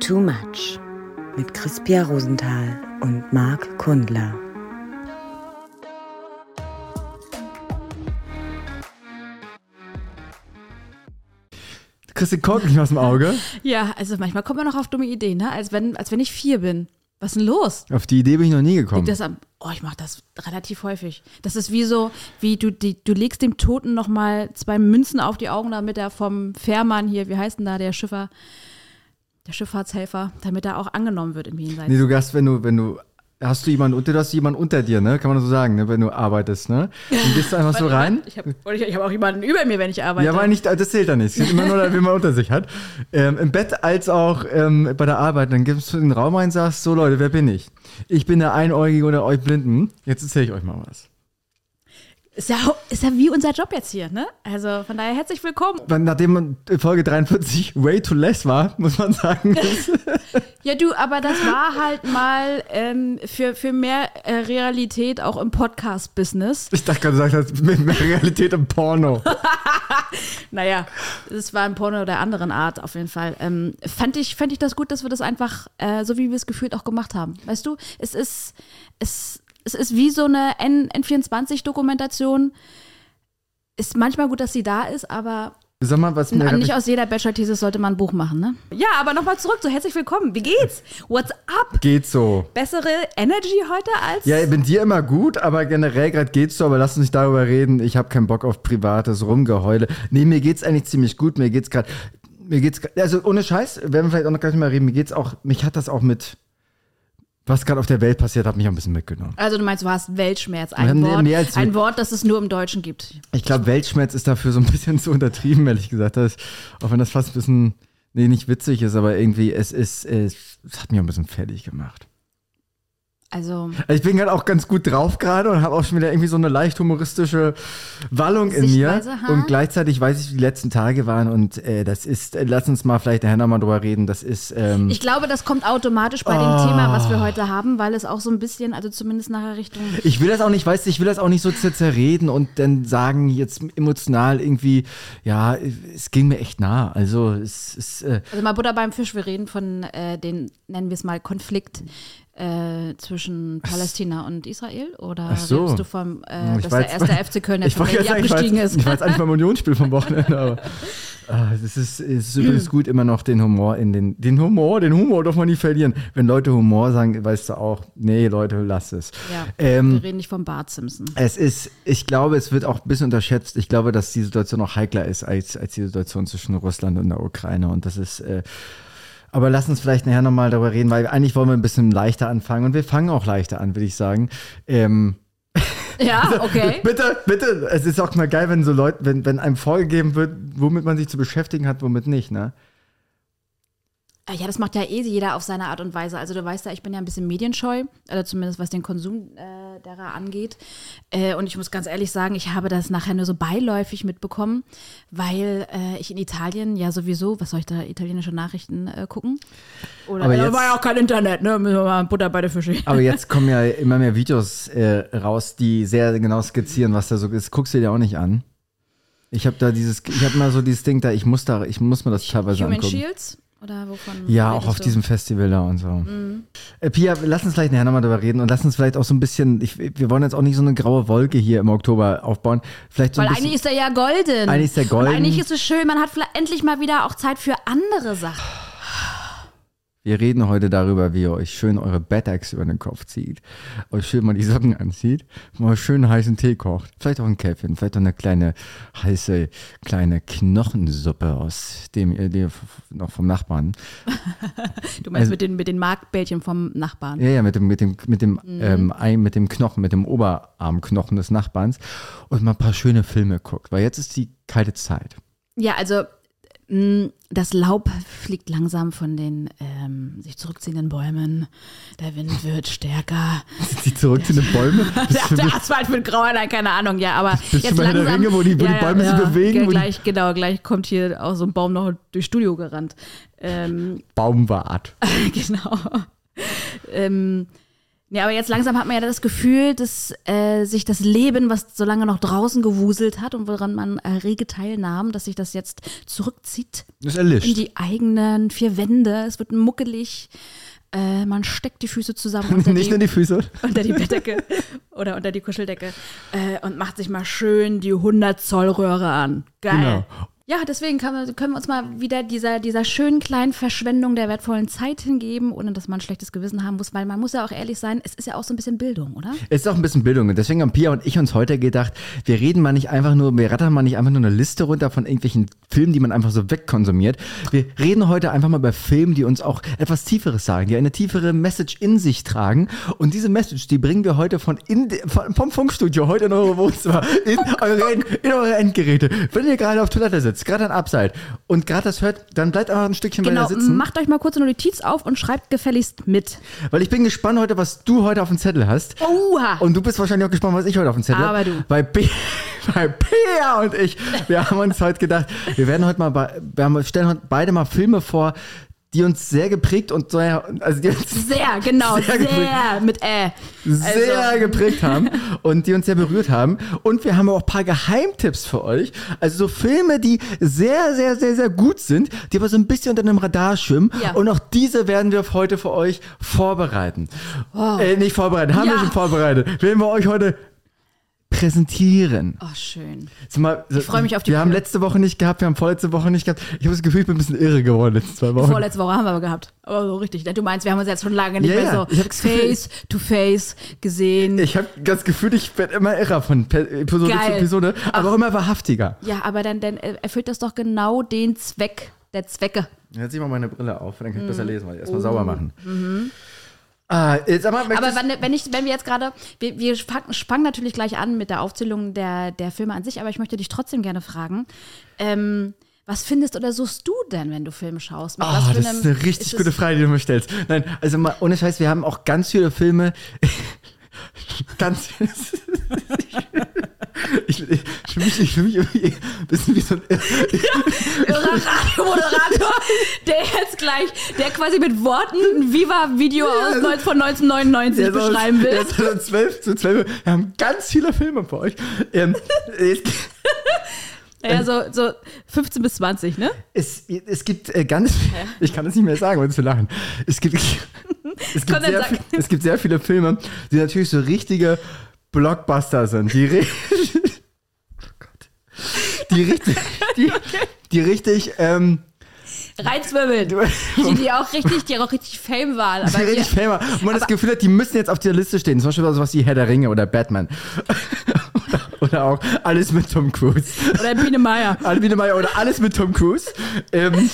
Too Much mit Crispia Rosenthal und Marc Kundler. Kriegst den Kork nicht aus dem Auge? Ja, also manchmal kommt man noch auf dumme Ideen, ne? Als wenn, als wenn ich vier bin. Was ist denn los? Auf die Idee bin ich noch nie gekommen. Liegt das am, oh, ich mache das relativ häufig. Das ist wie so, wie du, die, du legst dem Toten noch mal zwei Münzen auf die Augen, damit er vom Fährmann hier, wie heißt denn da, der Schiffer, der Schifffahrtshelfer, damit er auch angenommen wird im Jenseits. Nee, du gast, wenn du, wenn du, hast du jemanden unter, du hast jemanden unter dir, ne? Kann man so sagen, ne? Wenn du arbeitest, ne? Dann gehst du einfach so rein. Ich habe ich, ich hab auch jemanden über mir, wenn ich arbeite. Ja, aber nicht, das zählt dann nicht. Es geht immer nur, wenn man unter sich hat. Ähm, Im Bett als auch ähm, bei der Arbeit. Dann gibst du in den Raum rein und sagst, so Leute, wer bin ich? Ich bin der Einäugige oder euch Blinden. Jetzt erzähle ich euch mal was. Ist ja, ist ja wie unser Job jetzt hier, ne? Also von daher herzlich willkommen. Nachdem Folge 43 way too less war, muss man sagen. Ja, du, aber das war halt mal ähm, für, für mehr äh, Realität auch im Podcast-Business. ich dachte gerade, du sagst, das mit mehr Realität im Porno. Naja, es war ein Porno der anderen Art auf jeden Fall. Ähm, fand, ich, fand ich das gut, dass wir das einfach, äh, so wie wir es gefühlt auch gemacht haben. Weißt du, es ist, es, es ist wie so eine N N24-Dokumentation. Ist manchmal gut, dass sie da ist, aber Sag mal, was mir. nicht aus jeder Bachelor-Thesis sollte man ein Buch machen, ne? Ja, aber nochmal zurück, so herzlich willkommen. Wie geht's? What's up? Geht so. Bessere Energy heute als. Ja, ich bin dir immer gut, aber generell gerade geht's so, aber lass uns nicht darüber reden. Ich habe keinen Bock auf privates Rumgeheule. Nee, mir geht's eigentlich ziemlich gut. Mir geht's gerade. Mir geht's also ohne Scheiß, werden wir vielleicht auch noch gar nicht mehr reden. Mir geht's auch, mich hat das auch mit, was gerade auf der Welt passiert, hat mich auch ein bisschen mitgenommen. Also du meinst, du hast Weltschmerz, ein Wort, mehr als- ein Wort, das es nur im Deutschen gibt. Ich glaube, Weltschmerz ist dafür so ein bisschen zu untertrieben, ehrlich gesagt. Das, auch wenn das fast ein bisschen, nee, nicht witzig ist, aber irgendwie, es ist, es, es hat mich auch ein bisschen fertig gemacht. Also Also Ich bin gerade auch ganz gut drauf gerade und habe auch schon wieder irgendwie so eine leicht humoristische Wallung in mir. Ha? Und gleichzeitig weiß ich, wie die letzten Tage waren und äh, das ist, äh, lass uns mal vielleicht nachher nochmal drüber reden, das ist, ähm, ich glaube, das kommt automatisch bei Oh. dem Thema, was wir heute haben, weil es auch so ein bisschen, also zumindest nachher Richtung. ich will das auch nicht, weißt du, ich will das auch nicht so zer- zerreden und dann sagen jetzt emotional irgendwie, ja, es ging mir echt nah. Also es ist, äh, Also mal Butter beim Fisch, wir reden von äh, den, nennen wir es mal, Konflikt äh, zwischen Palästina und Israel? Oder Ach so. du vom, äh, Ich dass der erste FC Köln ich war abgestiegen ist? ich war jetzt eigentlich beim Unionsspiel vom Wochenende, aber ah, es ist, ist übrigens gut, immer noch den Humor in den, den Humor, den Humor darf man nie verlieren. Wenn Leute Humor sagen, weißt du auch, nee, Leute, lass es. Ja, Ähm, wir reden nicht vom Bart Simpson. Es ist, ich glaube, es wird auch ein bisschen unterschätzt. Ich glaube, dass die Situation noch heikler ist als, als die Situation zwischen Russland und der Ukraine. Und das ist, äh, aber lass uns vielleicht nachher nochmal darüber reden, weil eigentlich wollen wir ein bisschen leichter anfangen und wir fangen auch leichter an, würde ich sagen. Ähm, Ja, okay. bitte, bitte, es ist auch mal geil, wenn so Leute, wenn, wenn einem vorgegeben wird, womit man sich zu beschäftigen hat, womit nicht, ne? Äh, Ja, das macht ja eh jeder auf seine Art und Weise. Also du weißt ja, ich bin ja ein bisschen medienscheu, oder zumindest was den Konsum äh, derer angeht. Äh, und ich muss ganz ehrlich sagen, ich habe das nachher nur so beiläufig mitbekommen, weil äh, ich in Italien ja sowieso, was soll ich da, italienische Nachrichten äh, gucken? Oder Aber da jetzt- war ja auch kein Internet, ne? Müssen wir mal Butter bei der Fische. Aber jetzt kommen ja immer mehr Videos äh, raus, die sehr genau skizzieren, was da so ist. Guckst du dir auch nicht an? Ich habe da dieses, ich habe mal so dieses Ding da, ich muss da, ich muss mir das teilweise Human angucken. Shields? Oder wovon? Ja, auch auf du? diesem Festival da und so. Mhm. Äh, Pia, lass uns vielleicht nachher nochmal darüber reden und lass uns vielleicht auch so ein bisschen, ich, wir wollen jetzt auch nicht so eine graue Wolke hier im Oktober aufbauen. Vielleicht so Weil bisschen, eigentlich ist er ja golden. Eigentlich ist er golden. Und eigentlich ist es schön, man hat vielleicht endlich mal wieder auch Zeit für andere Sachen. Wir reden heute darüber, wie ihr euch schön eure Bettachs über den Kopf zieht, euch schön mal die Socken anzieht, mal schön heißen Tee kocht, vielleicht auch einen Käffchen, vielleicht auch eine kleine heiße kleine Knochensuppe aus dem ihr noch vom Nachbarn. Du meinst Also- mit den, mit den Markbällchen vom Nachbarn. Ja, ja, mit dem, mit dem, mit dem, Mhm. ähm, Ei, mit dem Knochen, mit dem Oberarmknochen des Nachbarns und mal ein paar schöne Filme guckt, weil jetzt ist die kalte Zeit. Ja, also das Laub fliegt langsam von den ähm, sich zurückziehenden Bäumen. Der Wind wird stärker. Sind die zurück zu den Bäumen? Der, der Asphalt wird grauer, nein, keine Ahnung, ja, aber Bist du jetzt bei Herr der langsam, Ringe, wo die- wo die Bäume sich bewegen, Ja, die- gleich, genau, gleich kommt hier auch so ein Baum noch durchs Studio gerannt. Ähm, Baumwart. genau. ähm, Ja, aber jetzt langsam hat man ja das Gefühl, dass äh, sich das Leben, was so lange noch draußen gewuselt hat und woran man äh, rege teilnahm, dass sich das jetzt zurückzieht Ist in erlischt. die eigenen vier Wände. Es wird muckelig. Äh, man steckt die Füße zusammen unter, Nicht nur die, die Füße. unter die Bettdecke oder unter die Kuscheldecke äh, und macht sich mal schön die 100 Zoll Röhre an. Geil. Genau. Ja, deswegen kann können wir uns mal wieder dieser, dieser schönen kleinen Verschwendung der wertvollen Zeit hingeben, ohne dass man ein schlechtes Gewissen haben muss, weil man muss ja auch ehrlich sein, es ist ja auch so ein bisschen Bildung, oder? Es ist auch ein bisschen Bildung. Und deswegen haben Pia und ich uns heute gedacht, wir reden mal nicht einfach nur, wir rattern mal nicht einfach nur eine Liste runter von irgendwelchen Filmen, die man einfach so wegkonsumiert. Wir reden heute einfach mal über Filme, die uns auch etwas Tieferes sagen, die eine tiefere Message in sich tragen. Und diese Message, die bringen wir heute von, in, von vom Funkstudio heute in eure Wohnzimmer, in eure, End, in eure Endgeräte. Wenn ihr gerade auf Toilette sitzt, gerade an Upside und gerade das hört, dann bleibt einfach ein Stückchen Genau, weiter sitzen. macht euch mal kurz eine Notiz auf und schreibt gefälligst mit. Weil ich bin gespannt heute, was du heute auf dem Zettel hast. Oha! Und du bist wahrscheinlich auch gespannt, was ich heute auf dem Zettel Aber habe. du. Bei, P bei Pia und ich, wir haben uns heute gedacht, wir werden heute mal, bei, wir haben, stellen heute beide mal Filme vor, die uns sehr geprägt und sehr, also die uns Sehr, genau, Sehr sehr, geprägt. mit Ä. sehr Also- geprägt haben und die uns sehr berührt haben. Und wir haben auch ein paar Geheimtipps für euch. Also so Filme, die sehr, sehr, sehr, sehr gut sind, die aber so ein bisschen unter dem Radar schwimmen. Ja. Und auch diese werden wir heute für euch vorbereiten. Äh, nicht vorbereiten, haben wir Ja. schon vorbereitet. Werden wir euch heute präsentieren. Oh, schön. Sag mal, Ich freu mich auf die Wir haben Kür. letzte Woche nicht gehabt, wir haben vorletzte Woche nicht gehabt. Ich habe das Gefühl, ich bin ein bisschen irre geworden letzte zwei Wochen. Vorletzte Woche haben wir aber gehabt. Aber so richtig. ne? Du meinst, wir haben uns jetzt schon lange nicht Ja, mehr so Ich hab das Gefühl- face to face gesehen. Ich habe das Gefühl, ich werde immer irrer von Episode Geil. zu Episode, aber auch immer wahrhaftiger. ja, aber dann, dann erfüllt das doch genau den Zweck der Zwecke. Jetzt zieh mal meine Brille auf, dann kann ich besser lesen, weil ich erstmal sauber machen. Ah, jetzt aber. Aber wenn, wenn, ich, wenn wir jetzt gerade, wir, wir fangen fangen natürlich gleich an mit der Aufzählung der, der Filme an sich, aber ich möchte dich trotzdem gerne fragen, ähm, was findest oder suchst du denn, wenn du Filme schaust? Mit für das ist eine richtig es- gute Frage, die du mir stellst. Nein, also mal, ohne Scheiß, wir haben auch ganz viele Filme. ganz. Ich, ich, für mich, ich fühle mich irgendwie ein bisschen wie so ein. irrer Radiomoderator, der jetzt gleich, der quasi mit Worten ein Viva-Video aus neun- von 1999 Der ist beschreiben will. Ist so zwölf, so zwölf. Wir haben ganz viele Filme für euch. Ähm, Ja, so, so 15 bis 20, ne? es, es gibt äh, ganz. Ich kann es nicht mehr sagen, weil es zu lachen. Es gibt. Es gibt, sehr, viel- es gibt sehr viele Filme, die natürlich so richtige Blockbuster sind. Die, ri- oh Gott. die richtig. Die, die richtig. Ähm, Reizwirbeln. Die, die auch richtig, die auch richtig Fame waren. die Aber richtig wir, famous. Wo man das Gefühl hat, die müssen jetzt auf dieser Liste stehen. Zum Beispiel sowas wie Herr der Ringe oder Batman. oder, oder auch alles mit Tom Cruise. oder Biene Meier. Alle Wiedemeyer oder alles mit Tom Cruise. Ähm,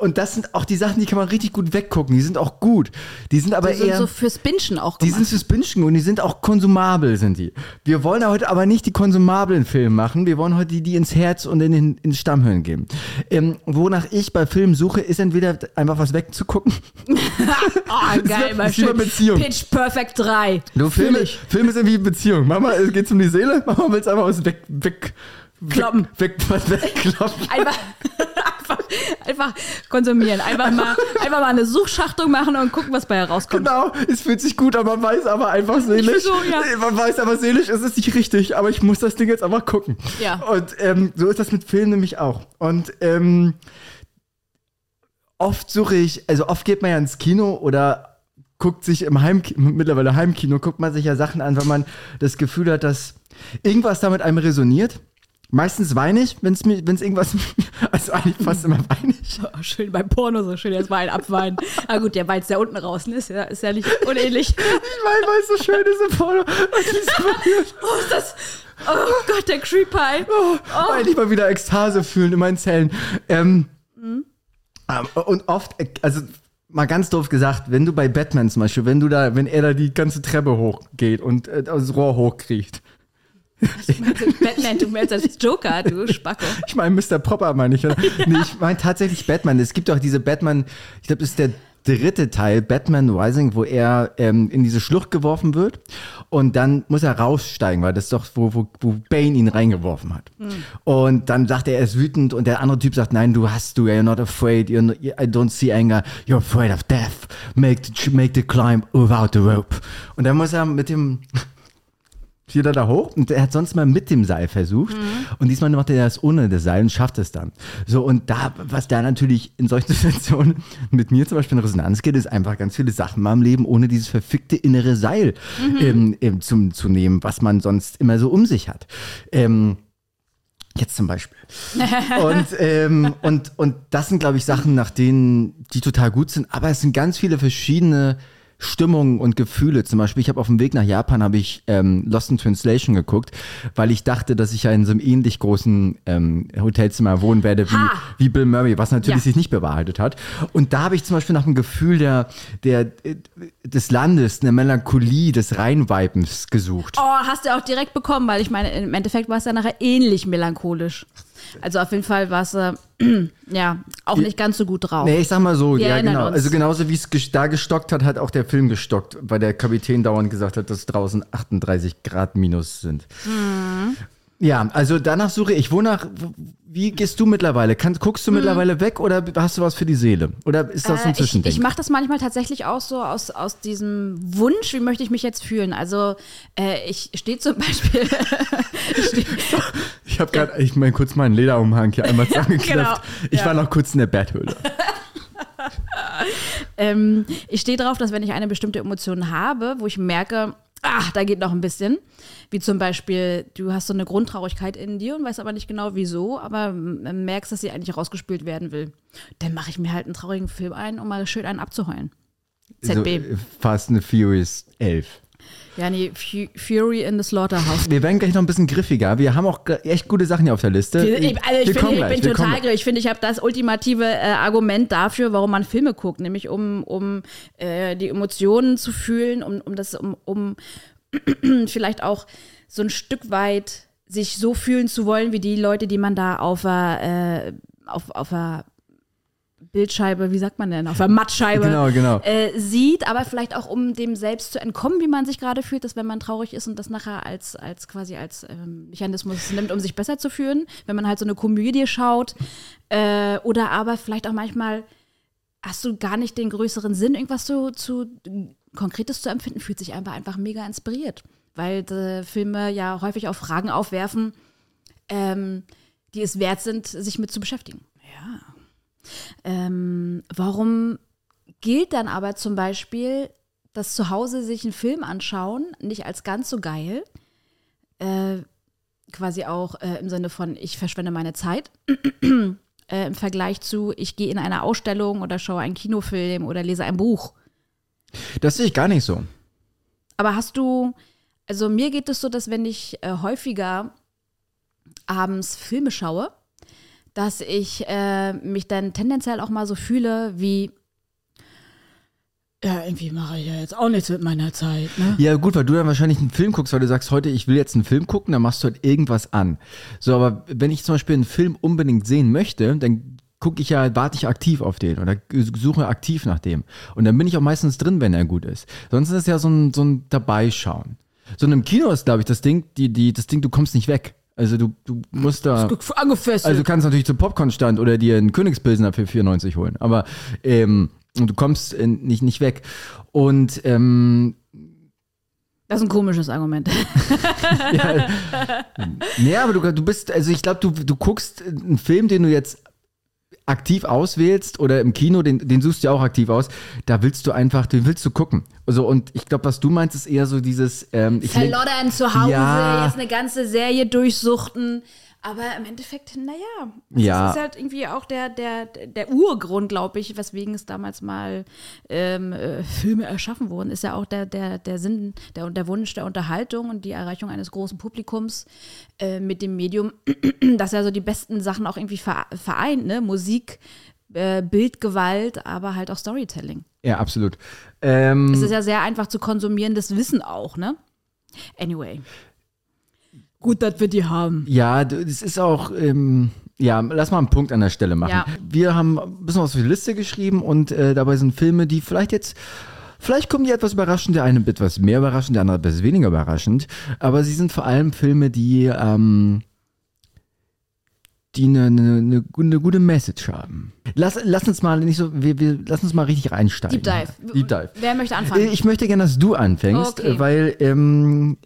und das sind auch die Sachen, die kann man richtig gut weggucken. Die sind auch gut. Die sind aber Die sind eher. so fürs Binschen auch die gemacht. sind fürs Bingen und die sind auch konsumabel, sind die. Wir wollen heute aber nicht die konsumablen Filme machen. Wir wollen heute die, die ins Herz und in den ins Stammhirn geben. Ähm, wonach ich bei Filmen suche, ist entweder einfach was wegzugucken. Ah, geil, mal schön. Beziehung. Pitch Perfect 3. Du, Filme. Filme sind wie Beziehung. Mama, es geht um die Seele. Mama will es einfach was weg, weg, Kloppen. weg, was wegkloppen. Einfach, einfach, einfach konsumieren. Einfach mal, einfach mal eine Suchschachtung machen und gucken, was bei herauskommt. Genau, es fühlt sich gut, aber man weiß aber einfach seelisch. so, ja. Man weiß aber seelisch, es ist nicht richtig, aber ich muss das Ding jetzt einfach gucken. Ja. Und ähm, so ist das mit Filmen nämlich auch. Und ähm, oft suche ich, also oft geht man ja ins Kino oder guckt sich im Heimkino, mittlerweile Heimkino, guckt man sich ja Sachen an, wenn man das Gefühl hat, dass irgendwas da mit einem resoniert. Meistens weine ich, wenn es mir, wenn es irgendwas, also eigentlich fast immer weine ich. Oh, schön beim Porno so schön erstmal einen abweinen. Ah gut, der Weiz, der unten raus ne? ist, ja, ist ja nicht unähnlich. Ich meine, weil es so schön ist im Porno. Oh, ist das. Oh Gott, der Creepy. Oh, Endlich mal wieder Ekstase fühlen in meinen Zellen. Ähm, ähm, Und oft, also mal ganz doof gesagt, wenn du bei Batman zum Beispiel, wenn du da, wenn er da die ganze Treppe hochgeht und äh, das Rohr hochkriecht. Batman, du meinst als Joker, du Spacko. Ich meine, Mr. Popper meine ich. oder? Nee, ich meine tatsächlich Batman. Es gibt auch diese Batman, ich glaube, das ist der dritte Teil, Batman Rising, wo er ähm, in diese Schlucht geworfen wird und dann muss er raussteigen, weil das ist doch, wo, wo, wo Bane ihn reingeworfen hat. Und dann sagt er, er ist wütend und der andere Typ sagt, nein, du hast du, you're not afraid, you're not, I don't see anger, you're afraid of death. Make the, make the climb without the rope. Und dann muss er mit dem steht er da hoch und er hat sonst mal mit dem Seil versucht und diesmal macht er das ohne das Seil und schafft es dann. So und da, was da natürlich in solchen Situationen mit mir zum Beispiel in Resonanz geht, ist einfach ganz viele Sachen mal im Leben ohne dieses verfickte innere Seil ähm, ähm, zum, zu nehmen, was man sonst immer so um sich hat. Ähm, Jetzt zum Beispiel. und, ähm, und, und das sind, glaube ich, Sachen, nach denen, die total gut sind. Aber es sind ganz viele verschiedene Stimmungen und Gefühle. Zum Beispiel, ich habe auf dem Weg nach Japan habe ich ähm, Lost in Translation geguckt, weil ich dachte, dass ich ja in so einem ähnlich großen ähm, Hotelzimmer wohnen werde wie, Ha! wie Bill Murray, was natürlich Ja. sich nicht bewahrheitet hat. Und da habe ich zum Beispiel nach dem Gefühl der, der, äh, des Landes, der Melancholie, des Reinweibens gesucht. Oh, hast du auch direkt bekommen, weil ich meine, im Endeffekt war es ja nachher ähnlich melancholisch. Also auf jeden Fall war es äh, ja auch nicht ganz so gut drauf. Nee, ich sag mal so, Wir ja genau. uns. Also genauso wie es da gestockt hat, hat auch der Film gestockt, weil der Kapitän dauernd gesagt hat, dass draußen 38 Grad minus sind. Mhm. Ja, also danach suche ich. Wonach, wie gehst du mittlerweile? Kann, guckst du mittlerweile weg oder hast du was für die Seele? Oder ist das ein. Äh, ich Zwischending? ich mache das manchmal tatsächlich auch so aus, aus diesem Wunsch, wie möchte ich mich jetzt fühlen. Also äh, ich stehe zum Beispiel, ich steh, Ich habe gerade, ich meine, kurz meinen Lederumhang hier einmal zusammengeknöpft. Genau, Ich ja. war noch kurz in der Betthöhle. ähm, ich stehe darauf, dass wenn ich eine bestimmte Emotion habe, wo ich merke, ah, da geht noch ein bisschen, wie zum Beispiel, du hast so eine Grundtraurigkeit in dir und weißt aber nicht genau wieso, aber merkst, dass sie eigentlich rausgespült werden will, dann mache ich mir halt einen traurigen Film ein, um mal schön einen abzuheulen. ZB. So, äh, Fast and the Furious 11. Ja, nee, Fu- Fury in the Slaughterhouse. Wir werden gleich noch ein bisschen griffiger. Wir haben auch echt gute Sachen hier auf der Liste. Ich, also ich, Wir finde, ich gleich, bin total gleich. Ich finde, ich habe das ultimative äh, Argument dafür, warum man Filme guckt, nämlich um, um äh, die Emotionen zu fühlen, um, um das, um, um vielleicht auch so ein Stück weit sich so fühlen zu wollen, wie die Leute, die man da auf der, äh, auf, auf der Bildscheibe, wie sagt man denn, auf der Mattscheibe Genau, genau. äh, sieht, aber vielleicht auch um dem selbst zu entkommen, wie man sich gerade fühlt, dass wenn man traurig ist und das nachher als, als quasi als ähm, Mechanismus nimmt, um sich besser zu fühlen, wenn man halt so eine Komödie schaut äh, oder aber vielleicht auch manchmal hast du gar nicht den größeren Sinn, irgendwas zu, zu Konkretes zu empfinden, fühlt sich einfach einfach mega inspiriert, weil die Filme ja häufig auch Fragen aufwerfen, ähm, die es wert sind, sich mit zu beschäftigen. Ja. Ähm, warum gilt dann aber zum Beispiel das zu Hause sich einen Film anschauen nicht als ganz so geil, äh, quasi auch äh, im Sinne von ich verschwende meine Zeit äh, im Vergleich zu ich gehe in eine Ausstellung oder schaue einen Kinofilm oder lese ein Buch. Das sehe ich gar nicht so. Aber hast du, also mir geht es so, dass wenn ich äh, häufiger abends Filme schaue, dass ich äh, mich dann tendenziell auch mal so fühle wie, ja, irgendwie mache ich ja jetzt auch nichts mit meiner Zeit. Ne? Ja, gut, weil du dann wahrscheinlich einen Film guckst, weil du sagst, heute, ich will jetzt einen Film gucken, dann machst du halt irgendwas an. So, aber wenn ich zum Beispiel einen Film unbedingt sehen möchte, dann gucke ich ja, warte ich aktiv auf den oder suche aktiv nach dem. Und dann bin ich auch meistens drin, wenn er gut ist. Sonst ist es ja so ein, so ein Dabei-Schauen. So in einem Kino ist, glaube ich, das Ding, die, die, das Ding, du kommst nicht weg. Also du, du musst da. Angefesselt. Also du kannst natürlich zum Popcornstand oder dir einen Königspilsner für 94 holen, aber ähm, du kommst äh, nicht, nicht weg. Und ähm, das ist ein komisches Argument. Nee, aber du, du bist, also ich glaube, du, du guckst einen Film, den du jetzt aktiv auswählst oder im Kino, den, den suchst du ja auch aktiv aus, da willst du einfach, den willst du gucken. Also und ich glaube, was du meinst, ist eher so dieses ähm, ich Verloddern zu Hause, Ja. jetzt eine ganze Serie durchsuchten. Aber im Endeffekt, naja, das Ja. ist halt irgendwie auch der, der, der Urgrund, glaube ich, weswegen es damals mal ähm, äh, Filme erschaffen wurden, ist ja auch der, der, der Sinn, der, der Wunsch der Unterhaltung und die Erreichung eines großen Publikums äh, mit dem Medium, das ja so die besten Sachen auch irgendwie ver- vereint, ne? Musik, äh, Bildgewalt, aber halt auch Storytelling. Ja, absolut. Ähm, Es ist ja sehr einfach zu konsumierendes Wissen auch, ne? Anyway. Gut, dass wir die haben. Ja, es ist auch, ähm, Ja, lass mal einen Punkt an der Stelle machen. Ja. Wir haben ein bisschen was auf die Liste geschrieben und äh, dabei sind Filme, die vielleicht jetzt, vielleicht kommen die etwas überraschend, der eine etwas mehr überraschend, der andere etwas weniger überraschend, aber sie sind vor allem Filme, die, ähm, die eine, eine, eine, gu- eine gute Message haben. Lass, lass uns mal nicht so, wir, wir lass uns mal richtig reinsteigen. Deep Dive. Deep Dive. Wer möchte anfangen? Ich möchte gerne, dass du anfängst, Okay. weil ähm,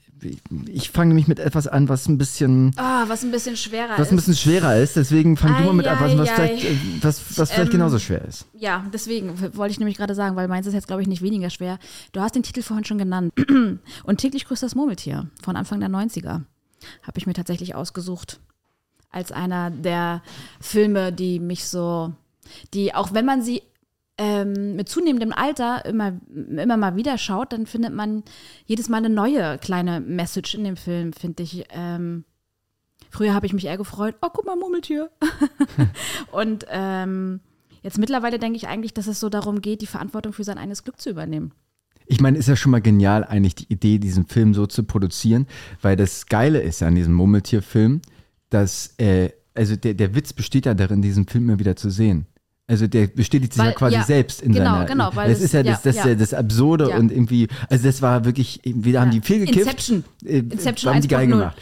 ich fange nämlich mit etwas an, was ein bisschen Ah, was ein bisschen schwerer was ein ist. bisschen schwerer ist, deswegen fang du mal mit an, was, was Ei, ei, vielleicht, äh, was, was vielleicht Ähm, genauso schwer ist. Ja, deswegen wollte ich nämlich gerade sagen, weil meins ist jetzt, glaube ich, nicht weniger schwer. Du hast den Titel vorhin schon genannt. Und täglich grüßt das Murmeltier von Anfang der 90er. Habe ich mir tatsächlich ausgesucht. Als einer der Filme, die mich so, die, auch wenn man sie ähm, mit zunehmendem Alter immer, immer mal wieder schaut, dann findet man jedes Mal eine neue kleine Message in dem Film, finde ich. Ähm, früher habe ich mich eher gefreut, oh, guck mal, Murmeltier. Und ähm, jetzt mittlerweile denke ich eigentlich, dass es so darum geht, die Verantwortung für sein eigenes Glück zu übernehmen. Ich meine, ist ja schon mal genial, eigentlich die Idee, diesen Film so zu produzieren, weil das Geile ist an diesem Murmeltier-Film, dass, äh, also der, der Witz besteht ja darin, diesen Film immer wieder zu sehen. Also der bestätigt sich Weil- ja quasi ja, selbst in genau, seiner. genau, weil das es- ist ja das, ja, das, ja. das Absurde Ja. und irgendwie, also das war wirklich, wir haben die viel gekifft. Inception. Äh, Inception haben die geil 1.0. gemacht.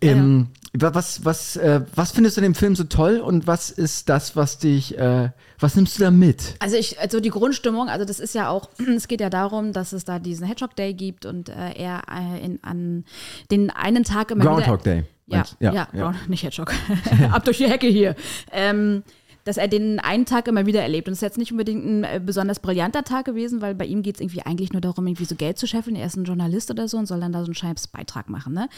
Ähm, wa- was, was, äh, was findest du an dem Film so toll und was ist das, was dich, äh, was nimmst du da mit? Also ich, also die Grundstimmung, also das ist ja auch, es geht ja darum, dass es da diesen Hedgehog Day gibt und äh, er äh, in, an den einen Tag immer Groundhog wieder, Day. Ja, ja, ja, Ground- nicht Hedgehog. Ab durch die Hecke hier. Ähm, dass er den einen Tag immer wieder erlebt. Und es ist jetzt nicht unbedingt ein äh, besonders brillanter Tag gewesen, weil bei ihm geht es irgendwie eigentlich nur darum, irgendwie so Geld zu scheffeln. Er ist ein Journalist oder so und soll dann da so einen scheiß Beitrag machen. Ne?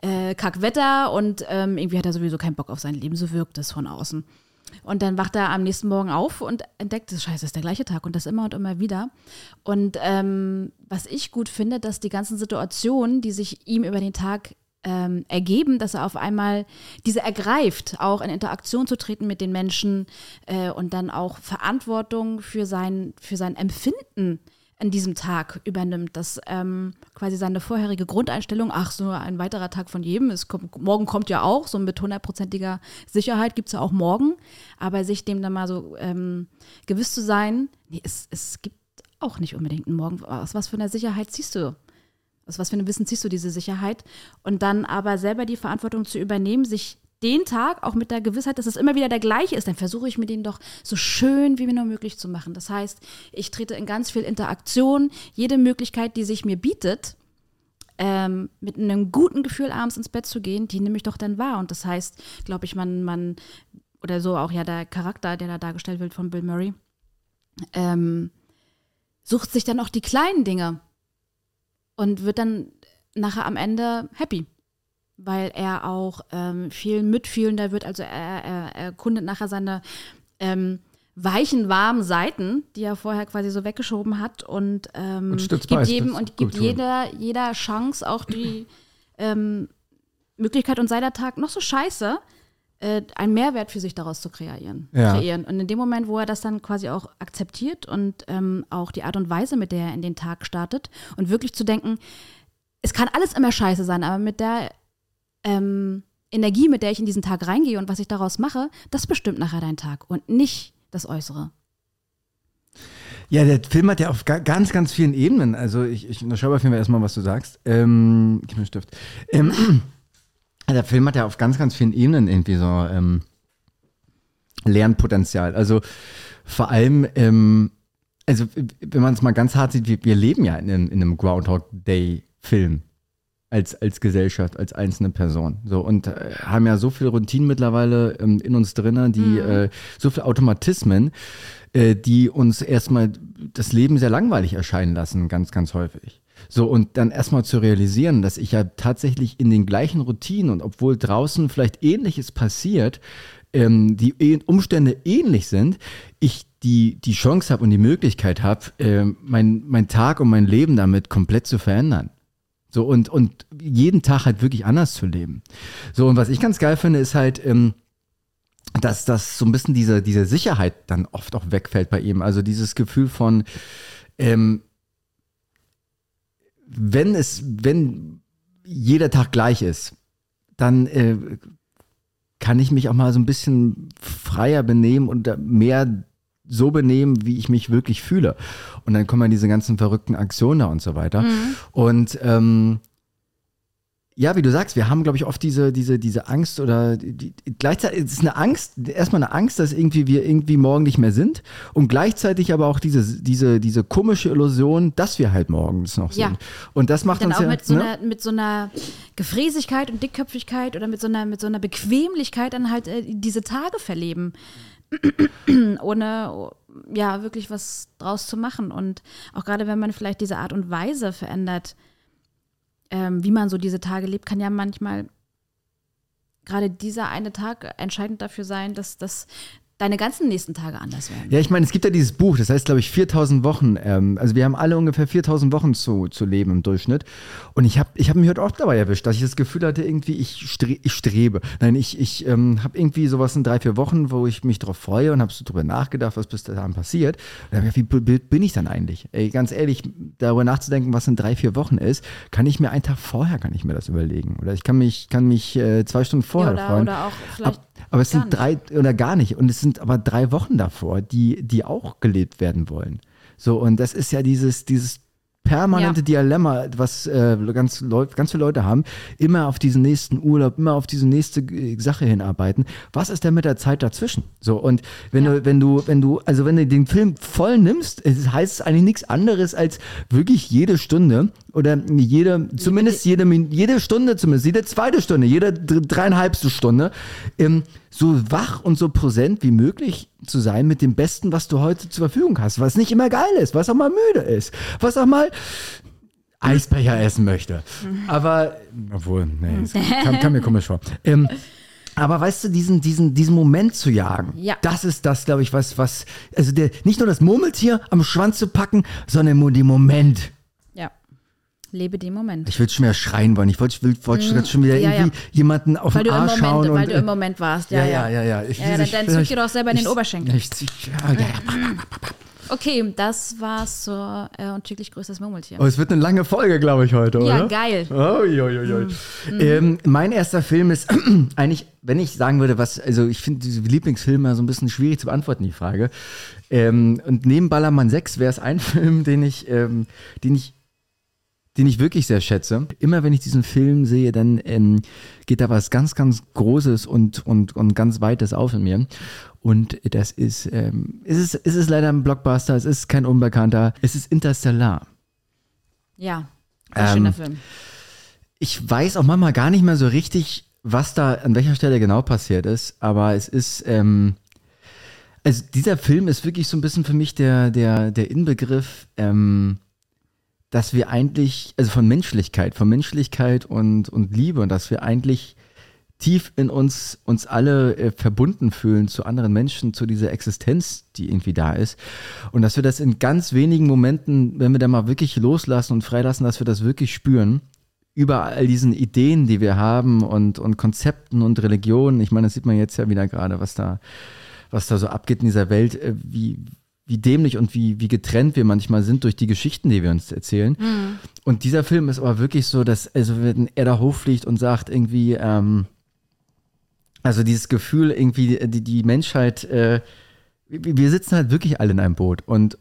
Äh, Kackwetter und ähm, irgendwie hat er sowieso keinen Bock auf sein Leben, so wirkt es von außen. Und dann wacht er am nächsten Morgen auf und entdeckt, das Scheiße ist der gleiche Tag und das immer und immer wieder. Und ähm, was ich gut finde, dass die ganzen Situationen, die sich ihm über den Tag ähm, ergeben, dass er auf einmal diese ergreift, auch in Interaktion zu treten mit den Menschen äh, und dann auch Verantwortung für sein, für sein Empfinden an diesem Tag übernimmt, dass ähm, quasi seine vorherige Grundeinstellung, ach, so ein weiterer Tag von jedem, es kommt, morgen kommt ja auch, so mit hundertprozentiger Sicherheit gibt es ja auch morgen, aber sich dem dann mal so ähm, gewiss zu sein, nee, es, es gibt auch nicht unbedingt einen Morgen, aus was für einer Sicherheit ziehst du aus was für einem Wissen ziehst du diese Sicherheit? Und dann aber selber die Verantwortung zu übernehmen, sich den Tag auch mit der Gewissheit, dass es immer wieder der gleiche ist, dann versuche ich mir den doch so schön wie mir nur möglich zu machen. Das heißt, ich trete in ganz viel Interaktion, jede Möglichkeit, die sich mir bietet, ähm, mit einem guten Gefühl abends ins Bett zu gehen, die nehme ich doch dann wahr. Und das heißt, glaube ich, man, man, oder so auch ja der Charakter, der da dargestellt wird von Bill Murray, ähm, sucht sich dann auch die kleinen Dinge und wird dann nachher am Ende happy, weil er auch ähm, viel mitfühlender wird. Also er, er, er erkundet nachher seine ähm, weichen, warmen Seiten, die er vorher quasi so weggeschoben hat und, ähm, Und gibt bei, jedem und gibt jeder, jeder Chance auch die ähm, Möglichkeit und sei der Tag noch so scheiße, äh, einen Mehrwert für sich daraus zu kreieren, Ja. kreieren. Und in dem Moment, wo er das dann quasi auch akzeptiert und ähm, auch die Art und Weise, mit der er in den Tag startet und wirklich zu denken, es kann alles immer scheiße sein, aber mit der ähm, Energie, mit der ich in diesen Tag reingehe und was ich daraus mache, das bestimmt nachher dein Tag und nicht das Äußere. Ja, der Film hat ja auf ga- ganz, ganz vielen Ebenen. Also ich, ich unterschreibe auf jeden Fall erstmal, was du sagst. Ähm, gib mir einen Stift. Ähm, der Film hat ja auf ganz, ganz vielen Ebenen irgendwie so ähm, Lernpotenzial. Also vor allem, ähm, also wenn man es mal ganz hart sieht, wir, wir leben ja in einem, in einem Groundhog Day Film als, als Gesellschaft, als einzelne Person. So und äh, haben ja so viele Routinen mittlerweile ähm, in uns drinnen, die äh, so viele Automatismen, äh, die uns erstmal das Leben sehr langweilig erscheinen lassen, ganz, ganz häufig. So, und dann erstmal zu realisieren, dass ich ja tatsächlich in den gleichen Routinen und obwohl draußen vielleicht ähnliches passiert, ähm, die eh- Umstände ähnlich sind, ich die, die Chance habe und die Möglichkeit habe, ähm, mein, mein Tag und mein Leben damit komplett zu verändern. So und, und jeden Tag halt wirklich anders zu leben. So, und was ich ganz geil finde, ist halt, ähm, dass das so ein bisschen diese, diese Sicherheit dann oft auch wegfällt bei ihm. Also dieses Gefühl von, ähm, wenn es, wenn jeder Tag gleich ist, dann äh, kann ich mich auch mal so ein bisschen freier benehmen und mehr so benehmen, wie ich mich wirklich fühle. Und dann kommen diese ganzen verrückten Aktionen da und so weiter. Mhm. Und ähm, ja, wie du sagst, wir haben, glaube ich, oft diese, diese, diese Angst oder die, gleichzeitig ist es eine Angst, erstmal eine Angst, dass irgendwie wir irgendwie morgen nicht mehr sind und gleichzeitig aber auch diese, diese, diese komische Illusion, dass wir halt morgens noch sind. Ja. Und das macht Dann uns auch ja. mit so, ne? einer, mit so einer Gefräßigkeit und Dickköpfigkeit oder mit so einer, mit so einer Bequemlichkeit dann halt äh, diese Tage verleben. Ohne ja wirklich was draus zu machen. Und auch gerade wenn man vielleicht diese Art und Weise verändert, ähm, wie man so diese Tage lebt, kann ja manchmal gerade dieser eine Tag entscheidend dafür sein, dass, dass deine ganzen nächsten Tage anders werden. Ja, ich meine, es gibt ja dieses Buch, das heißt, glaube ich, 4000 Wochen. Ähm, also wir haben alle ungefähr 4000 Wochen zu, zu leben im Durchschnitt. Und ich habe ich hab mich heute auch dabei erwischt, dass ich das Gefühl hatte, irgendwie, ich, stre ich strebe. Nein, ich, ich ähm, habe irgendwie sowas in drei, vier Wochen, wo ich mich drauf freue und habe so drüber nachgedacht, was bis dahin passiert. Und dann wie blöd bin ich dann eigentlich? Ey, ganz ehrlich, darüber nachzudenken, was in drei, vier Wochen ist, kann ich mir einen Tag vorher, kann ich mir das überlegen. Oder ich kann mich, kann mich äh, zwei Stunden vorher oder, freuen. oder auch vielleicht. Ab, aber es gar sind drei oder gar nicht. Und es sind aber drei Wochen davor, die, die auch gelebt werden wollen. So, und das ist ja dieses, dieses permanente Ja. Dilemma, was äh, ganz, ganz viele Leute haben, immer auf diesen nächsten Urlaub, immer auf diese nächste äh, Sache hinarbeiten. Was ist denn mit der Zeit dazwischen? So, und wenn Ja. du, wenn du, wenn du, also wenn du den Film voll nimmst, es heißt es eigentlich nichts anderes als wirklich jede Stunde oder jede, zumindest jede, jede Stunde, zumindest jede zweite Stunde, jede dr- dreieinhalbste Stunde, ähm, so wach und so präsent wie möglich zu sein mit dem Besten, was du heute zur Verfügung hast, was nicht immer geil ist, was auch mal müde ist, was auch mal Eisbecher essen möchte. Aber, obwohl, nee, es kam, kam mir komisch vor. Ähm, aber weißt du, diesen, diesen, diesen Moment zu jagen, Ja. das ist das, glaube ich, was, was, also der, nicht nur das Murmeltier am Schwanz zu packen, sondern nur den Moment. Ja. Lebe den Moment. Ich würde schon mehr schreien wollen. Ich wollte ich will- wollte schon- wieder Mhm. Ja, irgendwie jemanden auf Weil den Arsch Moment, schauen. weil und, du äh, im Moment warst. ja, Ja, ja, ja, ja. Ich, Ja, dann- dann zück dir doch selber in den ich- Oberschenkel. Ich, ja, ja, ja. Okay, das war's zur äh, und täglich größtes Murmeltier. Oh, es wird eine lange Folge, glaube ich, heute, ja, oder? geil. Oh, jo, jo, jo. Ähm, mein erster Film ist eigentlich, wenn ich sagen würde, was, also ich finde diese Lieblingsfilme so ein bisschen schwierig zu beantworten, die Frage. Ähm, und neben Ballermann 6 wäre es ein Film, den ich, ähm, den ich den ich wirklich sehr schätze. Immer wenn ich diesen Film sehe, dann ähm, geht da was ganz, ganz Großes und, und, und ganz Weites auf in mir. Und das ist, ähm, es ist, es ist leider ein Blockbuster, es ist kein Unbekannter, es ist Interstellar. Ja, sehr Ähm, schöner Film. Ich weiß auch manchmal gar nicht mehr so richtig, was da an welcher Stelle genau passiert ist, aber es ist, ähm, also dieser Film ist wirklich so ein bisschen für mich der, der, der Inbegriff, ähm, dass wir eigentlich, also von Menschlichkeit, von Menschlichkeit und, und Liebe und dass wir eigentlich tief in uns, uns alle äh, verbunden fühlen zu anderen Menschen, zu dieser Existenz, die irgendwie da ist. Und dass wir das in ganz wenigen Momenten, wenn wir da mal wirklich loslassen und freilassen, dass wir das wirklich spüren. Über all diesen Ideen, die wir haben und, und Konzepten und Religionen. Ich meine, das sieht man jetzt ja wieder gerade, was da, was da so abgeht in dieser Welt, äh, wie, wie dämlich und wie, wie getrennt wir manchmal sind durch die Geschichten, die wir uns erzählen. Und dieser Film ist aber wirklich so, dass, also wenn er da hochfliegt und sagt irgendwie, ähm, also dieses Gefühl, irgendwie die, die Menschheit, äh, wir wir sitzen halt wirklich alle in einem Boot und,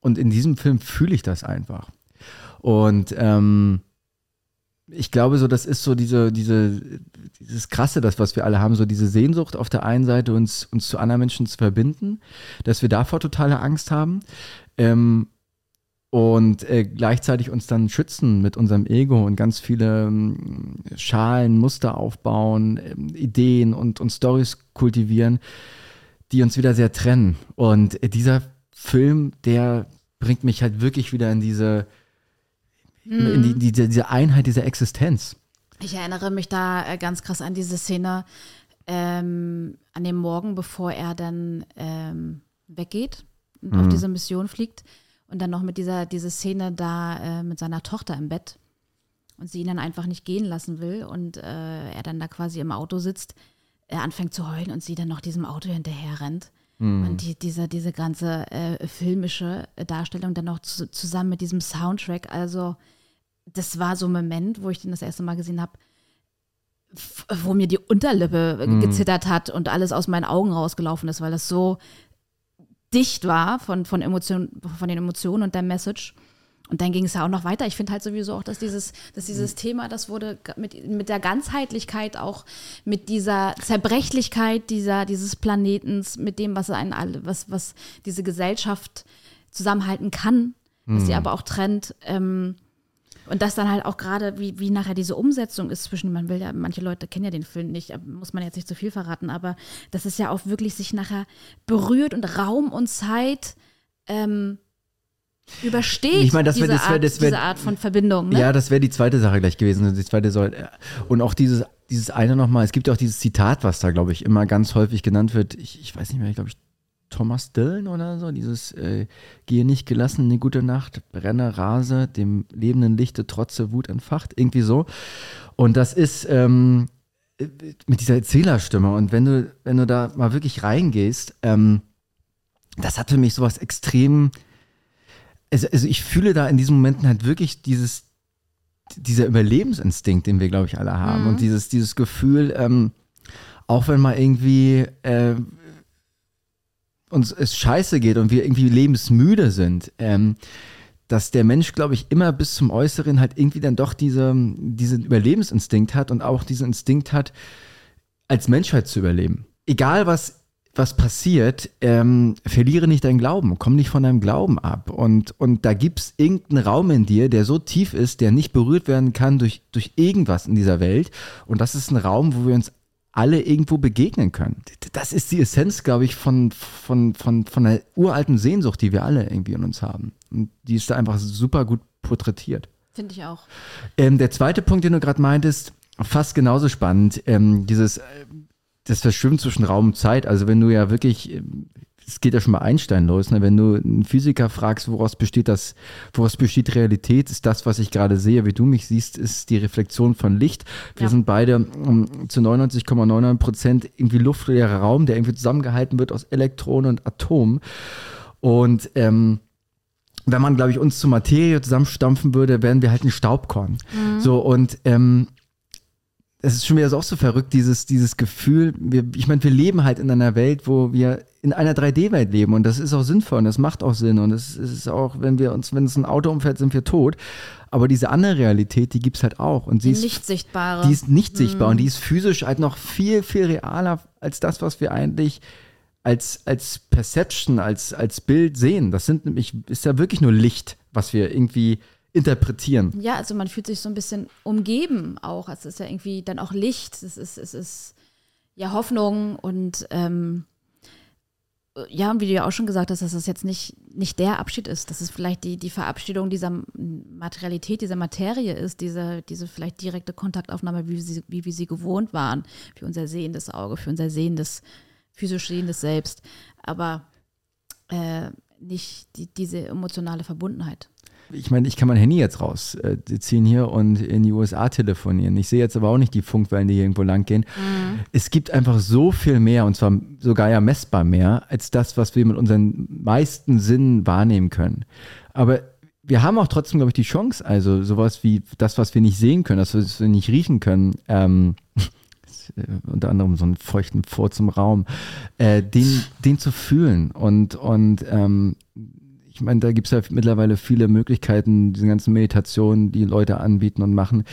und in diesem Film fühle ich das einfach. Und ähm, ich glaube so, das ist so diese, diese, dieses Krasse, das, was wir alle haben, so diese Sehnsucht auf der einen Seite, uns, uns zu anderen Menschen zu verbinden, dass wir davor totale Angst haben. Ähm, und äh, gleichzeitig uns dann schützen mit unserem Ego und ganz viele ähm, Schalen, Muster aufbauen, ähm, Ideen und, und Stories kultivieren, die uns wieder sehr trennen. Und äh, dieser Film, der bringt mich halt wirklich wieder in diese, in die, die, diese Einheit dieser Existenz. Ich erinnere mich da äh, ganz krass an diese Szene ähm, an dem Morgen, bevor er dann ähm, weggeht und auf diese Mission fliegt. Und dann noch mit dieser diese Szene da äh, mit seiner Tochter im Bett und sie ihn dann einfach nicht gehen lassen will und äh, er dann da quasi im Auto sitzt, er anfängt zu heulen und sie dann noch diesem Auto hinterher rennt. Und die, diese, diese ganze äh, filmische Darstellung dann noch zu, zusammen mit diesem Soundtrack, also das war so ein Moment, wo ich den das erste Mal gesehen habe. wo mir die Unterlippe gezittert hat und alles aus meinen Augen rausgelaufen ist, weil das so dicht war von, von, Emotionen, von den Emotionen und der Message. Und dann ging es ja auch noch weiter. Ich finde halt sowieso auch, dass dieses, dass dieses Thema, das wurde mit, mit der Ganzheitlichkeit auch, mit dieser Zerbrechlichkeit dieser, dieses Planetens, mit dem, was einen alle, was, was diese Gesellschaft zusammenhalten kann, was sie aber auch trennt. Ähm, und das dann halt auch gerade, wie, wie nachher diese Umsetzung ist zwischen, man will ja, manche Leute kennen ja den Film nicht, äh, muss man jetzt nicht zu viel verraten, aber dass es ja auch wirklich sich nachher berührt und Raum und Zeit ähm, übersteht. Ich meine, das wär- diese, das wär- Art, das wär- diese Art von Verbindung. Ne? Ja, das wäre die zweite Sache gleich gewesen. Die zweite Säule. Und auch dieses, dieses eine nochmal, es gibt ja auch dieses Zitat, was da, glaube ich, immer ganz häufig genannt wird. Ich, ich weiß nicht mehr, glaube ich, Thomas Dillon oder so, dieses äh, Gehe nicht gelassen in die gute Nacht, brenne, rase, dem lebenden Lichte trotze Wut entfacht, irgendwie so. Und das ist ähm, äh, mit dieser Erzählerstimme. Und wenn du, wenn du da mal wirklich reingehst, ähm, das hat für mich sowas extrem also, also ich fühle da in diesen Momenten halt wirklich dieses, dieser Überlebensinstinkt, den wir, glaube ich, alle haben. Und dieses, dieses Gefühl, ähm, auch wenn mal irgendwie äh, uns es scheiße geht und wir irgendwie lebensmüde sind, ähm, dass der Mensch, glaube ich, immer bis zum Äußeren halt irgendwie dann doch diese, diesen Überlebensinstinkt hat und auch diesen Instinkt hat, als Menschheit zu überleben. Egal was, was passiert, ähm, verliere nicht deinen Glauben, komm nicht von deinem Glauben ab. Und, und da gibt es irgendeinen Raum in dir, der so tief ist, der nicht berührt werden kann durch, durch irgendwas in dieser Welt. Und das ist ein Raum, wo wir uns alle irgendwo begegnen können. Das ist die Essenz, glaube ich, von, von, von, von einer uralten Sehnsucht, die wir alle irgendwie in uns haben. Und die ist da einfach super gut porträtiert. Finde ich auch. Ähm, der zweite Punkt, den du gerade meintest, fast genauso spannend, ähm, dieses, äh, das Verschwimmen zwischen Raum und Zeit. Also wenn du ja wirklich, ähm, es geht ja schon bei Einstein los, ne? wenn du einen Physiker fragst, woraus besteht das, woraus besteht Realität, ist das, was ich gerade sehe, wie du mich siehst, ist die Reflexion von Licht. Wir Ja. sind beide ähm, zu 99,99 Prozent irgendwie luftleerer Raum, der irgendwie zusammengehalten wird aus Elektronen und Atomen. Und ähm, wenn man, glaube ich, uns zur Materie zusammenstampfen würde, wären wir halt ein Staubkorn. So, und ähm, es ist schon wieder so auch so verrückt, dieses, dieses Gefühl, wir, ich meine, wir leben halt in einer Welt, wo wir in einer 3D-Welt leben und das ist auch sinnvoll und das macht auch Sinn und es ist auch, wenn wir uns, wenn es ein Auto umfällt, sind wir tot. Aber diese andere Realität, die gibt's halt auch und sie Die ist nicht sichtbare. die ist nicht sichtbar und die ist physisch halt noch viel, viel realer als das, was wir eigentlich als, als Perception, als, als Bild sehen. Das sind nämlich, ist ja wirklich nur Licht, was wir irgendwie interpretieren. Ja, also man fühlt sich so ein bisschen umgeben auch. Es ist ja irgendwie dann auch Licht. Es ist, es ist ja Hoffnung und ähm, ja, wie du ja auch schon gesagt hast, dass das jetzt nicht, nicht der Abschied ist, dass es vielleicht die, die Verabschiedung dieser Materialität, dieser Materie ist, diese, diese vielleicht direkte Kontaktaufnahme, wie wir, sie, wie wir sie gewohnt waren, für unser sehendes Auge, für unser sehendes, physisch sehendes Selbst. Aber äh, nicht die, diese emotionale Verbundenheit. Ich meine, ich kann mein Handy jetzt rausziehen hier und in die USA telefonieren. Ich sehe jetzt aber auch nicht die Funkwellen, die hier irgendwo lang gehen. Es gibt einfach so viel mehr und zwar sogar ja messbar mehr als das, was wir mit unseren meisten Sinnen wahrnehmen können. Aber wir haben auch trotzdem, glaube ich, die Chance, also sowas wie das, was wir nicht sehen können, das, was wir nicht riechen können, ähm, äh, unter anderem so einen feuchten Furz im Raum, äh, den, den zu fühlen und, und ähm, ich meine, da gibt es ja mittlerweile viele Möglichkeiten, diese ganzen Meditationen, die Leute anbieten und machen,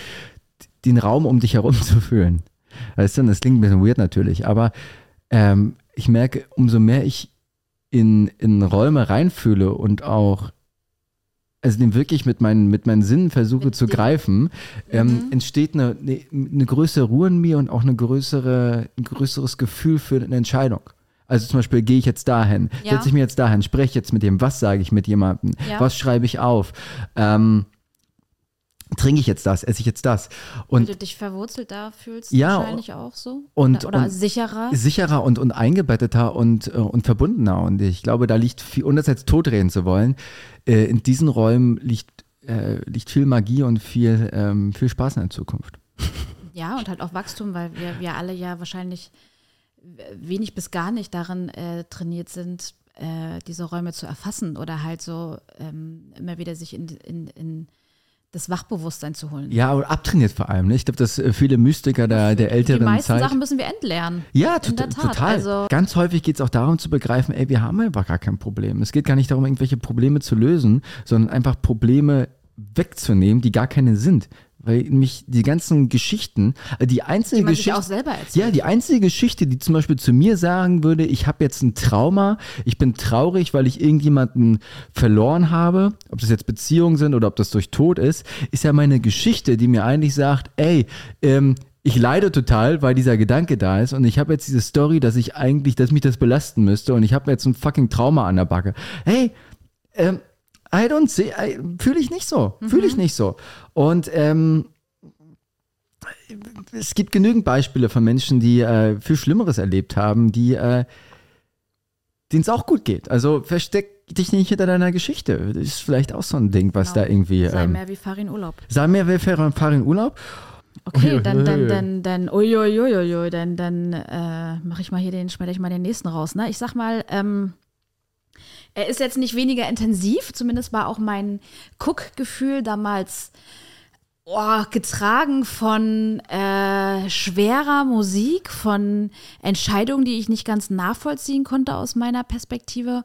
den Raum um dich herum zu fühlen. Weißt du, das klingt ein bisschen weird natürlich, aber ähm, ich merke, umso mehr ich in, in Räume reinfühle und auch also den wirklich mit meinen, mit meinen Sinnen versuche Mit zu dem- greifen, ähm, Mhm. entsteht eine, eine, eine größere Ruhe in mir und auch eine größere, ein größeres Gefühl für eine Entscheidung. Also zum Beispiel, gehe ich jetzt dahin, Ja. setze ich mir jetzt dahin, spreche jetzt mit dem, was sage ich mit jemandem, Ja. was schreibe ich auf, ähm, trinke ich jetzt das, esse ich jetzt das. Und du dich verwurzelt da fühlst, Ja, wahrscheinlich auch so. und- oder oder und- sicherer. sicherer und, und eingebetteter und, äh, und verbundener. Und ich glaube, da liegt viel, ohne das jetzt totreden zu wollen, äh, in diesen Räumen liegt, äh, liegt viel Magie und viel, ähm, viel Spaß in der Zukunft. Ja, und halt auch Wachstum, weil wir, wir alle ja wahrscheinlich wenig bis gar nicht darin äh, trainiert sind, äh, diese Räume zu erfassen oder halt so ähm, immer wieder sich in, in, in das Wachbewusstsein zu holen. Ja, und abtrainiert vor allem. Ne? Ich glaube, dass äh, viele Mystiker der, der älteren Die meisten Zeit. Sachen müssen wir entlernen. Ja, Tat. total. Also- Ganz häufig geht es auch darum zu begreifen, ey, wir haben einfach gar kein Problem. Es geht gar nicht darum, irgendwelche Probleme zu lösen, sondern einfach Probleme wegzunehmen, die gar keine sind. Weil mich die ganzen Geschichten, äh, die einzige Die Geschichte. auch selber erzählt. Ja, die einzige Geschichte, die zum Beispiel zu mir sagen würde, ich habe jetzt ein Trauma, ich bin traurig, weil ich irgendjemanden verloren habe, ob das jetzt Beziehungen sind oder ob das durch Tod ist, ist ja meine Geschichte, die mir eigentlich sagt, ey, ähm, ich leide total, weil dieser Gedanke da ist und ich habe jetzt diese Story, dass ich eigentlich, dass mich das belasten müsste und ich habe jetzt ein fucking Trauma an der Backe. Hey, ähm, I don't see, fühle ich nicht so, fühle ich nicht so. Und ähm, es gibt genügend Beispiele von Menschen, die äh, viel Schlimmeres erlebt haben, die äh, denen es auch gut geht. Also versteck dich nicht hinter deiner Geschichte. Das ist vielleicht auch so ein Ding, was Genau. da irgendwie. Sei Ähm, mehr wie Farin Urlaub. sei mehr wer fair und fahr in Urlaub. Okay, dann, dann, dann, dann, uiuiuiui, dann, dann äh, mache ich mal hier den, schneide ich mal den nächsten raus. Ne? Ich sag mal, ähm, er ist jetzt nicht weniger intensiv, zumindest war auch mein Guckgefühl damals oh, getragen von äh, schwerer Musik, von Entscheidungen, die ich nicht ganz nachvollziehen konnte aus meiner Perspektive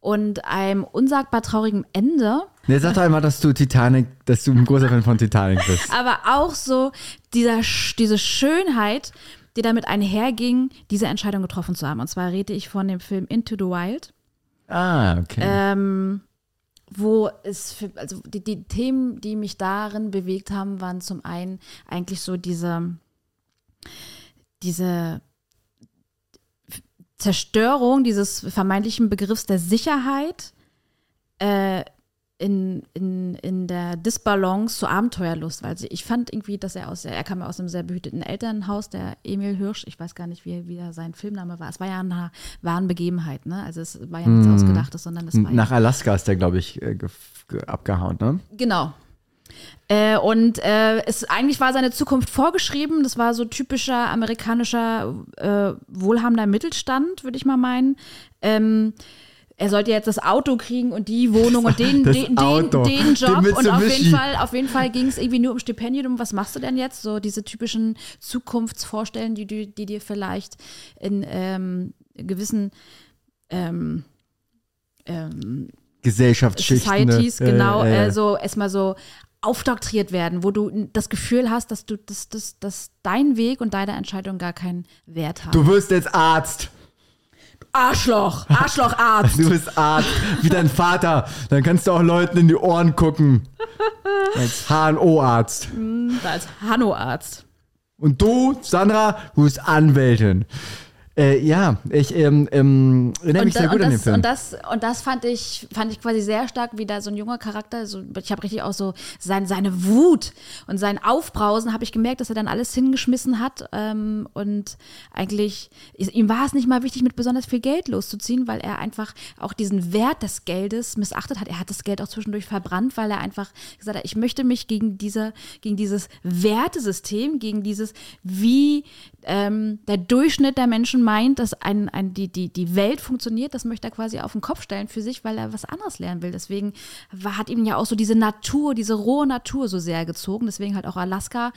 und einem unsagbar traurigen Ende. Ne, sag doch einmal, dass du Titanic, dass du ein großer Fan von Titanic bist. aber auch so dieser, diese Schönheit, die damit einherging, diese Entscheidung getroffen zu haben. Und zwar rede ich von dem Film Into the Wild, Ah, okay. ähm, wo es, für, also die, die Themen, die mich darin bewegt haben, waren zum einen eigentlich so diese, diese Zerstörung dieses vermeintlichen Begriffs der Sicherheit äh, in, in, in der Disbalance zur Abenteuerlust, weil sie, ich fand irgendwie, dass er aus, er kam ja aus einem sehr behüteten Elternhaus, der Emil Hirsch, ich weiß gar nicht, wie, wie sein Filmname war. Es war ja eine wahren Begebenheit, ne? Also es war ja nichts Ausgedachtes, sondern es war Nach ja, Alaska ist der, glaube ich, äh, abgehauen, ne? Genau. Äh, und äh, es, eigentlich war seine Zukunft vorgeschrieben. Das war so typischer amerikanischer äh, wohlhabender Mittelstand, würde ich mal meinen. Ähm, er sollte jetzt das Auto kriegen und die Wohnung und den, den, den, den Job. den und auf jeden Fall, auf jeden Fall ging es irgendwie nur um Stipendium. Was machst du denn jetzt? So diese typischen Zukunftsvorstellungen, die, du- die dir vielleicht in ähm, gewissen ähm, ähm, Gesellschaftsschichten. Societies, ne? genau, Äh, äh, äh, so erstmal so aufdoktriert werden, wo du das Gefühl hast, dass du, dass, dass, dass dein Weg und deine Entscheidung gar keinen Wert haben. Du wirst jetzt Arzt. Arschloch, Arschlocharzt. Du bist Arzt, wie dein Vater. Dann kannst du auch Leuten in die Ohren gucken. Als HNO-Arzt. als Hanno-Arzt. Und du, Sandra, du bist Anwältin. Äh, ja, ich ähm, ähm, erinnere mich Und, sehr da- gut an den Film. und das und das fand ich fand ich quasi sehr stark, wie da so ein junger Charakter, so, ich habe richtig auch so sein, seine Wut und sein Aufbrausen, habe ich gemerkt, dass er dann alles hingeschmissen hat ähm, und eigentlich ihm war es nicht mal wichtig, mit besonders viel Geld loszuziehen, weil er einfach auch diesen Wert des Geldes missachtet hat. Er hat das Geld auch zwischendurch verbrannt, weil er einfach gesagt hat, ich möchte mich gegen diese gegen dieses Wertesystem, gegen dieses wie ähm, der Durchschnitt der Menschen meint, dass ein, ein, die, die, die Welt funktioniert, das möchte er quasi auf den Kopf stellen für sich, weil er was anderes lernen will. Deswegen war, hat ihm ja auch so diese Natur, diese rohe Natur so sehr gezogen. Deswegen halt auch Alaska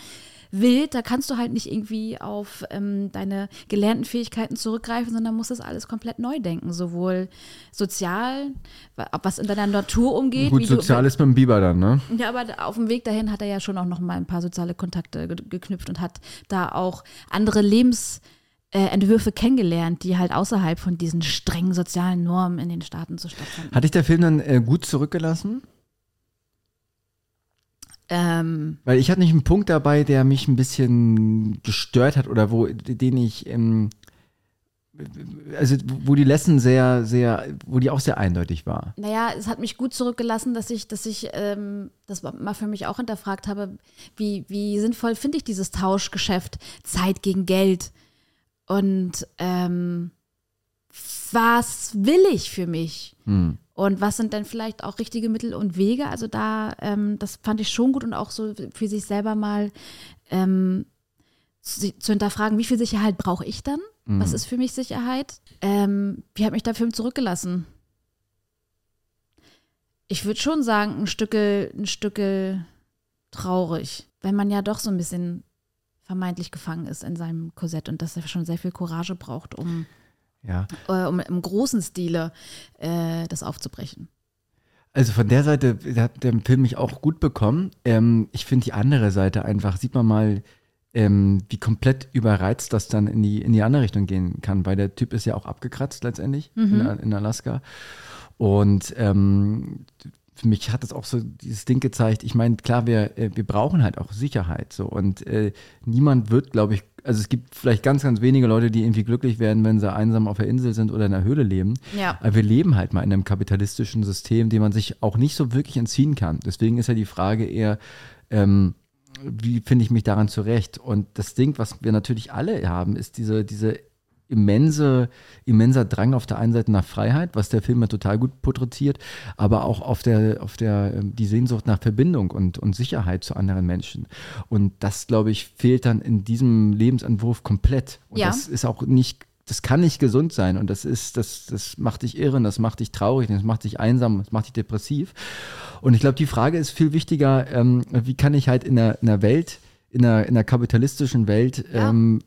wild. Da kannst du halt nicht irgendwie auf ähm, deine gelernten Fähigkeiten zurückgreifen, sondern musst das alles komplett neu denken. Sowohl sozial, wa- was in deiner Natur umgeht. Gut, wie du, sozial ist mit dem Biber dann, ne? ja, aber auf dem Weg dahin hat er ja schon auch noch mal ein paar soziale Kontakte ge geknüpft und hat da auch andere Lebensentwürfe äh, Entwürfe kennengelernt, die halt außerhalb von diesen strengen sozialen Normen in den Staaten so stattfinden. Hat dich der Film dann äh, gut zurückgelassen? Ähm, Weil ich hatte nicht einen Punkt dabei, der mich ein bisschen gestört hat oder wo, den ich, ähm, also wo die Lesson sehr, sehr, wo die auch sehr eindeutig war. naja, es hat mich gut zurückgelassen, dass ich, dass ich ähm, das mal für mich auch hinterfragt habe, wie, wie sinnvoll finde ich dieses Tauschgeschäft Zeit gegen Geld und ähm, was will ich für mich? Hm. Und was sind denn vielleicht auch richtige Mittel und Wege? Also da, ähm, das fand ich schon gut und auch so für sich selber mal ähm, zu, zu hinterfragen, wie viel Sicherheit brauche ich dann? Was ist für mich Sicherheit? Ähm, wie hat mich der Film zurückgelassen? Ich würde schon sagen, ein Stückel, ein Stückel traurig, wenn man ja doch so ein bisschen vermeintlich gefangen ist in seinem Korsett und dass er schon sehr viel Courage braucht, um, Ja. äh, um im großen Stile äh, das aufzubrechen. Also von der Seite hat der Film mich auch gut bekommen. Ähm, ich finde die andere Seite einfach, sieht man mal, ähm, wie komplett überreizt das dann in die, in die andere Richtung gehen kann, weil der Typ ist ja auch abgekratzt letztendlich in, in Alaska. Und ähm, für mich hat das auch so dieses Ding gezeigt, ich meine, klar, wir, äh, wir brauchen halt auch Sicherheit so und äh, niemand wird, glaube ich, also es gibt vielleicht ganz, ganz wenige Leute, die irgendwie glücklich werden, wenn sie einsam auf der Insel sind oder in einer Höhle leben. Ja. Aber wir leben halt mal in einem kapitalistischen System, dem man sich auch nicht so wirklich entziehen kann. Deswegen ist ja die Frage eher, ähm, wie finde ich mich daran zurecht? Und das Ding, was wir natürlich alle haben, ist diese, diese immense, immenser Drang auf der einen Seite nach Freiheit, was der Film ja total gut porträtiert, aber auch auf der, auf der, ähm, die Sehnsucht nach Verbindung und, und Sicherheit zu anderen Menschen. Und das, glaube ich, fehlt dann in diesem Lebensentwurf komplett. Und Ja. das ist auch nicht, das kann nicht gesund sein und das ist, das, das macht dich irren, das macht dich traurig, das macht dich einsam, das macht dich depressiv. Und ich glaube, die Frage ist viel wichtiger, ähm, wie kann ich halt in der, in der Welt, in der, in der kapitalistischen Welt Ja. ähm,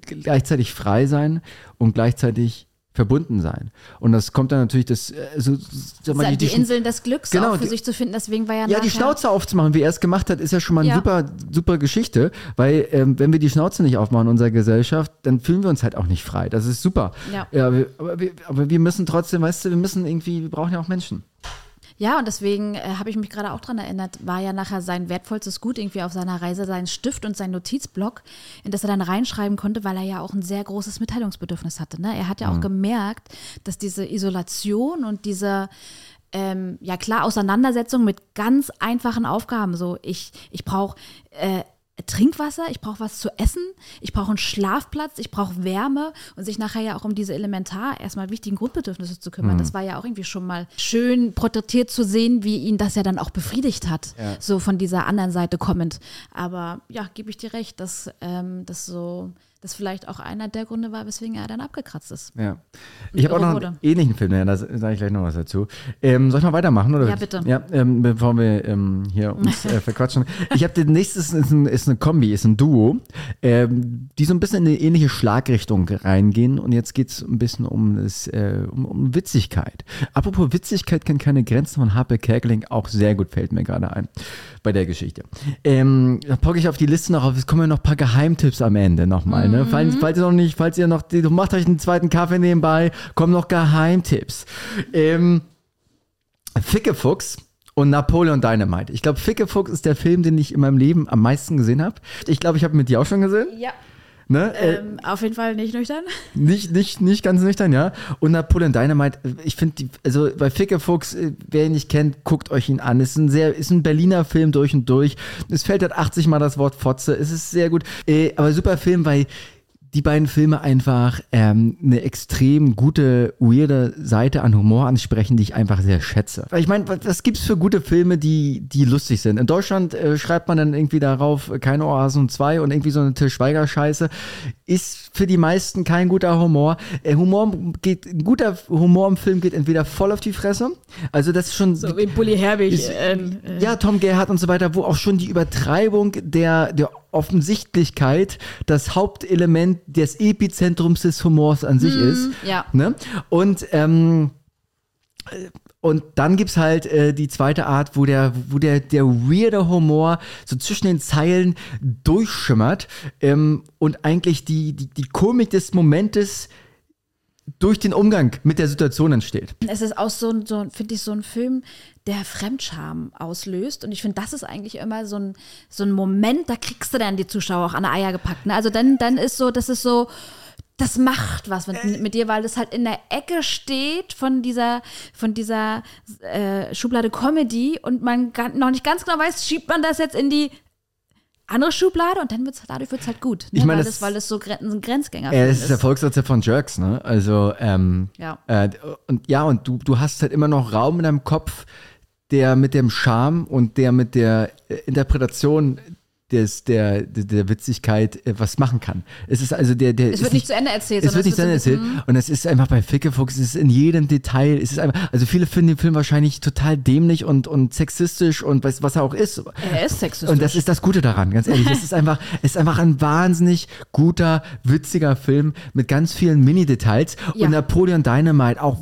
gleichzeitig frei sein und gleichzeitig verbunden sein. Und das kommt dann natürlich das, äh, so, sag mal, die, Inseln des Glücks Genau, auch für die- sich zu finden, deswegen war ja ja, die Schnauze aufzumachen, wie er es gemacht hat, ist ja schon mal eine Ja. super, super Geschichte, weil ähm, wenn wir die Schnauze nicht aufmachen in unserer Gesellschaft, dann fühlen wir uns halt auch nicht frei. Das ist super. Ja. wir, aber, wir, aber wir müssen trotzdem, weißt du, wir müssen irgendwie, wir brauchen ja auch Menschen. Ja, und deswegen äh, habe ich mich gerade auch dran erinnert, war ja nachher sein wertvollstes Gut irgendwie auf seiner Reise sein Stift und sein Notizblock, in das er dann reinschreiben konnte, weil er ja auch ein sehr großes Mitteilungsbedürfnis hatte. Ne? Er hat ja auch gemerkt, dass diese Isolation und diese ähm, ja klar Auseinandersetzung mit ganz einfachen Aufgaben, so ich ich brauche äh, Trinkwasser, ich brauche was zu essen, ich brauche einen Schlafplatz, ich brauche Wärme und sich nachher ja auch um diese elementar erstmal wichtigen Grundbedürfnisse zu kümmern. Das war ja auch irgendwie schon mal schön porträtiert zu sehen, wie ihn das ja dann auch befriedigt hat, Ja. so von dieser anderen Seite kommend. Aber ja, gebe ich dir recht, dass ähm, das so, das vielleicht auch einer der Gründe war, weswegen er dann abgekratzt ist. Ja. Ich habe auch noch Wurde. einen ähnlichen Film, ja, da sage ich gleich noch was dazu. Ähm, soll ich mal weitermachen? Oder? Ja, bitte. Ja, ähm, bevor wir ähm, hier uns äh, verquatschen. Ich habe den nächsten, ist, ein, ist eine Kombi, ist ein Duo, ähm, die so ein bisschen in eine ähnliche Schlagrichtung reingehen. Und jetzt geht es ein bisschen um, das, äh, um, um Witzigkeit. Apropos Witzigkeit kennt keine Grenzen von Harpe Kerkeling, auch sehr gut, fällt mir gerade ein bei der Geschichte. Ähm, da packe ich auf die Liste noch auf, es kommen ja noch ein paar Geheimtipps am Ende nochmal. Ne? Falls, falls ihr noch nicht, falls ihr noch, macht euch einen zweiten Kaffee nebenbei, kommen noch Geheimtipps. Ähm, Fickefuchs und Napoleon Dynamite. Ich glaube, Fickefuchs ist der Film, den ich in meinem Leben am meisten gesehen habe. Ich glaube, ich habe mit dir auch schon gesehen. Ja. Ne? Äh, Ähm, auf jeden Fall nicht nüchtern. nicht, nicht, nicht ganz nüchtern, ja. Und Napoleon Dynamite, ich finde, also bei Fickefuchs, äh, wer ihn nicht kennt, guckt euch ihn an. Ist ein sehr, ist ein Berliner Film durch und durch. Es fällt halt 80 Mal das Wort Fotze. Es ist sehr gut. Äh, aber super Film, weil die beiden Filme einfach ähm, eine extrem gute, weirde Seite an Humor ansprechen, die ich einfach sehr schätze. Weil ich meine, was, was gibt's für gute Filme, die, die lustig sind? In Deutschland äh, schreibt man dann irgendwie darauf, äh, keine Oasen 2 und irgendwie so eine Til Schweiger-Scheiße. Ist für die meisten kein guter Humor. Äh, Humor geht, ein guter Humor im Film geht entweder voll auf die Fresse, also das ist schon So wie Bully Herbig. Ist- äh, ja, Tom Gerhardt und so weiter, wo auch schon die Übertreibung der, der Offensichtlichkeit das Hauptelement des Epizentrums des Humors an sich ist. ja. Ne? Und, ähm, äh, und dann gibt's halt äh, die zweite Art, wo der, wo der, der weirde Humor so zwischen den Zeilen durchschimmert ähm, und eigentlich die, die, die Komik des Momentes durch den Umgang mit der Situation entsteht. Es ist auch so, ein- so finde ich, so ein Film, der Fremdscham auslöst. Und ich finde, das ist eigentlich immer so ein, so ein Moment, da kriegst du dann die Zuschauer auch an die Eier gepackt. Ne? Also dann, dann ist so, das ist so, das macht was mit, mit dir, weil das halt in der Ecke steht von dieser, von dieser äh, Schublade Comedy und man noch nicht ganz genau weiß, schiebt man das jetzt in die andere Schublade und dann wird's, dadurch wird es halt gut. Ne? Ich meine, weil, das- das, weil es so ein Grenzgänger Ja, das ist der Volkswitz von Jerks, ne? Also, ähm, Ja. äh, und ja, und du, du hast halt immer noch Raum in deinem Kopf, der mit dem Charme und der mit der äh, Interpretation des, der, der, der Witzigkeit äh, was machen kann. Es ist also der, der Es wird ist nicht zu Ende erzählt, es wird nicht zu Ende erzählt. Und es ist einfach bei Fickefuchs, es ist in jedem Detail, es ist einfach, also viele finden den Film wahrscheinlich total dämlich und, und sexistisch und weiß, was er auch ist. Er ist sexistisch. Und das ist das Gute daran, ganz ehrlich. Es ist einfach, es ist einfach ein wahnsinnig guter, witziger Film mit ganz vielen Mini-Details. Ja. Und Napoleon Dynamite auch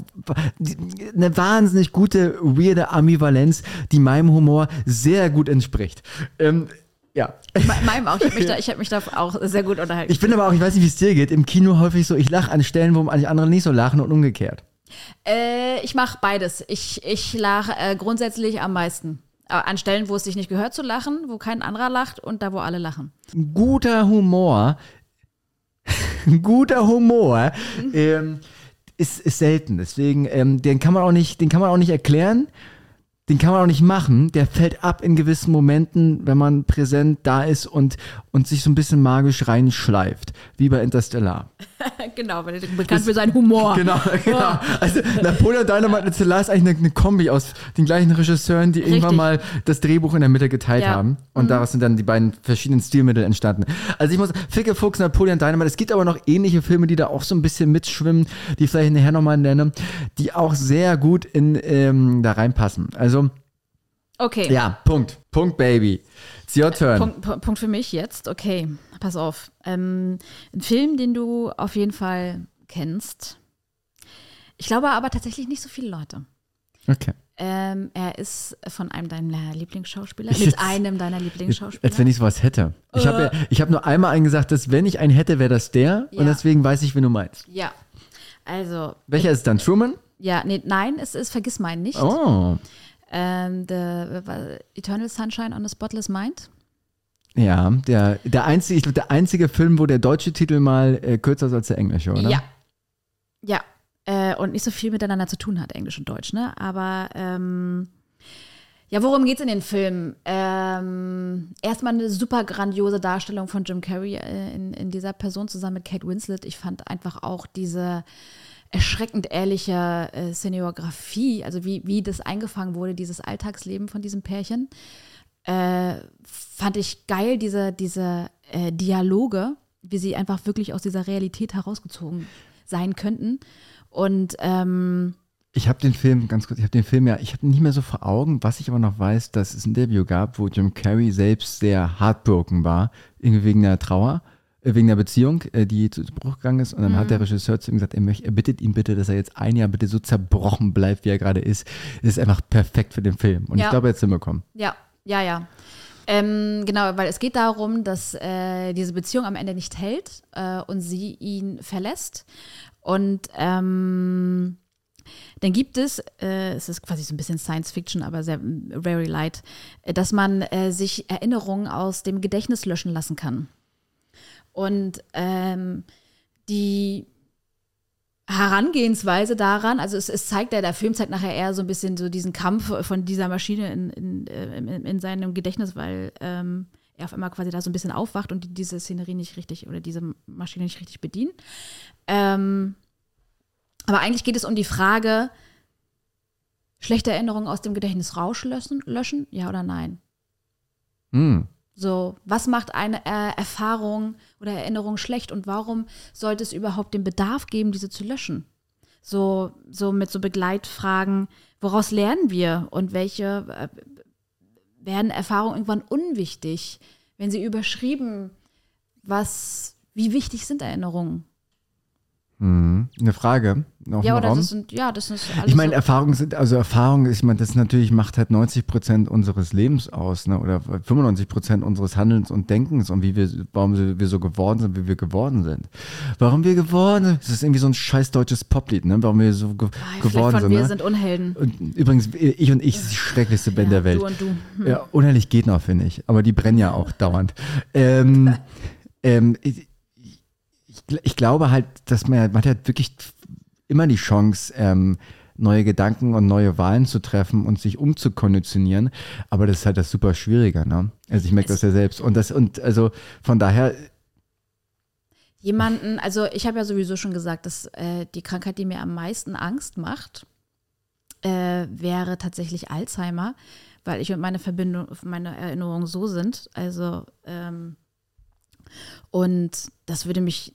eine wahnsinnig gute, weirde Ambivalenz, die meinem Humor sehr gut entspricht. Ähm, ja. Me- Meinem auch. Ich habe mich, da, ich hab mich da auch sehr gut unterhalten. Ich bin aber auch, ich weiß nicht, wie es dir geht, im Kino häufig so, ich lache an Stellen, wo andere nicht so lachen und umgekehrt. Äh, ich mache beides. Ich, ich lache äh, grundsätzlich am meisten. Äh, An Stellen, wo es sich nicht gehört zu lachen, wo kein anderer lacht und da, wo alle lachen. guter Humor, guter Humor ähm, ist, ist selten. Deswegen, ähm, den kann man auch nicht, den kann man auch nicht erklären. Den kann man auch nicht machen. Der fällt ab in gewissen Momenten, wenn man präsent da ist und, und sich so ein bisschen magisch reinschleift. Wie bei Interstellar. genau, weil er bekannt für seinen Humor. Genau, genau. Also Napoleon Dynamite und Interstellar ist eigentlich eine, eine Kombi aus den gleichen Regisseuren, die irgendwann mal das Drehbuch in der Mitte geteilt Ja. Mhm. haben. Und daraus sind dann die beiden verschiedenen Stilmittel entstanden. Also ich muss, Ficke Fuchs, Napoleon Dynamite, es gibt aber noch ähnliche Filme, die da auch so ein bisschen mitschwimmen, die ich vielleicht nachher nochmal nenne, die auch sehr gut in ähm, da reinpassen. Also, Okay. ja, Punkt. Punkt, Baby. It's your turn. Punkt, Punkt, für mich jetzt. Okay, pass auf. Ähm, ein Film, den du auf jeden Fall kennst. Ich glaube aber tatsächlich nicht so viele Leute. Okay. Ähm, er ist von einem deiner Lieblingsschauspieler. Ich Mit jetzt- einem deiner Lieblingsschauspieler. Als wenn ich sowas hätte. Ich habe ja, ich hab nur einmal einen gesagt, dass wenn ich einen hätte, wäre das der. Und Ja. deswegen weiß ich, wen du meinst. ja. Also, Welcher ist es dann? Truman? ja, nee, nein, es ist Vergiss meinen nicht. Oh. Ähm, the, Eternal Sunshine on a Spotless Mind. Ja, der, der, einzige, ich glaub, der einzige Film, wo der deutsche Titel mal äh, kürzer ist als der englische, oder? Ja. Ja. Äh, und nicht so viel miteinander zu tun hat, Englisch und Deutsch, ne? Aber ähm, ja, worum geht's in den Film? Ähm, erstmal eine super grandiose Darstellung von Jim Carrey äh, in, in dieser Person zusammen mit Kate Winslet. Ich fand einfach auch diese erschreckend ehrliche äh, Szenografie, also wie, wie das eingefangen wurde, dieses Alltagsleben von diesem Pärchen, äh, fand ich geil, diese, diese äh, Dialoge, wie sie einfach wirklich aus dieser Realität herausgezogen sein könnten. Und ähm, Ich habe den Film, ganz kurz, ich habe den Film ja, ich habe nicht mehr so vor Augen, was ich aber noch weiß, dass es ein Interview gab, wo Jim Carrey selbst sehr heartbroken war, irgendwie wegen der Trauer, wegen der Beziehung, äh, die zu Bruch gegangen ist. Und dann hat der Regisseur zu ihm gesagt, er, möchte, er bittet ihn bitte, dass er jetzt ein Jahr bitte so zerbrochen bleibt, wie er gerade ist. Das ist einfach perfekt für den Film. Und Ja. ich glaube, er hat es hinbekommen. Ja, ja, ja. Ähm, genau, weil es geht darum, dass äh, diese Beziehung am Ende nicht hält äh, und sie ihn verlässt. Und ähm, dann gibt es, äh, es ist quasi so ein bisschen Science Fiction, aber sehr mm, very light, äh, dass man äh, sich Erinnerungen aus dem Gedächtnis löschen lassen kann. Und ähm, die Herangehensweise daran, also es, es zeigt ja, der Film zeigt nachher eher so ein bisschen so diesen Kampf von dieser Maschine in, in, äh, in, in seinem Gedächtnis, weil ähm, er auf einmal quasi da so ein bisschen aufwacht und die diese Szenerie nicht richtig oder diese Maschine nicht richtig bedienen. Ähm, aber eigentlich geht es um die Frage, schlechte Erinnerungen aus dem Gedächtnis rauslöschen, löschen, ja oder nein? Hm. So, was macht eine äh, Erfahrung oder Erinnerung schlecht und warum sollte es überhaupt den Bedarf geben, diese zu löschen? So, so mit so Begleitfragen, woraus lernen wir und welche äh, werden Erfahrungen irgendwann unwichtig, wenn sie überschrieben, was, wie wichtig sind Erinnerungen? Hm. Eine Frage. Noch Ja, oder Raum? das sind, ja, das ist alles Ich meine, so. Erfahrungen sind, also Erfahrung ist, ich meine, das natürlich macht halt 90 Prozent unseres Lebens aus, ne? oder 95 Prozent unseres Handelns und Denkens und wie wir, warum wir so geworden sind, wie wir geworden sind. Warum wir geworden sind, das ist irgendwie so ein scheiß deutsches Poplied, ne? warum wir so ge Ah, vielleicht geworden von sind. wir Ne? sind Unhelden. Und übrigens, ich und ich ist die schrecklichste Band Ja, der Welt. Du und du. Ja, unheimlich geht noch, finde ich. Aber die brennen ja auch dauernd. Ähm, ähm, ich, ich, glaube halt, dass man, man hat halt wirklich immer die Chance, ähm, neue Gedanken und neue Wahlen zu treffen und sich umzukonditionieren. Aber das ist halt das super Schwierige, ne? Also ich merke das ja selbst. Und das, und also von daher, jemanden, also ich habe ja sowieso schon gesagt, dass äh, die Krankheit, die mir am meisten Angst macht, äh, wäre tatsächlich Alzheimer, weil ich und meine Verbindung, meine Erinnerungen so sind. Also, ähm, und das würde mich,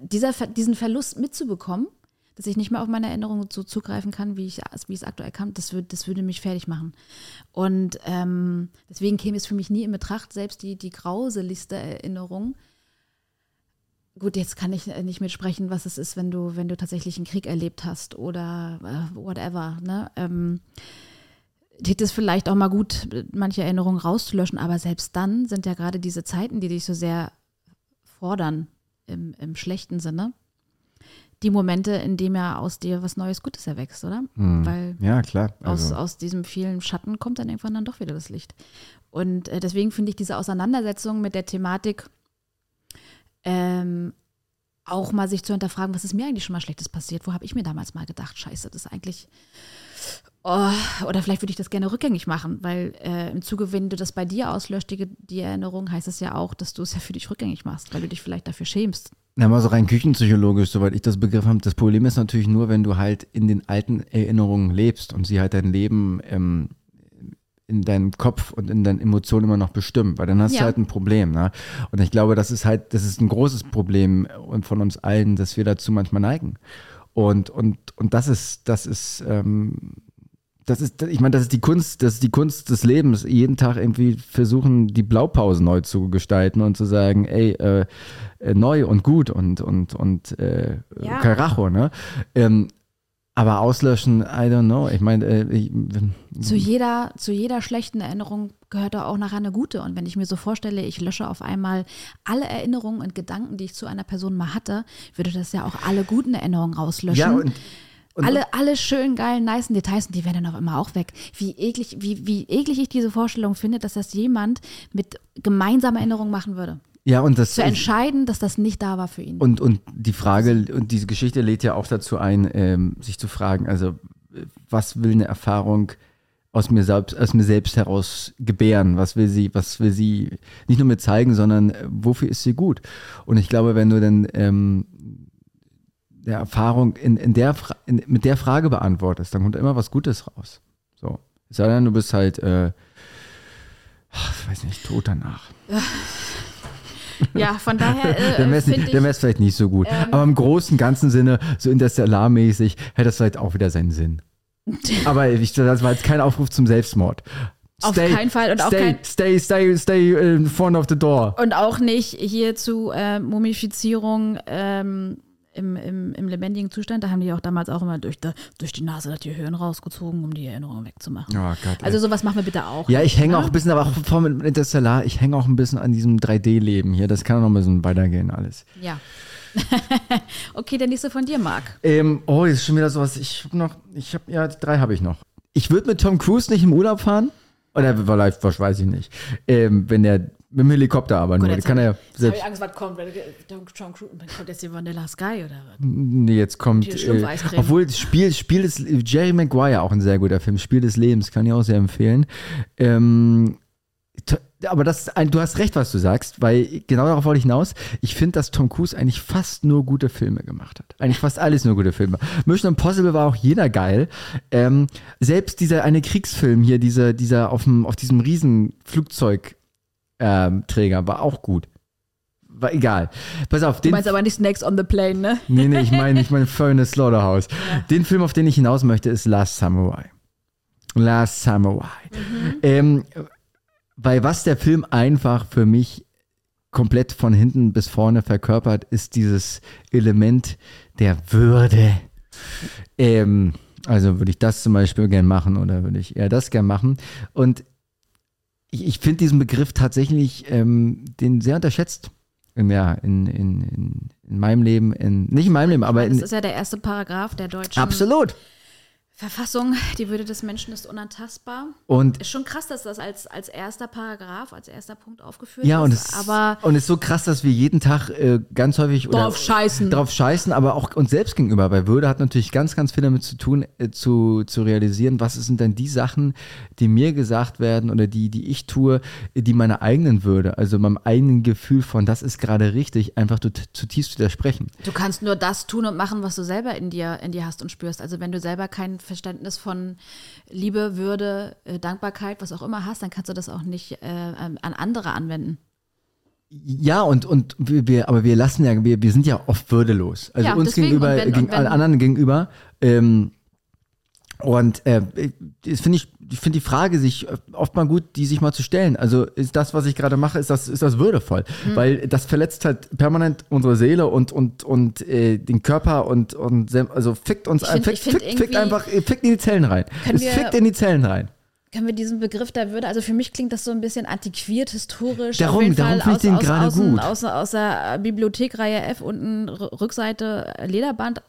dieser, diesen Verlust mitzubekommen, dass ich nicht mehr auf meine Erinnerungen so zugreifen kann, wie ich, es aktuell kann, das, würd, das würde mich fertig machen. Und ähm, deswegen käme es für mich nie in Betracht, selbst die, die grauseligste Erinnerung. Gut, jetzt kann ich äh, nicht mitsprechen, was es ist, wenn du, wenn du tatsächlich einen Krieg erlebt hast oder äh, whatever. Ne? Ähm, täte es vielleicht auch mal gut, manche Erinnerungen rauszulöschen, aber selbst dann sind ja gerade diese Zeiten, die dich so sehr fordern, im, im schlechten Sinne, die Momente, in denen ja aus dir was Neues Gutes erwächst, oder? Weil Ja, klar. aus, Also, aus diesem vielen Schatten kommt dann irgendwann dann doch wieder das Licht. Und äh, deswegen finde ich diese Auseinandersetzung mit der Thematik ähm, auch mal sich zu hinterfragen, was ist mir eigentlich schon mal Schlechtes passiert? Wo habe ich mir damals mal gedacht, scheiße, das ist eigentlich. Oh, oder vielleicht würde ich das gerne rückgängig machen, weil äh, im Zuge, wenn du das bei dir auslöscht, die, die Erinnerung, heißt es ja auch, dass du es ja für dich rückgängig machst, weil du dich vielleicht dafür schämst. na, mal so rein küchenpsychologisch, soweit ich das begriffen habe. Das Problem ist natürlich nur, wenn du halt in den alten Erinnerungen lebst und sie halt dein Leben ähm, in deinem Kopf und in deinen Emotionen immer noch bestimmen, weil dann hast Ja. du halt ein Problem. Ne? Und ich glaube, das ist halt, das ist ein großes Problem und von uns allen, dass wir dazu manchmal neigen. Und, und, und das ist, das ist, ähm, das ist, ich meine, das ist die Kunst, das ist die Kunst des Lebens, jeden Tag irgendwie versuchen, die Blaupause neu zu gestalten und zu sagen, ey, äh, äh, neu und gut und, und, und äh, Ja. Karacho, ne? Ähm, aber auslöschen, I don't know. Ich meine, äh, Zu jeder, zu jeder schlechten Erinnerung gehört da auch nachher eine gute. Und wenn ich mir so vorstelle, ich lösche auf einmal alle Erinnerungen und Gedanken, die ich zu einer Person mal hatte, würde das ja auch alle guten Erinnerungen rauslöschen. ja, und, und alle, alle schön geilen, nicen Details, und die werden dann auf einmal auch weg. Wie eklig, wie, wie eklig ich diese Vorstellung finde, dass das jemand mit gemeinsamer Erinnerung machen würde. ja, und das Zu entscheiden, dass das nicht da war für ihn. Und, und die Frage, und diese Geschichte lädt ja auch dazu ein, ähm, sich zu fragen, also was will eine Erfahrung aus mir selbst, aus mir selbst heraus gebären? Was will sie, was will sie nicht nur mir zeigen, sondern äh, wofür ist sie gut? Und ich glaube, wenn du dann ähm, der Erfahrung in, in der Fra in, mit der Frage beantwortest, dann kommt immer was Gutes raus. So. Es sei denn, du bist halt, äh, ich weiß nicht, tot danach. ja, von daher äh, Dann wäre es vielleicht nicht so gut. Aber im großen, ganzen Sinne, so interstellarmäßig, hätte das vielleicht auch wieder seinen Sinn. Aber ich, das war jetzt kein Aufruf zum Selbstmord. Auf keinen Fall und auch stay, kein- Stay, stay, stay in front of the door. Und auch nicht hier zu äh, Mumifizierung ähm, im, im, im lebendigen Zustand. Da haben die auch damals auch immer durch, die- durch die Nase das Gehirn rausgezogen, um die Erinnerung wegzumachen. Oh Gott. Also sowas machen wir bitte auch. ja, ich hänge ne? auch ein bisschen, aber auch vor mit Interstellar, ich hänge auch ein bisschen an diesem 3D-Leben hier. Das kann auch noch ein bisschen weitergehen alles. Ja. okay, der nächste von dir, Marc. Ähm, oh, jetzt ist schon wieder sowas. Ich hab noch, ich habe, ja, drei habe ich noch. Ich würde mit Tom Cruise nicht im Urlaub fahren. Oder vielleicht, was weiß ich nicht. Ähm, wenn der mit dem Helikopter aber nur, jetzt kann er Jetzt selbst. ich Angst, was kommt. Tom Cruise, dann kommt jetzt die Vanilla Sky oder was? Nee, jetzt kommt. Äh, obwohl, das Spiel, Spiel des. Jerry Maguire, auch ein sehr guter Film. Spiel des Lebens, kann ich auch sehr empfehlen. Ähm, aber das, du hast recht, was du sagst, weil genau darauf wollte ich hinaus. Ich finde, dass Tom Cruise eigentlich fast nur gute Filme gemacht hat. Eigentlich fast alles nur gute Filme. Mission Impossible war auch jeder geil. Ähm, selbst dieser eine Kriegsfilm hier, dieser, dieser auf, dem, auf diesem riesen Flugzeugträger ähm, Träger war auch gut. War egal. Pass auf, Du den meinst aber nicht Snakes on the Plane, ne? Nee, nee, ich meine, ich meine Furnace Slaughterhouse. Den Film, auf den ich hinaus möchte, ist Last Samurai. Last Samurai. Ähm, weil was der Film einfach für mich komplett von hinten bis vorne verkörpert, ist dieses Element der Würde. Ähm, also würde ich das zum Beispiel gern machen oder würde ich eher das gern machen. Und ich, ich finde diesen Begriff tatsächlich ähm, den sehr unterschätzt. In, ja, in, in, in, in meinem Leben, in, nicht in meinem Leben, aber Das in, ist ja der erste Paragraph der deutschen absolut. Verfassung. Die Würde des Menschen ist unantastbar. Und Ist schon krass, dass das als, als erster Paragraph, als erster Punkt aufgeführt ja, und ist. es, aber und ist so krass, dass wir jeden Tag äh, ganz häufig Drauf scheißen. drauf scheißen, aber auch uns selbst gegenüber. Weil Würde hat natürlich ganz, ganz viel damit zu tun, äh, zu, zu realisieren, was sind denn die Sachen, die mir gesagt werden oder die, die ich tue, die meiner eigenen Würde, also meinem eigenen Gefühl von, das ist gerade richtig, einfach zutiefst widersprechen. du kannst nur das tun und machen, was du selber in dir, in dir hast und spürst. Also wenn du selber kein Verständnis von Liebe, Würde, äh, Dankbarkeit, was auch immer hast, dann kannst du das auch nicht äh, an andere anwenden. Ja, und, und wir, wir, aber wir lassen ja, wir, wir sind ja oft würdelos. Also Ja, uns deswegen, gegenüber, und wenn- gegen und wenn- allen anderen gegenüber. Ähm, und äh, das finde ich, ich finde die Frage sich oft mal gut, die sich mal zu stellen. Also ist das, was ich gerade mache, ist das, ist das würdevoll? Mhm. Weil das verletzt halt permanent unsere Seele und, und, und äh, den Körper und, und also fickt uns, find- fickt, find fickt, fickt einfach, äh, fickt in die Zellen rein. Können Es wir- fickt in die Zellen rein. Können wir diesen Begriff der Würde, also für mich klingt das so ein bisschen antiquiert, historisch. Darum- darum finde ich aus, den aus, gerade aus, gut. Aus, aus der Bibliothekreihe F unten Rückseite Lederband.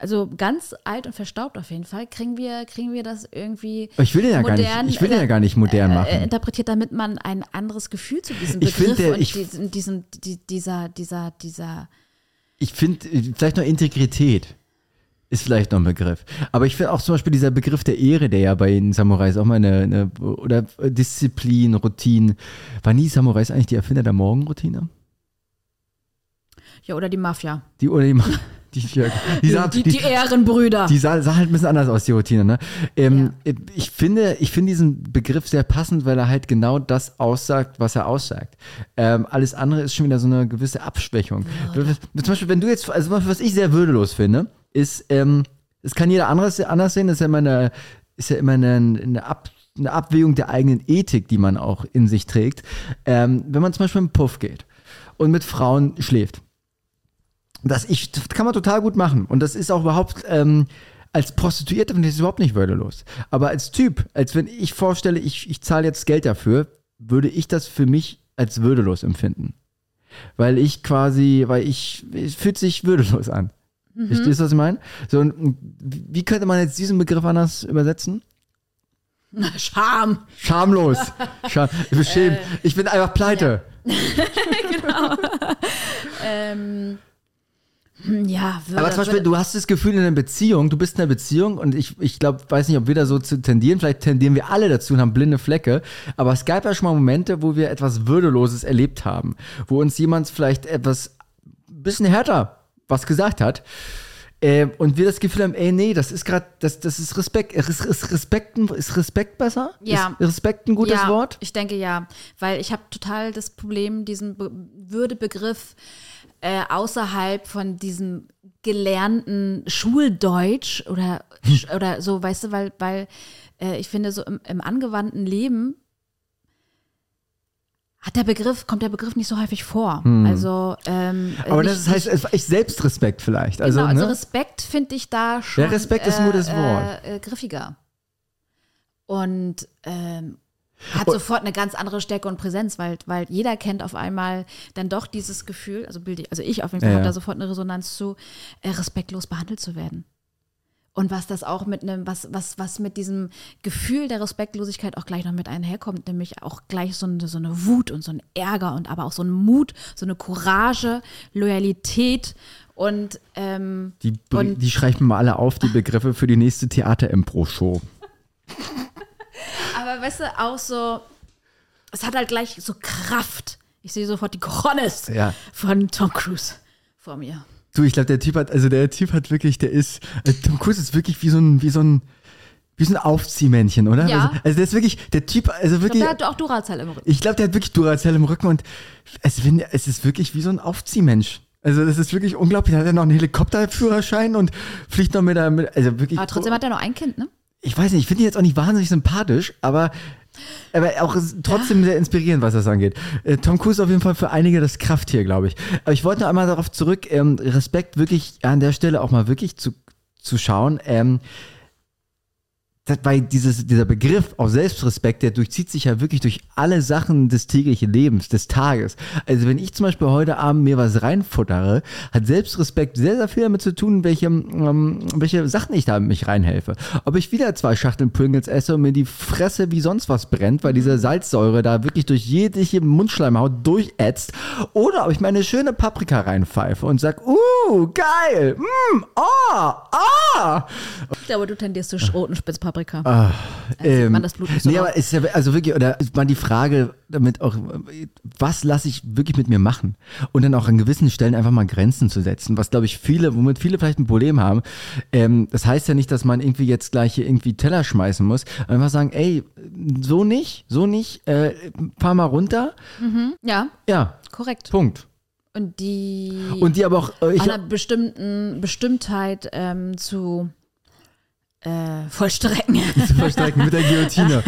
Also ganz alt und verstaubt auf jeden Fall. Kriegen wir, kriegen wir das irgendwie Ich will ja gar nicht, modern, ich will äh, ja gar nicht modern äh, machen. interpretiert, damit man ein anderes Gefühl zu diesem Begriff finde, und ich- diesen, diesen, die, dieser, dieser, dieser Ich finde äh, vielleicht noch Integrität ist vielleicht noch ein Begriff. Aber ich finde auch zum Beispiel dieser Begriff der Ehre, der ja bei den Samurais auch mal eine, eine oder Disziplin, Routine. Waren die Samurais eigentlich die Erfinder der Morgenroutine? ja, oder die Mafia. Die oder die, die, die, die, sah, die, die, Ehrenbrüder. die sah, sah halt ein bisschen anders aus, die Routine. Ne? Ähm, Ich finde, ich finde diesen Begriff sehr passend, weil er halt genau das aussagt, was er aussagt. Ähm, alles andere ist schon wieder so eine gewisse Abschwächung. Zum Beispiel, wenn du jetzt, also was ich sehr würdelos finde, ist, ähm, das kann jeder anderes anders sehen, das ist ja immer eine, ist ja immer eine, eine, Ab, eine Abwägung der eigenen Ethik, die man auch in sich trägt. Ähm, wenn man zum Beispiel im Puff geht und mit Frauen schläft, das, ich, das kann man total gut machen. Und das ist auch überhaupt, ähm, als Prostituierte finde ich das überhaupt nicht würdelos. Aber als Typ, als wenn ich vorstelle, ich, ich zahle jetzt Geld dafür, würde ich das für mich als würdelos empfinden. Weil ich quasi, weil ich, es fühlt sich würdelos an. Verstehst du, was ich meine? So, und wie könnte man jetzt diesen Begriff anders übersetzen? Scham. Schamlos. Scham, beschämt. ich bin einfach pleite. Ähm, hm, ja, Würde, Aber zum Beispiel, du hast das Gefühl in einer Beziehung, du bist in einer Beziehung und ich, ich glaube, weiß nicht, ob wir da so zu tendieren, vielleicht tendieren wir alle dazu und haben blinde Flecke, aber es gab ja schon mal Momente, wo wir etwas Würdeloses erlebt haben, wo uns jemand vielleicht etwas ein bisschen härter was gesagt hat. Äh, und wir das Gefühl haben, ey, nee, das ist gerade, das, das ist Respekt. Ist, ist, Respekt, ist Respekt besser? Ja. Ist Respekt ein gutes ja, Wort? Ich denke ja, weil ich habe total das Problem, diesen Be Würdebegriff äh, außerhalb von diesem gelernten Schuldeutsch oder, oder so, weißt du, weil, weil äh, ich finde, so im, im angewandten Leben hat der Begriff, kommt der Begriff nicht so häufig vor. Also, ähm, Hm. Aber nicht, das heißt, es ist Selbstrespekt vielleicht. Also, genau, also ne? Respekt finde ich da schon. Ja, Respekt ist ein gutes Wort. Äh, äh, griffiger. Und ähm, hat Und- sofort eine ganz andere Stärke und Präsenz, weil, weil jeder kennt auf einmal dann doch dieses Gefühl, also bilde ich, also ich auf jeden Fall Ja, habe da sofort eine Resonanz zu, äh, respektlos behandelt zu werden. Und was das auch mit einem, was, was, was mit diesem Gefühl der Respektlosigkeit auch gleich noch mit einherkommt, nämlich auch gleich so eine, so eine Wut und so ein Ärger und aber auch so ein Mut, so eine Courage, Loyalität und ähm, Die, Und- die schreiben mal alle auf, die Begriffe für die nächste Theater-Impro-Show. Aber weißt du, auch so, es hat halt gleich so Kraft. Ich sehe sofort die Cojones Ja. von Tom Cruise vor mir. Du, ich glaube, der Typ hat, also der Typ hat wirklich, der ist, äh, Tom Cruise ist wirklich wie so ein, wie so ein, wie so ein Aufziehmännchen, oder? Ja. Also, also der ist wirklich, der Typ, also Ich wirklich, glaube, der hat auch Duracell im Rücken. ich glaube, der hat wirklich Duracell im Rücken und es, wenn, es ist wirklich wie so ein Aufziehmensch. Also das ist wirklich unglaublich. Da hat er noch einen Helikopterführerschein und fliegt noch mit der, mit, also wirklich. Aber trotzdem hat er noch ein Kind, ne? Ich weiß nicht, ich finde ihn jetzt auch nicht wahnsinnig sympathisch, aber, aber auch trotzdem sehr inspirierend, was das angeht. Äh, Tom Cruise auf jeden Fall für einige das Krafttier, glaube ich. Aber ich wollte noch einmal darauf zurück, ähm, Respekt wirklich an der Stelle auch mal wirklich zu, zu schauen. Ähm, weil dieses, dieser Begriff auch Selbstrespekt, der durchzieht sich ja wirklich durch alle Sachen des täglichen Lebens, des Tages. Also wenn ich zum Beispiel heute Abend mir was reinfuttere, hat Selbstrespekt sehr, sehr viel damit zu tun, welche, ähm, welche Sachen ich da in mich reinhelfe. Ob ich wieder zwei Schachteln Pringles esse und mir die Fresse wie sonst was brennt, weil diese Salzsäure da wirklich durch jegliche Mundschleimhaut durchätzt, oder ob ich mir eine schöne Paprika reinpfeife und sag, uh, geil, mm, ah, ah. Ich glaube, du tendierst zu roten Spitzpaprika. Paprika. Ah, sieht ähm, man das Blut nicht so nee, aber ist ja, also wirklich, oder ist mal die Frage damit auch, was lasse ich wirklich mit mir machen? Und dann auch an gewissen Stellen einfach mal Grenzen zu setzen, was glaube ich viele, womit viele vielleicht ein Problem haben. Ähm, das heißt ja nicht, dass man irgendwie jetzt gleich hier irgendwie Teller schmeißen muss. Einfach sagen, ey, so nicht, so nicht, äh, fahr mal runter. Ja, Ja, korrekt. Punkt. Und die Und die aber auch, äh, einer bestimmten Bestimmtheit ähm, zu äh, vollstrecken. zu verstrecken mit der Guillotine.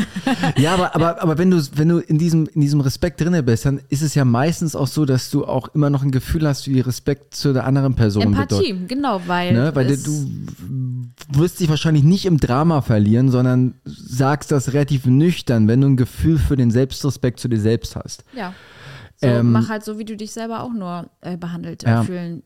Ja, aber, aber, aber wenn du, wenn du in diesem, in diesem Respekt drinne bist, dann ist es ja meistens auch so, dass du auch immer noch ein Gefühl hast, wie Respekt zu der anderen Person bedeutet. Empathie, genau, weil, Ne? Weil du wirst dich wahrscheinlich nicht im Drama verlieren, sondern sagst das relativ nüchtern, wenn du ein Gefühl für den Selbstrespekt zu dir selbst hast. ja. So, Ähm, mach halt so, wie du dich selber auch nur äh, behandelt Ja. fühlen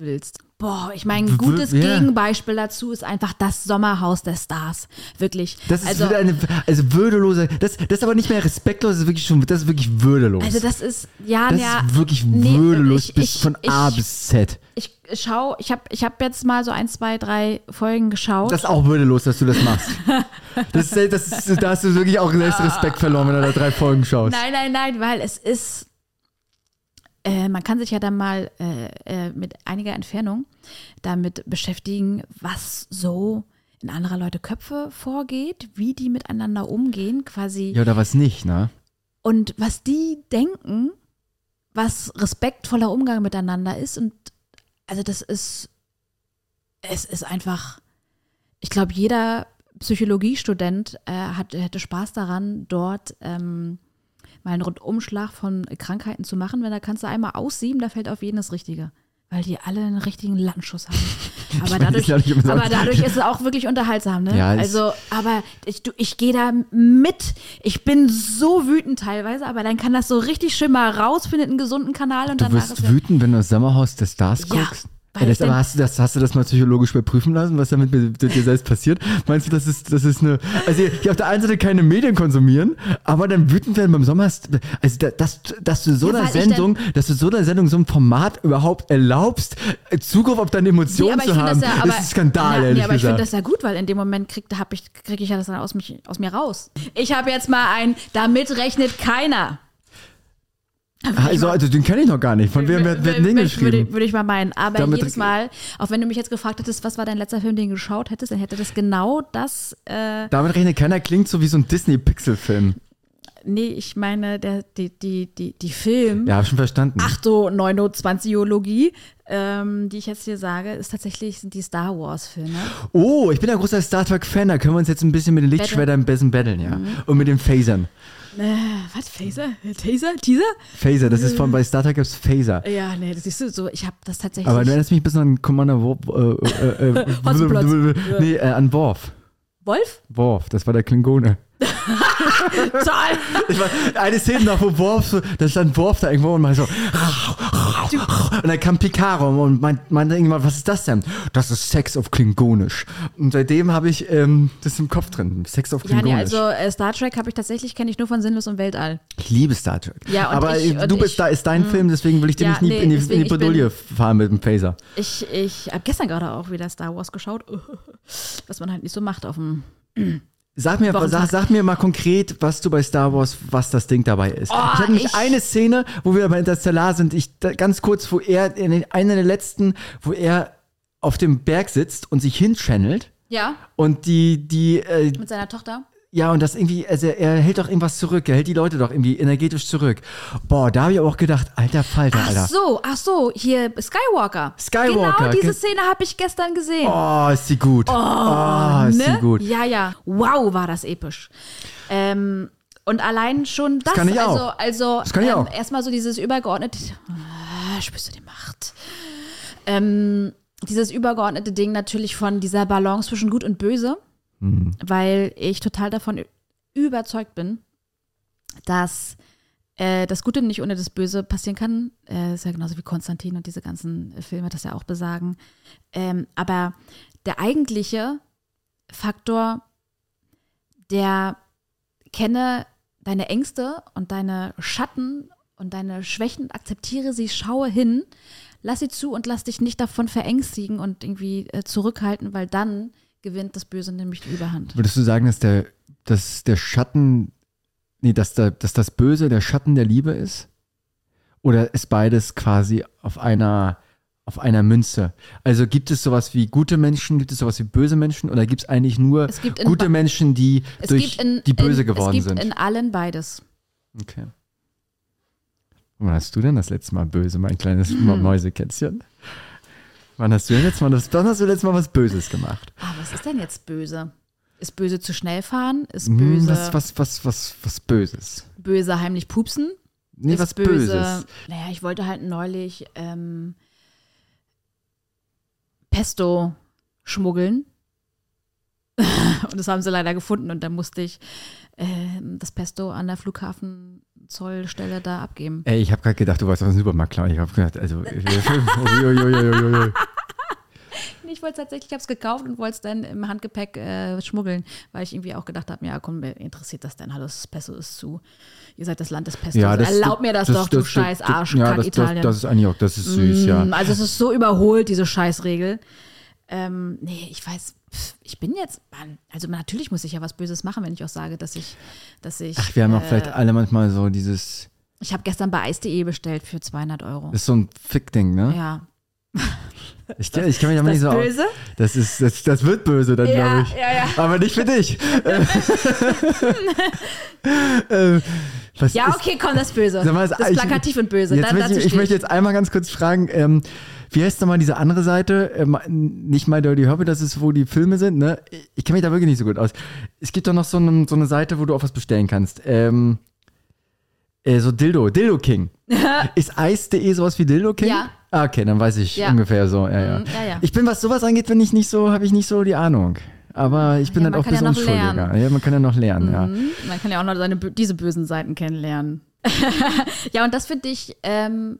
willst. Boah, ich meine, ein gutes ja. Gegenbeispiel dazu ist einfach das Sommerhaus der Stars. Wirklich. Das ist also, wieder eine, also würdelose, das, das ist aber nicht mehr respektlos, das ist wirklich schon, das ist wirklich würdelos. also das ist, ja, das ja, ist wirklich nee, würdelos ich- bis ich- von A ich- bis Z. ich schau, ich habe ich hab jetzt mal so ein, zwei, drei Folgen geschaut. Das ist auch würdelos, dass du das machst. Das ist, das ist, da hast du wirklich auch Selbstrespekt verloren, wenn du da drei Folgen schaust. Nein, nein, nein, weil es ist, äh, man kann sich ja dann mal äh, äh, mit einiger Entfernung damit beschäftigen, was so in anderer Leute Köpfe vorgeht, wie die miteinander umgehen, quasi. Ja, oder was nicht, ne? Und was die denken, was respektvoller Umgang miteinander ist. Und also das ist, es ist einfach, ich glaube, jeder Psychologiestudent äh, hat, hätte Spaß daran, dort ähm, mal einen Rundumschlag von Krankheiten zu machen. Wenn da kannst du einmal aussieben, da fällt auf jeden das Richtige. Weil die alle einen richtigen Lattenschuss haben. Aber dadurch, nicht aber dadurch ist es auch wirklich unterhaltsam, ne? Ja, also, aber ich, du, ich gehe da mit. Ich bin so wütend teilweise, aber dann kann das so richtig schön mal raus, findet einen gesunden Kanal und Du danach wirst wütend, wenn du das Sommerhaus des Stars Ja, guckst. Ey, das, ich aber hast du, das, hast du das mal psychologisch überprüfen lassen, was damit mit, mit dir selbst passiert? Meinst du, das ist, das ist eine. Also, hier auf der einen Seite keine Medien konsumieren, aber dann wütend werden beim Sommer. Also, da- dass, dass du so Ja, einer ich Sendung, dass du so einer Sendung, so ein Format überhaupt erlaubst, Zugriff auf deine Nee, Emotionen ich zu haben, das ja, ist aber, ein Skandal, ja, ehrlich nee, aber ich finde gesagt. das ja gut, weil in dem Moment krieg, da hab ich, krieg ich ja das dann aus, mich, aus mir raus. Ich habe jetzt mal ein, damit rechnet keiner. Also, also, den kenne ich noch gar nicht. Von wem wird, wird denn den Würde, geschrieben? würde ich mal meinen. Aber Damit- jedes Mal, auch wenn du mich jetzt gefragt hättest, was war dein letzter Film, den du geschaut hättest, dann hätte das genau das. Äh, Damit rechnet keiner, klingt so wie so ein Disney-Pixel-Film. Nee, ich meine, der, die, die, die, die Film. Ja, hab schon verstanden. Achto, Neuno-Zwanziologie, ähm, die ich jetzt hier sage, ist tatsächlich sind die Star Wars-Filme. Oh, ich bin ein großer Star Trek-Fan, da können wir uns jetzt ein bisschen mit den Lichtschwertern ein bisschen battlen, ja. Mhm. Und mit den Phasern. Äh, was? Phaser? Taser? Teaser? Phaser, das ist von, bei Star Trek gibt's Phaser. Ja, nee, das siehst du so. Ich habe das tatsächlich. Aber du erinnerst mich ein bisschen an Commander Worf, äh, äh, äh, Hotzenplotz. nee, äh, an Worf. Wolf? Worf, das war der Klingone. Toll! Ich war, eine Szene noch, wo Worf so, da stand Worf da irgendwo und mal so, und dann kam Picaro und meint, meinte irgendwann, was ist das denn? Das ist Sex auf Klingonisch. Und seitdem habe ich ähm, das im Kopf drin, Sex auf Ja, Klingonisch. nee, also äh, Star Trek habe ich tatsächlich, kenne ich nur von Sinnlos und Weltall. Ich liebe Star Trek. Ja, und Aber ich- du bist ich- da, ist dein Film, deswegen will ich dir Ja, nicht nie nee, in die, in die Bredouille fahren mit dem Phaser. Ich, ich habe gestern gerade auch wieder Star Wars geschaut, was man halt nicht so macht auf dem. Sag mir, sag, sag mir mal konkret, was du bei Star Wars, was das Ding dabei ist. Oh, ich habe nämlich ich- eine Szene, wo wir bei Interstellar sind, ich, da, ganz kurz, wo er, in einer der letzten, wo er auf dem Berg sitzt und sich hinchannelt Ja, und die, die, äh, mit seiner Tochter. Ja, und das irgendwie, also er hält doch irgendwas zurück, er hält die Leute doch irgendwie energetisch zurück. Boah, da habe ich aber auch gedacht, alter Falter, Ach Alter. so, ach so, hier Skywalker. Skywalker, Genau diese Szene habe ich gestern gesehen. Oh, ist sie gut. Oh, ist sie ne? gut. Ja, ja. Wow, war das episch. Ähm, und allein schon das, kann ich also, auch. also Das kann ich ähm, auch. erstmal so dieses übergeordnete, ah, spürst du die Macht? Ähm, dieses übergeordnete Ding natürlich von dieser Balance zwischen Gut und Böse, Mhm. weil ich total davon überzeugt bin, dass äh, das Gute nicht ohne das Böse passieren kann. Äh, ist ja genauso wie Konstantin und diese ganzen Filme das ja auch besagen. Ähm, aber der eigentliche Faktor, der kenne deine Ängste und deine Schatten und deine Schwächen, akzeptiere sie, schaue hin, lass sie zu und lass dich nicht davon verängstigen und irgendwie äh, zurückhalten, weil dann gewinnt das Böse nämlich die Überhand. Würdest du sagen, dass der, dass der Schatten, nee, dass, der, dass das Böse der Schatten der Liebe ist? Oder ist beides quasi auf einer, auf einer Münze? Also gibt es sowas wie gute Menschen, gibt es sowas wie böse Menschen oder gibt es eigentlich nur Es gute Menschen, die durch in, die böse in, geworden es gibt sind? in allen beides. Okay. Wann hast du denn das letzte Mal böse, mein kleines. Mäusekätzchen? Wann hast du denn letztes Mal das, wann hast du letztes Mal was Böses gemacht? Ah, was ist denn jetzt böse? Ist böse zu schnell fahren? Ist Hm, böse, Was, was, was, was, was Böses? böse heimlich pupsen? Nee, ist was böse, Böses. Naja, ich wollte halt neulich ähm, Pesto schmuggeln. und das haben sie leider gefunden und dann musste ich ähm, das Pesto an der Flughafenzollstelle da abgeben. Ey, ich habe gerade gedacht, du warst aus dem Supermarkt klar. Ich habe gedacht, also. Ich wollte tatsächlich, ich habe es gekauft und wollte es dann im Handgepäck äh, schmuggeln, weil ich irgendwie auch gedacht habe, ja komm, interessiert das denn? Hallo, das Pesto ist zu. Ihr seid das Land des Pestos. ja, das, Erlaub mir das, doch, du scheiß Arsch, ja, das, Italien. Das, das ist eigentlich auch, das ist süß, ja. Mm, Also es ist so überholt, diese Scheißregel. Ähm, nee, ich weiß, ich bin jetzt, Mann, also natürlich muss ich ja was Böses machen, wenn ich auch sage, dass ich, dass ich. Ach, wir haben auch äh, vielleicht alle manchmal so dieses. Ich habe gestern bei Eis.de bestellt für 200 Euro. Das ist so ein Fick-Ding, ne? ja. Ich, ich kann mich aber Das nicht so böse? Das, ist, das, das wird böse dann, Ja, glaube ich. ja, ja. Aber nicht für dich. äh, was Ja, ist- okay, komm, das Böse. Sag mal, das ich- ist plakativ und böse. Jetzt Da, möchte ich, ich möchte jetzt einmal ganz kurz fragen, ähm, wie heißt nochmal diese andere Seite? Ähm, nicht My Dirty Hobby, das ist, wo die Filme sind, ne? Ich kenne mich da wirklich nicht so gut aus. Es gibt doch noch so, eine- so eine Seite, wo du auch was bestellen kannst. Ähm, äh, so Dildo, Dildo King. ist Eis.de sowas wie Dildo King? Ja. Ah, okay, dann weiß ich Ja. ungefähr so. Ja, ja. Mhm, ja, ja. Ich bin, was sowas angeht, wenn ich nicht so, habe ich nicht so die Ahnung. Aber ich bin Ja, dann man auch ein ja bisschen unschuldiger. Ja, man kann ja noch lernen, ja. Mhm. Man kann ja auch noch seine, diese bösen Seiten kennenlernen. ja, und das finde ich ähm,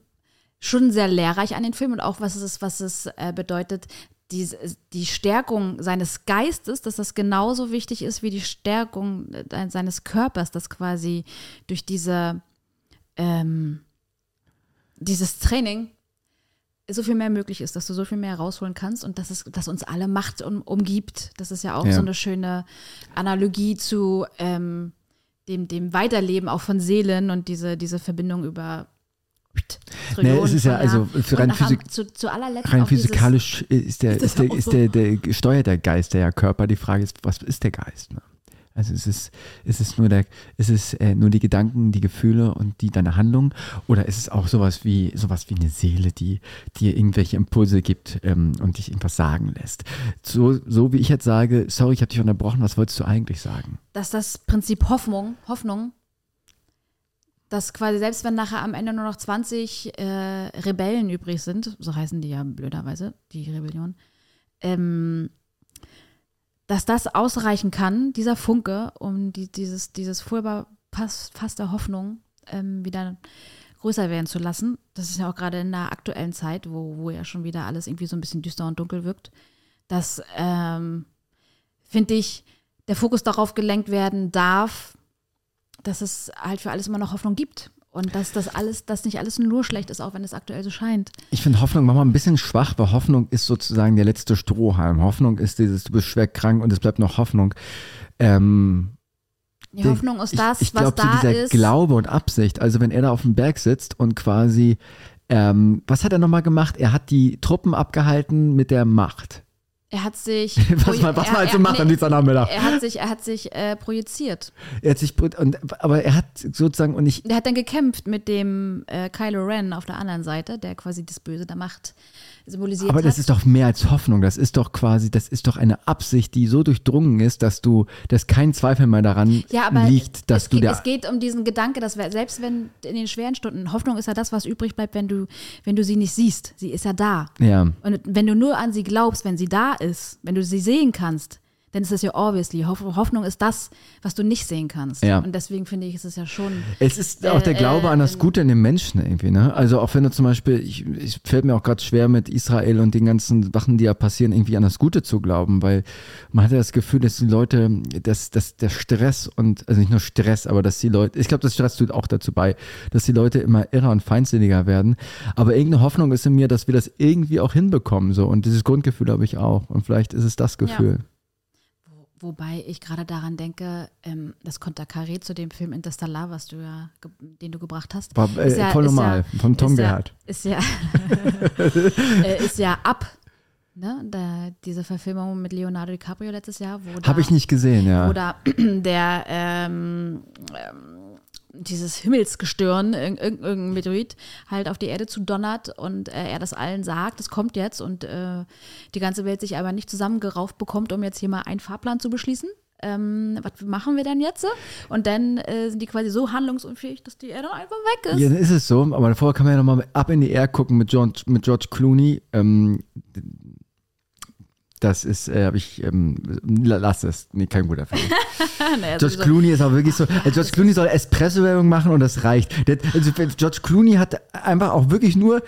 schon sehr lehrreich an den Film und auch, was es, was es äh, bedeutet, die, die Stärkung seines Geistes, dass das genauso wichtig ist wie die Stärkung äh, seines Körpers, dass quasi durch diese, ähm, dieses Training so viel mehr möglich ist, dass du so viel mehr rausholen kannst und dass es, dass uns alle Macht um, umgibt. Das ist ja auch Ja. so eine schöne Analogie zu ähm, dem, dem Weiterleben auch von Seelen und diese, diese Verbindung über Nee, es ist ja, also für rein Physik- zu, zu Rein physikalisch ist der, Ist der, ist der, der, steuert der Geist der Körper. Die Frage ist, was ist der Geist? Ne? Also es ist, ist es nur der, ist es äh, nur die Gedanken, die Gefühle und die deine Handlung? Oder ist es auch sowas wie sowas wie eine Seele, die dir irgendwelche Impulse gibt ähm, und dich irgendwas sagen lässt? So, so wie ich jetzt sage, sorry, ich habe dich unterbrochen, was wolltest du eigentlich sagen? dass das Prinzip Hoffnung, Hoffnung, dass quasi selbst wenn nachher am Ende nur noch 20 äh, Rebellen übrig sind, so heißen die ja blöderweise, die Rebellion, ähm, dass das ausreichen kann, dieser Funke, um die, dieses, dieses furchtbar Fass der Hoffnung ähm, wieder größer werden zu lassen. Das ist ja auch gerade in der aktuellen Zeit, wo, wo ja schon wieder alles irgendwie so ein bisschen düster und dunkel wirkt. Das ähm, finde ich, der Fokus darauf gelenkt werden darf, dass es halt für alles immer noch Hoffnung gibt. Und dass das alles, dass nicht alles nur schlecht ist, auch wenn es aktuell so scheint. Ich finde Hoffnung manchmal ein bisschen schwach, weil Hoffnung ist sozusagen der letzte Strohhalm. Hoffnung ist dieses, du bist schwer krank und es bleibt noch Hoffnung. Ähm, Die Hoffnung ist ich, das, ich was glaube, so da dieser ist. Glaube und Absicht, also wenn er da auf dem Berg sitzt und quasi, ähm, was hat er nochmal gemacht? Er hat die Truppen abgehalten mit der Macht. Er hat sich. Was man, was er, man halt so er, macht nee, Dienstagnachmittag. er hat sich, er hat sich äh, projiziert. Er hat sich, und, aber er hat sozusagen, und ich, Der hat dann gekämpft mit dem äh, Kylo Ren auf der anderen Seite, der quasi das Böse der Macht symbolisiert aber hat. das ist doch mehr als Hoffnung. Das ist doch quasi, das ist doch eine Absicht, die so durchdrungen ist, dass du, dass kein Zweifel mehr daran ja, liegt, dass du geht, der, es geht um diesen Gedanke, dass wir, selbst wenn in den schweren Stunden, Hoffnung ist ja das, was übrig bleibt, wenn du, wenn du sie nicht siehst. Sie ist ja da. ja. Und wenn du nur an sie glaubst, wenn sie da ist, wenn du sie sehen kannst, dann ist das ja obviously. Hoff- Hoffnung ist das, was du nicht sehen kannst. Ja. Und deswegen finde ich, ist es ja schon. Es ist auch der Äh, Glaube äh, an das Gute in dem Menschen irgendwie, ne? Also auch wenn du zum Beispiel, ich, ich fällt mir auch gerade schwer mit Israel und den ganzen Sachen, die ja passieren, irgendwie an das Gute zu glauben, weil man hat ja das Gefühl, dass die Leute, dass, dass der Stress und, also nicht nur Stress, aber dass die Leute, ich glaube, das Stress tut auch dazu bei, dass die Leute immer irrer und feindsinniger werden. Aber irgendeine Hoffnung ist in mir, dass wir das irgendwie auch hinbekommen, so. Und dieses Grundgefühl habe ich auch. Und vielleicht ist es das Gefühl. Wobei ich gerade daran denke, ähm, das Konterkaré zu dem Film Interstellar, was du ja, den du gebracht hast. War äh, ja- voll normal. ja- vom Tom ist ja, Gerhardt. Ist ja, äh, ist ja ab. Ne? Da, diese Verfilmung mit Leonardo DiCaprio letztes Jahr, Habe ich nicht gesehen, ja. da der ähm, ähm, dieses Himmelsgestirn, irg- irg- irgendein Meteorit, halt auf die Erde zu donnert und äh, er das allen sagt, es kommt jetzt und äh, die ganze Welt sich aber nicht zusammengerauft bekommt, um jetzt hier mal einen Fahrplan zu beschließen. Ähm, was machen wir denn jetzt? Und dann äh, sind die quasi so handlungsunfähig, dass die Erde einfach weg ist. Ja, dann ist es so. Aber davor kann man ja nochmal ab in die Air gucken mit George, mit George Clooney. Ähm, das ist, äh, habe ich, ähm, la- lass es. Nee, kein guter Film. Naja, George sowieso. Clooney ist auch wirklich so. Äh, George Clooney soll Espresso-Werbung machen und das reicht. Der, also George Clooney hat einfach auch wirklich nur,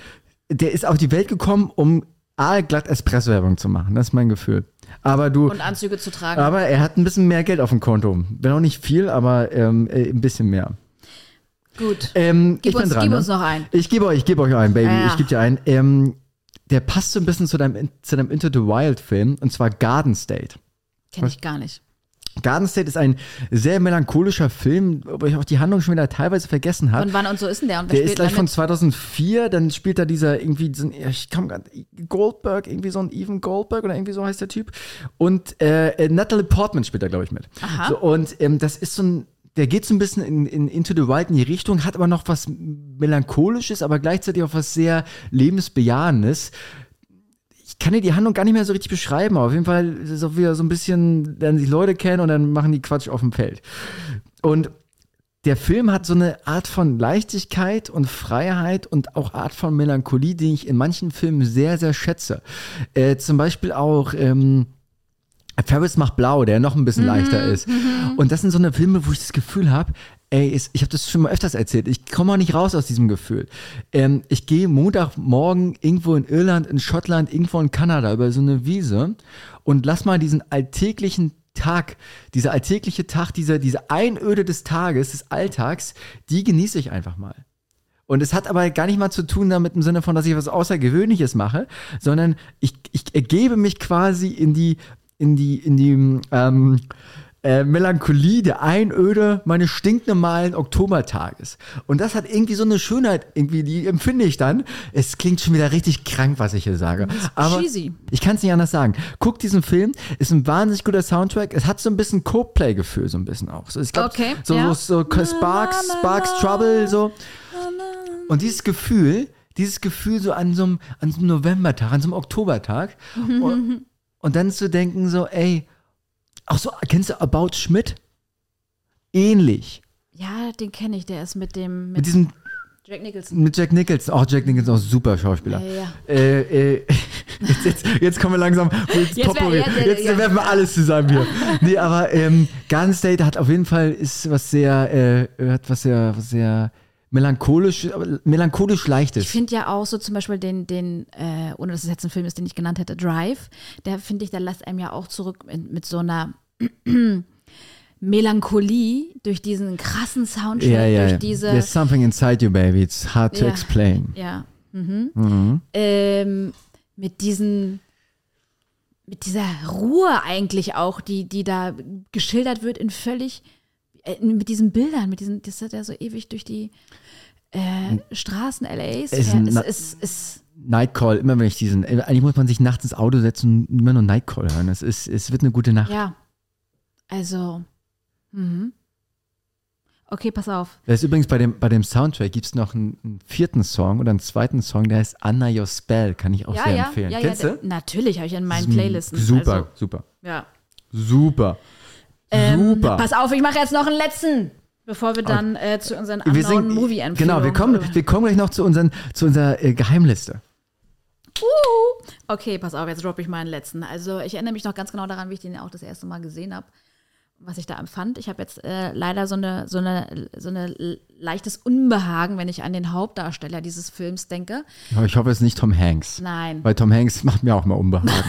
der ist auf die Welt gekommen, um aalglatt Espresso-Werbung zu machen. Das ist mein Gefühl. Aber du, und Anzüge zu tragen. aber er hat ein bisschen mehr Geld auf dem Konto. Wenn auch nicht viel, aber ähm, äh, ein bisschen mehr. Gut. Ähm, Gib ich bin uns- dran. gib ne? uns noch einen. Ich gebe euch, ich gebe euch einen, Baby. Ja, ja. Ich gebe dir einen. Ähm, der passt so ein bisschen zu deinem, zu deinem Into the Wild Film und zwar Garden State. Kenne ich gar nicht. Garden State ist ein sehr melancholischer Film, wo ich auch die Handlung schon wieder teilweise vergessen habe. Und wann und so ist denn der? Und Der ist gleich von mit? 2004, dann spielt da dieser irgendwie, so ein, ich kam grad, Goldberg, irgendwie so ein Evan Goldberg oder irgendwie so heißt der Typ. Und äh, äh, Natalie Portman spielt da, glaube ich, mit. Aha. So, und ähm, das ist so ein, der geht so ein bisschen in, in Into the Wild in die Richtung, hat aber noch was Melancholisches, aber gleichzeitig auch was sehr Lebensbejahendes. Ich kann dir die Handlung gar nicht mehr so richtig beschreiben, aber auf jeden Fall ist es auch wieder so ein bisschen, lernen sich Leute kennen und dann machen die Quatsch auf dem Feld. Und der Film hat so eine Art von Leichtigkeit und Freiheit und auch Art von Melancholie, die ich in manchen Filmen sehr, sehr schätze. Äh, zum Beispiel auch ähm, Ferris macht blau, der noch ein bisschen leichter ist. Und das sind so eine Filme, wo ich das Gefühl habe, ey, ist, ich habe das schon mal öfters erzählt, ich komme auch nicht raus aus diesem Gefühl. Ähm, ich gehe Montagmorgen irgendwo in Irland, in Schottland, irgendwo in Kanada über so eine Wiese und lass mal diesen alltäglichen Tag, dieser alltägliche Tag, diese, diese Einöde des Tages, des Alltags, die genieße ich einfach mal. Und es hat aber gar nicht mal zu tun damit im Sinne von, dass ich was Außergewöhnliches mache, sondern ich, ich ergebe mich quasi in die, in die, in die ähm, äh, Melancholie der Einöde meines stinknormalen Oktobertages. Und das hat irgendwie so eine Schönheit, irgendwie, die empfinde ich dann. Es klingt schon wieder richtig krank, was ich hier sage. Aber cheesy. ich kann es nicht anders sagen. Guck diesen Film, ist ein wahnsinnig guter Soundtrack. Es hat so ein bisschen Coldplay-Gefühl, so ein bisschen auch. So, ich glaub, Okay, so, ja. so Sparks, Sparks Trouble, so. Und dieses Gefühl, dieses Gefühl so an so einem, an so einem Novembertag, an so einem Oktobertag. und, und dann zu denken so, ey, auch so, kennst du About Schmidt? Ähnlich. Ja, den kenne ich. Der ist mit dem Mit mit diesem, Jack Nicholson. mit Jack Nicholson. Auch Jack Nicholson, auch super Schauspieler. Ja, ja. Äh, äh, jetzt, jetzt, jetzt kommen wir langsam. Jetzt, Jetzt wär- jetzt- jetzt ja. werfen wir alles zusammen hier. Nee, aber ähm, Garden State hat auf jeden Fall ist was sehr, äh, hat was sehr, was sehr melancholisch, melancholisch leichtes. Ich finde ja auch so zum Beispiel den, den äh, ohne dass es jetzt ein Film ist, den ich genannt hätte, Drive, der finde ich, der lässt einem ja auch zurück in, mit so einer Melancholie durch diesen krassen Soundtrack, ja, ja, durch diese. There's something inside you, baby. It's hard to Ja. explain. Ja. Mhm. Ähm, mit diesen, mit dieser Ruhe eigentlich auch, die, die da geschildert wird in völlig, äh, mit diesen Bildern, mit diesen, das hat ja so ewig durch die äh, Straßen LAs. Es ist ja, es, Nightcall, immer wenn ich diesen, äh, eigentlich muss man sich nachts ins Auto setzen und immer nur Nightcall hören. Es, ist, es wird eine gute Nacht. ja. Also, mhm. Okay, pass auf. Da ist übrigens bei dem, bei dem Soundtrack gibt es noch einen, einen vierten Song oder einen zweiten Song, der heißt Anna Your Spell, kann ich auch ja, sehr ja, empfehlen. ja, Kennst ja, du? Natürlich habe ich in meinen Das ist ein Playlisten. Super, Also, super, ja. super. Ähm, super. Pass auf, ich mache jetzt noch einen letzten, bevor wir dann äh, zu unseren wir anderen sind, movie genau, wir kommen, wir kommen gleich noch zu, unseren, zu unserer äh, Geheimliste. Uh, okay, pass auf, jetzt droppe ich meinen letzten. Also ich erinnere mich noch ganz genau daran, wie ich den auch das erste Mal gesehen habe, was ich da empfand. Ich habe jetzt äh, leider so eine, so eine, so eine leichtes Unbehagen, wenn ich an den Hauptdarsteller dieses Films denke. Aber ich hoffe, es ist nicht Tom Hanks. Nein. Weil Tom Hanks macht mir auch mal Unbehagen.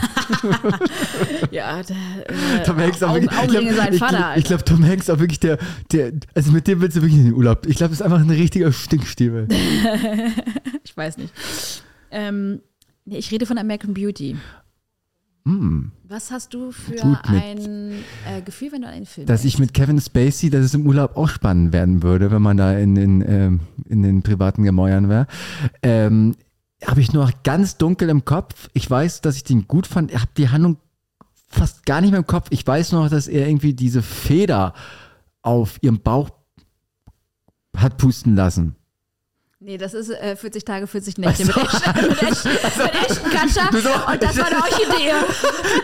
Ja, der, äh, Tom Hanks ist auch wirklich, ich Augenringe glaub- sein ich, Vater. Alter. ich glaube, Tom Hanks ist auch wirklich der, der, also mit dem willst du wirklich in den Urlaub. Ich glaube, das ist einfach ein richtiger Stinkstiefel. ich weiß nicht. Ähm, ich rede von American Beauty. Was hast du für ein äh, Gefühl, wenn du einen Film Dass ich denkst? mit Kevin Spacey, dass es im Urlaub auch spannend werden würde, wenn man da in den, ähm, in den privaten Gemäuern wäre. Ähm, habe ich nur noch ganz dunkel im Kopf. Ich weiß, dass ich den gut fand. Ich habe die Handlung fast gar nicht mehr im Kopf. Ich weiß noch, dass er irgendwie diese Feder auf ihrem Bauch hat pusten lassen. Nee, das ist äh, 40 Tage, 40 Nächte mit, Ashton, mit, Ashton, mit Ashton Kutcher. Du sag- Und das war eine Orchidee.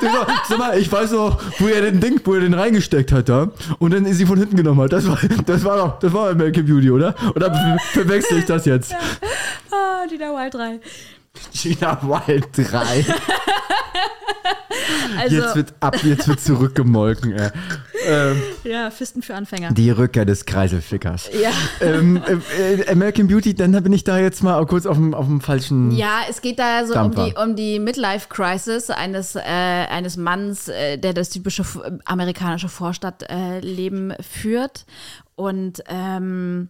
Sag sag mal, ich weiß noch, wo er den Ding, wo er den reingesteckt hat da und dann sie von hinten genommen hat. Das war, das war doch, das war American Beauty, oder? Oder ver- verwechsel ich das jetzt? Ah, Gina Wild 3. Gina Wild 3. Also, Jetzt wird ab, jetzt wird zurückgemolken, ey. Ähm, ja, Fisten für Anfänger. die Rückkehr des Kreiselfickers. Ja. ähm, äh, American Beauty, dann bin ich da jetzt mal kurz auf dem, auf dem falschen. Ja, es geht da so um die, um die Midlife-Crisis eines, äh, eines Manns, äh, der das typische f- amerikanische Vorstadtleben führt. Und ähm,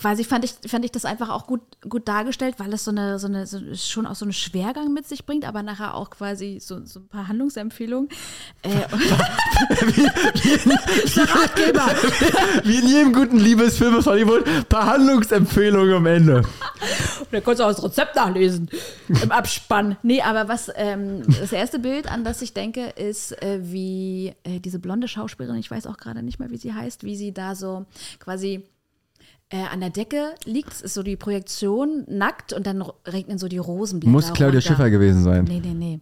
quasi fand ich, fand ich das einfach auch gut, gut dargestellt, weil es so eine, so eine, so, schon auch so einen Schwergang mit sich bringt, aber nachher auch quasi so, so ein paar Handlungsempfehlungen. Äh, Ratgeber. Wie in jedem guten Liebesfilm aus Hollywood, paar Handlungsempfehlungen am Ende. Da kannst du auch das Rezept nachlesen im Abspann. Nee, aber was ähm, das erste Bild, an das ich denke, ist, äh, wie äh, diese blonde Schauspielerin, ich weiß auch gerade nicht mehr, wie sie heißt, wie sie da so quasi äh, an der Decke liegt. Es ist so die Projektion nackt und dann regnen so die Rosenblätter. Muss Claudia runter. Schiffer gewesen sein. Nee, nee, nee.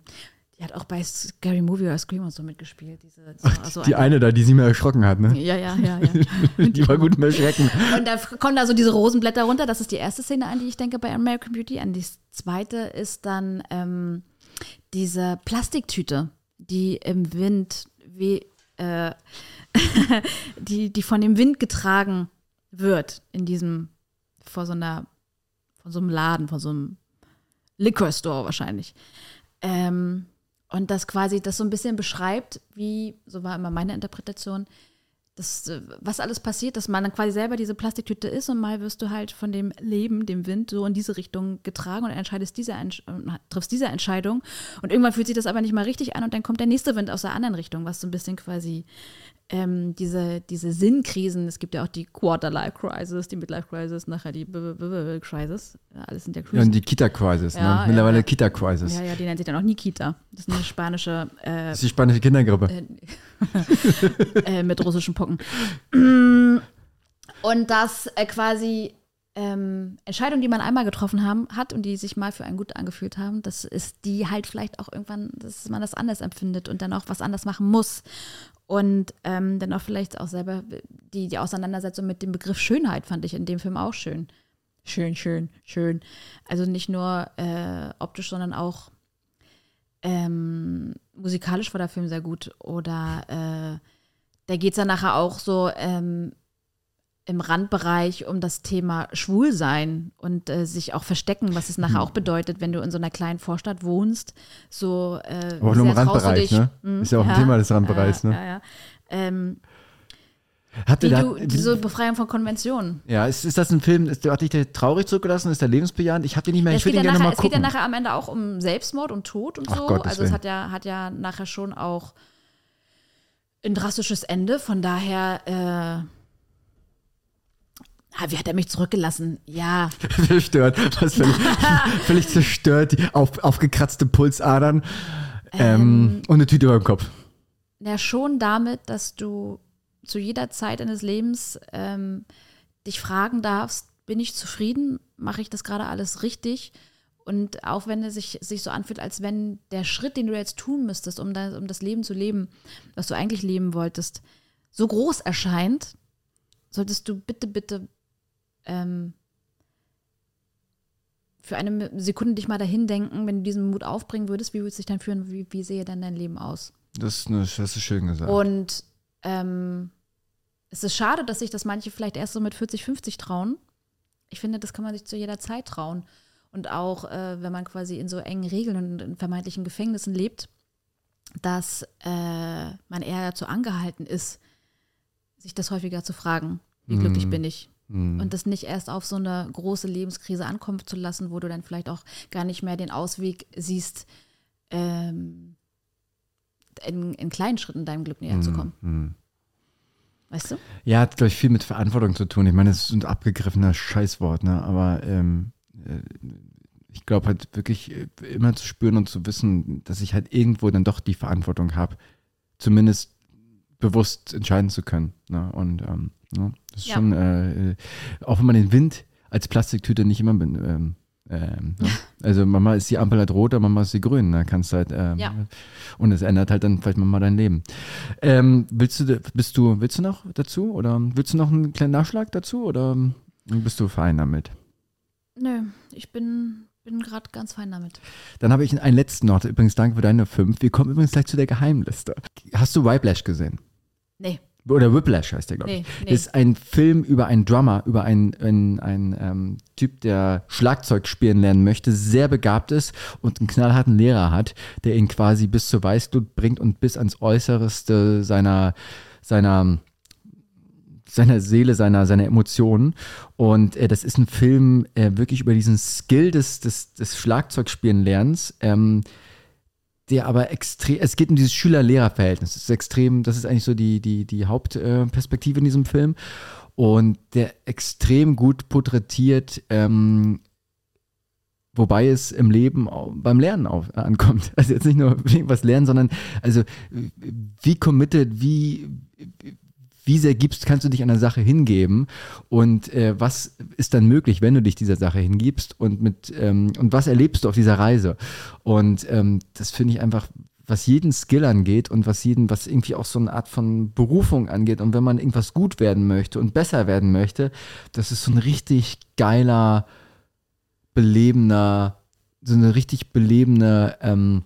Die hat auch bei Scary Movie oder Scream und so mitgespielt. Diese, so, also Die eine da, die sie mir erschrocken hat, ne? ja, ja, ja, ja. Die war gut im Erschrecken. Und da kommen da so diese Rosenblätter runter. Das ist die erste Szene, an die ich denke bei American Beauty. An die zweite ist dann ähm, diese Plastiktüte, die im Wind, wie, äh, die, die von dem Wind getragen wird in diesem, vor so einer, von so einem Laden, von so einem Liquor Store wahrscheinlich. Ähm, und das quasi das so ein bisschen beschreibt, wie, so war immer meine Interpretation, das, äh, was alles passiert, dass man dann quasi selber diese Plastiktüte ist und mal wirst du halt von dem Leben, dem Wind, so in diese Richtung getragen und entscheidest diese, Entsch- triffst diese Entscheidung. Und irgendwann fühlt sich das aber nicht mal richtig an und dann kommt der nächste Wind aus der anderen Richtung, was so ein bisschen quasi ähm, diese, diese Sinnkrisen, es gibt ja auch die Quarter-Life-Crisis, die Midlife-Crisis, nachher die B- B- B- Crisis, ja, alles sind ja Ja, Krisen. und die Kita-Crisis, Ja, ne? Mittlerweile ja. Kita-Crisis. Ja, ja, die nennt sich dann auch Nikita. Das ist eine spanische äh, Das ist die spanische Kindergrippe. äh, mit russischen Pocken. Und dass äh, quasi ähm, Entscheidungen, die man einmal getroffen haben, hat und die sich mal für einen gut angefühlt haben, das ist die halt vielleicht auch irgendwann, dass man das anders empfindet und dann auch was anders machen muss. Und ähm, dann auch vielleicht auch selber die, die Auseinandersetzung mit dem Begriff Schönheit fand ich in dem Film auch schön. Schön, schön, schön. Also nicht nur äh, optisch, sondern auch ähm, musikalisch war der Film sehr gut. Oder äh, da geht es dann nachher auch so ähm, im Randbereich um das Thema Schwulsein und äh, sich auch verstecken, was es Hm. nachher auch bedeutet, wenn du in so einer kleinen Vorstadt wohnst. So, äh, Aber nur im Randbereich, dich- ne? Mm, Ist ja auch ein Thema des Randbereichs, ja, ne? Ja, ja. Ähm, wie da, diese Befreiung von Konventionen. ja, ist, ist das ein Film, ist, hat dich der traurig zurückgelassen? Ist der lebensbejahend? Ich hab den nicht mehr, Ja, ich es, würde ja gerne nachher, mal es geht ja gucken. nachher am Ende auch um Selbstmord und Tod und Ach so. Gottes also es hat ja, hat ja nachher schon auch ein drastisches Ende. Von daher, äh, ah, wie hat er mich zurückgelassen? Ja, zerstört. Was völlig, völlig zerstört, die auf, aufgekratzte Pulsadern ähm, und eine Tüte über dem Kopf. ja schon damit, dass du zu jeder Zeit deines Lebens ähm, dich fragen darfst, bin ich zufrieden? Mache ich das gerade alles richtig? Und auch wenn es sich, sich so anfühlt, als wenn der Schritt, den du jetzt tun müsstest, um, da, um das Leben zu leben, was du eigentlich leben wolltest, so groß erscheint, solltest du bitte, bitte ähm, für eine Sekunde dich mal dahin denken, wenn du diesen Mut aufbringen würdest, wie würde es sich dann fühlen, wie, wie sehe dann dein Leben aus? Das, ist eine- das ist schön gesagt. Und ähm, es ist schade, dass sich das manche vielleicht erst so mit 40, 50 trauen. Ich finde, das kann man sich zu jeder Zeit trauen. Und auch, äh, wenn man quasi in so engen Regeln und in vermeintlichen Gefängnissen lebt, dass äh, man eher dazu angehalten ist, sich das häufiger zu fragen, wie glücklich bin ich? Hm. Und das nicht erst auf so eine große Lebenskrise ankommen zu lassen, wo du dann vielleicht auch gar nicht mehr den Ausweg siehst, ähm, in, in kleinen Schritten deinem Glück näher zu kommen. Mhm. Weißt du? Ja, hat, glaube ich, viel mit Verantwortung zu tun. Ich meine, das ist ein abgegriffener Scheißwort, ne? Aber ähm, äh, ich glaube halt wirklich äh, immer zu spüren und zu wissen, dass ich halt irgendwo dann doch die Verantwortung habe, zumindest bewusst entscheiden zu können. Ne? Und ähm, ja, das ist Ja. schon, äh, auch wenn man den Wind als Plastiktüte nicht immer ähm, ähm, ne? Also manchmal ist die Ampel halt rot, aber manchmal ist sie grün. Da kannst du halt, ähm, Ja. und es ändert halt dann vielleicht mal dein Leben. Ähm, willst du, bist du, willst du noch dazu oder willst du noch einen kleinen Nachschlag dazu oder bist du fein damit? Nö, ich bin, bin gerade ganz fein damit. Dann habe ich einen letzten noch. Übrigens, danke für deine fünf. Wir kommen übrigens gleich zu der Geheimliste. Hast du Whiplash gesehen? Nee, Oder Whiplash heißt der, glaube ich. Nee, nee. Ist ein Film über einen Drummer, über einen, einen, einen ähm, Typ, der Schlagzeug spielen lernen möchte, sehr begabt ist und einen knallharten Lehrer hat, der ihn quasi bis zur Weißglut bringt und bis ans Äußerste seiner, seiner seiner Seele, seiner, seiner Emotionen. Und äh, das ist ein Film äh, wirklich über diesen Skill des, des, des Schlagzeugspielen-Lernens, ähm, der aber extrem, es geht um dieses Schüler-Lehrer-Verhältnis. Das ist extrem, das ist eigentlich so die, die, die Hauptperspektive Perspektive in diesem Film. Und der extrem gut porträtiert, ähm, wobei es im Leben beim Lernen auf, ankommt. Also jetzt nicht nur irgendwas lernen, sondern also wie committed, wie, wie sehr gibst, kannst du dich einer Sache hingeben und äh, was ist dann möglich, wenn du dich dieser Sache hingibst und mit ähm, und was erlebst du auf dieser Reise? Und ähm, das finde ich einfach, was jeden Skill angeht und was jeden, was irgendwie auch so eine Art von Berufung angeht und wenn man irgendwas gut werden möchte und besser werden möchte, das ist so ein richtig geiler, belebender, so eine richtig belebende ähm,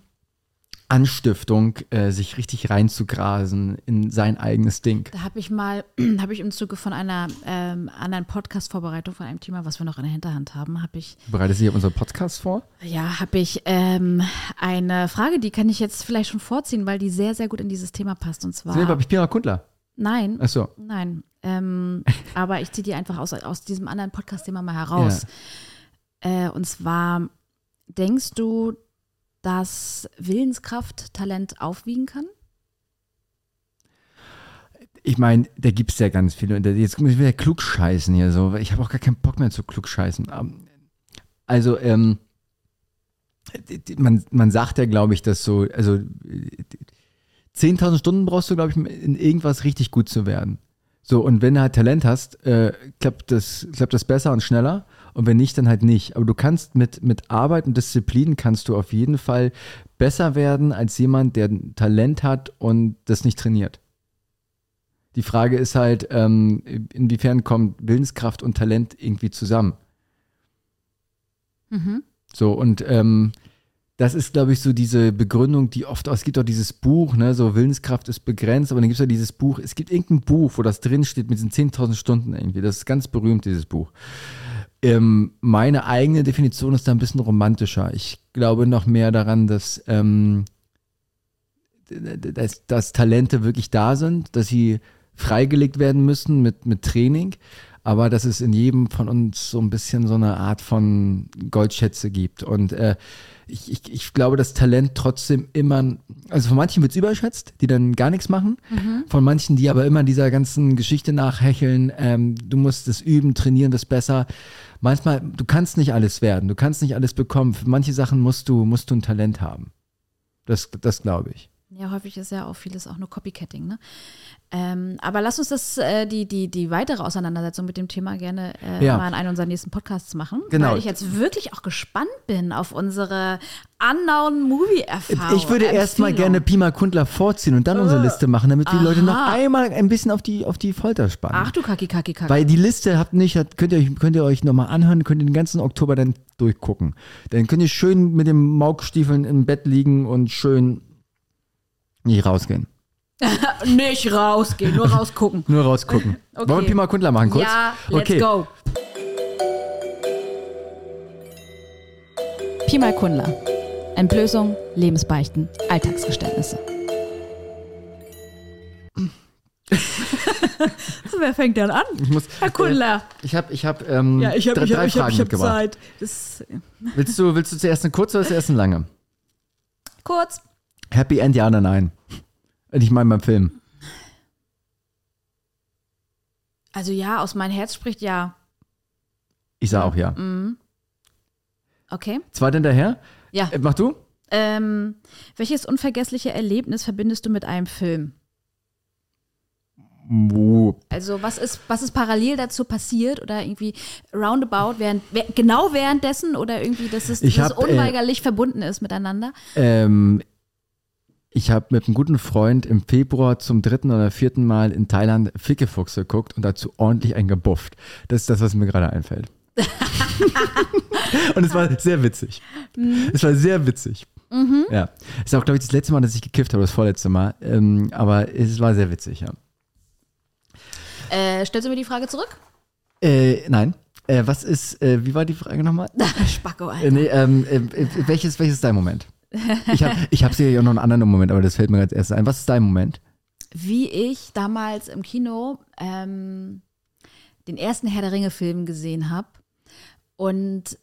Anstiftung, äh, sich richtig reinzugrasen in sein eigenes Ding. da habe ich mal, habe ich im Zuge von einer ähm, anderen Podcast-Vorbereitung von einem Thema, was wir noch in der Hinterhand haben, habe ich Bereitet sich auf unseren Podcast vor? Ja, habe ich ähm, eine Frage, die kann ich jetzt vielleicht schon vorziehen, weil die sehr, sehr gut in dieses Thema passt. Und zwar. Wir bei Pira Kundler? nein, Achso. nein. Ähm, aber ich ziehe die einfach aus, aus diesem anderen Podcast-Thema mal heraus. Äh, und zwar, denkst du, dass Willenskraft Talent aufwiegen kann? Ich meine, da gibt es ja ganz viele. Jetzt muss ich wieder klugscheißen hier so. Ich habe auch gar keinen Bock mehr zu klugscheißen. Ähm, Also, ähm, man, man sagt ja, glaube ich, dass so, also äh, 10.000 Stunden brauchst du, glaube ich, in irgendwas richtig gut zu werden. So, und wenn du halt Talent hast, äh, klappt, das, klappt das besser und schneller. Und wenn nicht, dann halt nicht. Aber du kannst mit, mit Arbeit und Disziplin kannst du auf jeden Fall besser werden als jemand, der ein Talent hat und das nicht trainiert. Die Frage ist halt, ähm, inwiefern kommt Willenskraft und Talent irgendwie zusammen? Mhm. So, und ähm, das ist, glaube ich, so diese Begründung, die oft, es gibt auch dieses Buch, ne, so Willenskraft ist begrenzt, aber dann gibt es ja dieses Buch, es gibt irgendein Buch, wo das drin steht mit diesen 10.000 Stunden irgendwie, das ist ganz berühmt, dieses Buch. Ähm, meine eigene Definition ist da ein bisschen romantischer. Ich glaube noch mehr daran, dass, ähm, dass, dass Talente wirklich da sind, dass sie freigelegt werden müssen mit, mit Training, aber dass es in jedem von uns so ein bisschen so eine Art von Goldschätze gibt. Und äh, ich, ich, ich glaube, dass Talent trotzdem immer, also von manchen wird es überschätzt, die dann gar nichts machen, von manchen, die aber immer dieser ganzen Geschichte nachhecheln, ähm, du musst es üben, trainieren, das besser. Manchmal, du kannst nicht alles werden, du kannst nicht alles bekommen. Für manche Sachen musst du, musst du ein Talent haben. Das, das glaube ich. Ja, häufig ist ja auch vieles auch nur Copycatting, ne? Ähm, aber lass uns das, äh, die, die, die weitere Auseinandersetzung mit dem Thema gerne äh, Ja. mal in einem unserer nächsten Podcasts machen. Genau. Weil ich jetzt wirklich auch gespannt bin auf unsere unknown Movie-Erfahrung. Ich würde erstmal gerne Pima Kundler vorziehen und dann unsere Liste machen, damit die Leute noch Aha. einmal ein bisschen auf die, auf die Folter spannen. Ach du Kaki, Kaki, Kaki. Weil die Liste habt nicht, könnt ihr euch, könnt ihr euch nochmal anhören, könnt ihr den ganzen Oktober dann durchgucken. Dann könnt ihr schön mit den Maugstiefeln im Bett liegen und schön nicht rausgehen. Nicht rausgehen, nur rausgucken. Nur rausgucken. Okay. Wollen wir Pima Kundler machen kurz? Ja, let's okay. go. Pi mal Kundler. Entblößung, Lebensbeichten, Alltagsgeständnisse. Wer fängt denn an? Ich muss, Herr Kundler. ich habe ich hab, ähm, ja, ich habe drei, ich hab, drei ich hab, Fragen ich hab mitgebracht. Zeit. Das, Willst du, willst du zuerst eine kurze oder zuerst eine lange? kurz. Happy End, ja oder nein? Ich meine beim Film. Also ja, aus meinem Herz spricht ja. Ich sage auch ja. Mhm. Okay. Zweiter hinterher. Ja. Äh, mach du? Ähm, welches unvergessliche Erlebnis verbindest du mit einem Film? Wo? Also was ist, was ist parallel dazu passiert oder irgendwie roundabout, während, genau währenddessen oder irgendwie, dass es, hab, äh, unweigerlich verbunden ist miteinander? Ähm, ich habe mit einem guten Freund im Februar zum dritten oder vierten Mal in Thailand Fickefuchs geguckt und dazu ordentlich eingebufft. Das ist das, was mir gerade einfällt. und es war sehr witzig. Es war sehr witzig. Ja. Es ist auch, glaube ich, das letzte Mal, dass ich gekifft habe, das vorletzte Mal. Ähm, aber es war sehr witzig, ja. Äh, stellst du mir die Frage zurück? Äh, nein. Äh, was ist, äh, wie war die Frage nochmal? Spacko, Alter. Äh, nee, ähm, äh, äh, welches, welches ist dein Moment? Ich habe ich hab sicher noch einen anderen Moment, aber das fällt mir als erstes ein. Was ist dein Moment? Wie ich damals im Kino ähm, den ersten Herr der Ringe-Film gesehen habe und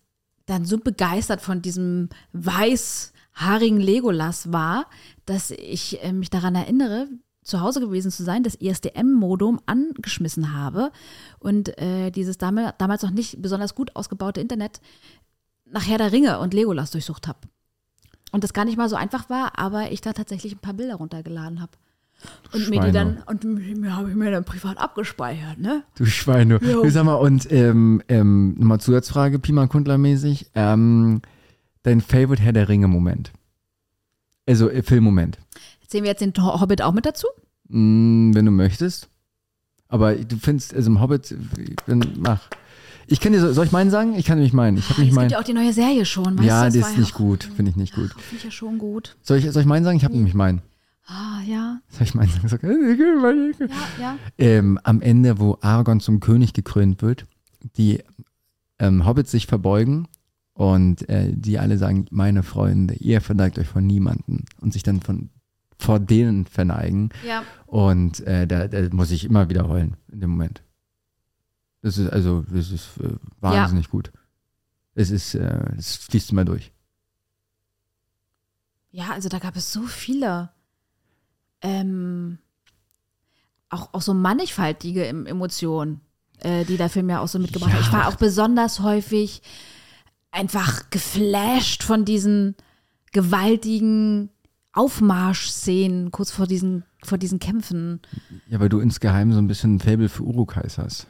dann so begeistert von diesem weißhaarigen Legolas war, dass ich äh, mich daran erinnere, zu Hause gewesen zu sein, das ISDM-Modem angeschmissen habe und äh, dieses damals noch nicht besonders gut ausgebaute Internet nach Herr der Ringe und Legolas durchsucht habe. Und das gar nicht mal so einfach war, aber ich da tatsächlich ein paar Bilder runtergeladen habe. Und mir die Schweine. dann, und mir habe ich mir dann privat abgespeichert, ne? Du Schweine. Jo. Sag mal, und ähm, ähm, nochmal Zusatzfrage, Pima Kundler-mäßig. Ähm, dein Favorite Herr der Ringe-Moment? Also äh, Filmmoment. Zählen wir jetzt den Hobbit auch mit dazu? Mm, wenn du möchtest. Aber du findest, also im Hobbit, wenn, mach. Ich kann dir, so- soll ich meinen sagen? Ich kann nämlich meinen. Ich habe nicht es meinen. gibt ja auch die neue Serie schon, weißt Ja, du? war ist nicht gut. Finde ich nicht gut. Finde ich ja schon gut. Soll ich, soll ich meinen sagen? Ich habe nämlich meinen. Ah, ja, Soll ich meinen sagen? Sag, ja, ja. ähm, am Ende, wo Aragorn zum König gekrönt wird, die ähm, Hobbits sich verbeugen und äh, die alle sagen, meine Freunde, ihr verneigt euch von niemanden und sich dann von vor denen verneigen Ja, und äh, da, da muss ich immer wieder heulen in dem Moment. Das ist also, das ist äh, wahnsinnig gut. Es ist, äh, es fließt immer durch. ja, also da gab es so viele, ähm, auch, auch so mannigfaltige Em- Emotionen, äh, die der Film ja auch so mitgebracht hat. Ja. Ich war auch besonders häufig einfach geflasht von diesen gewaltigen Aufmarschszenen kurz vor diesen, vor diesen Kämpfen. Ja, weil du insgeheim so ein bisschen ein Fable für Urukais hast.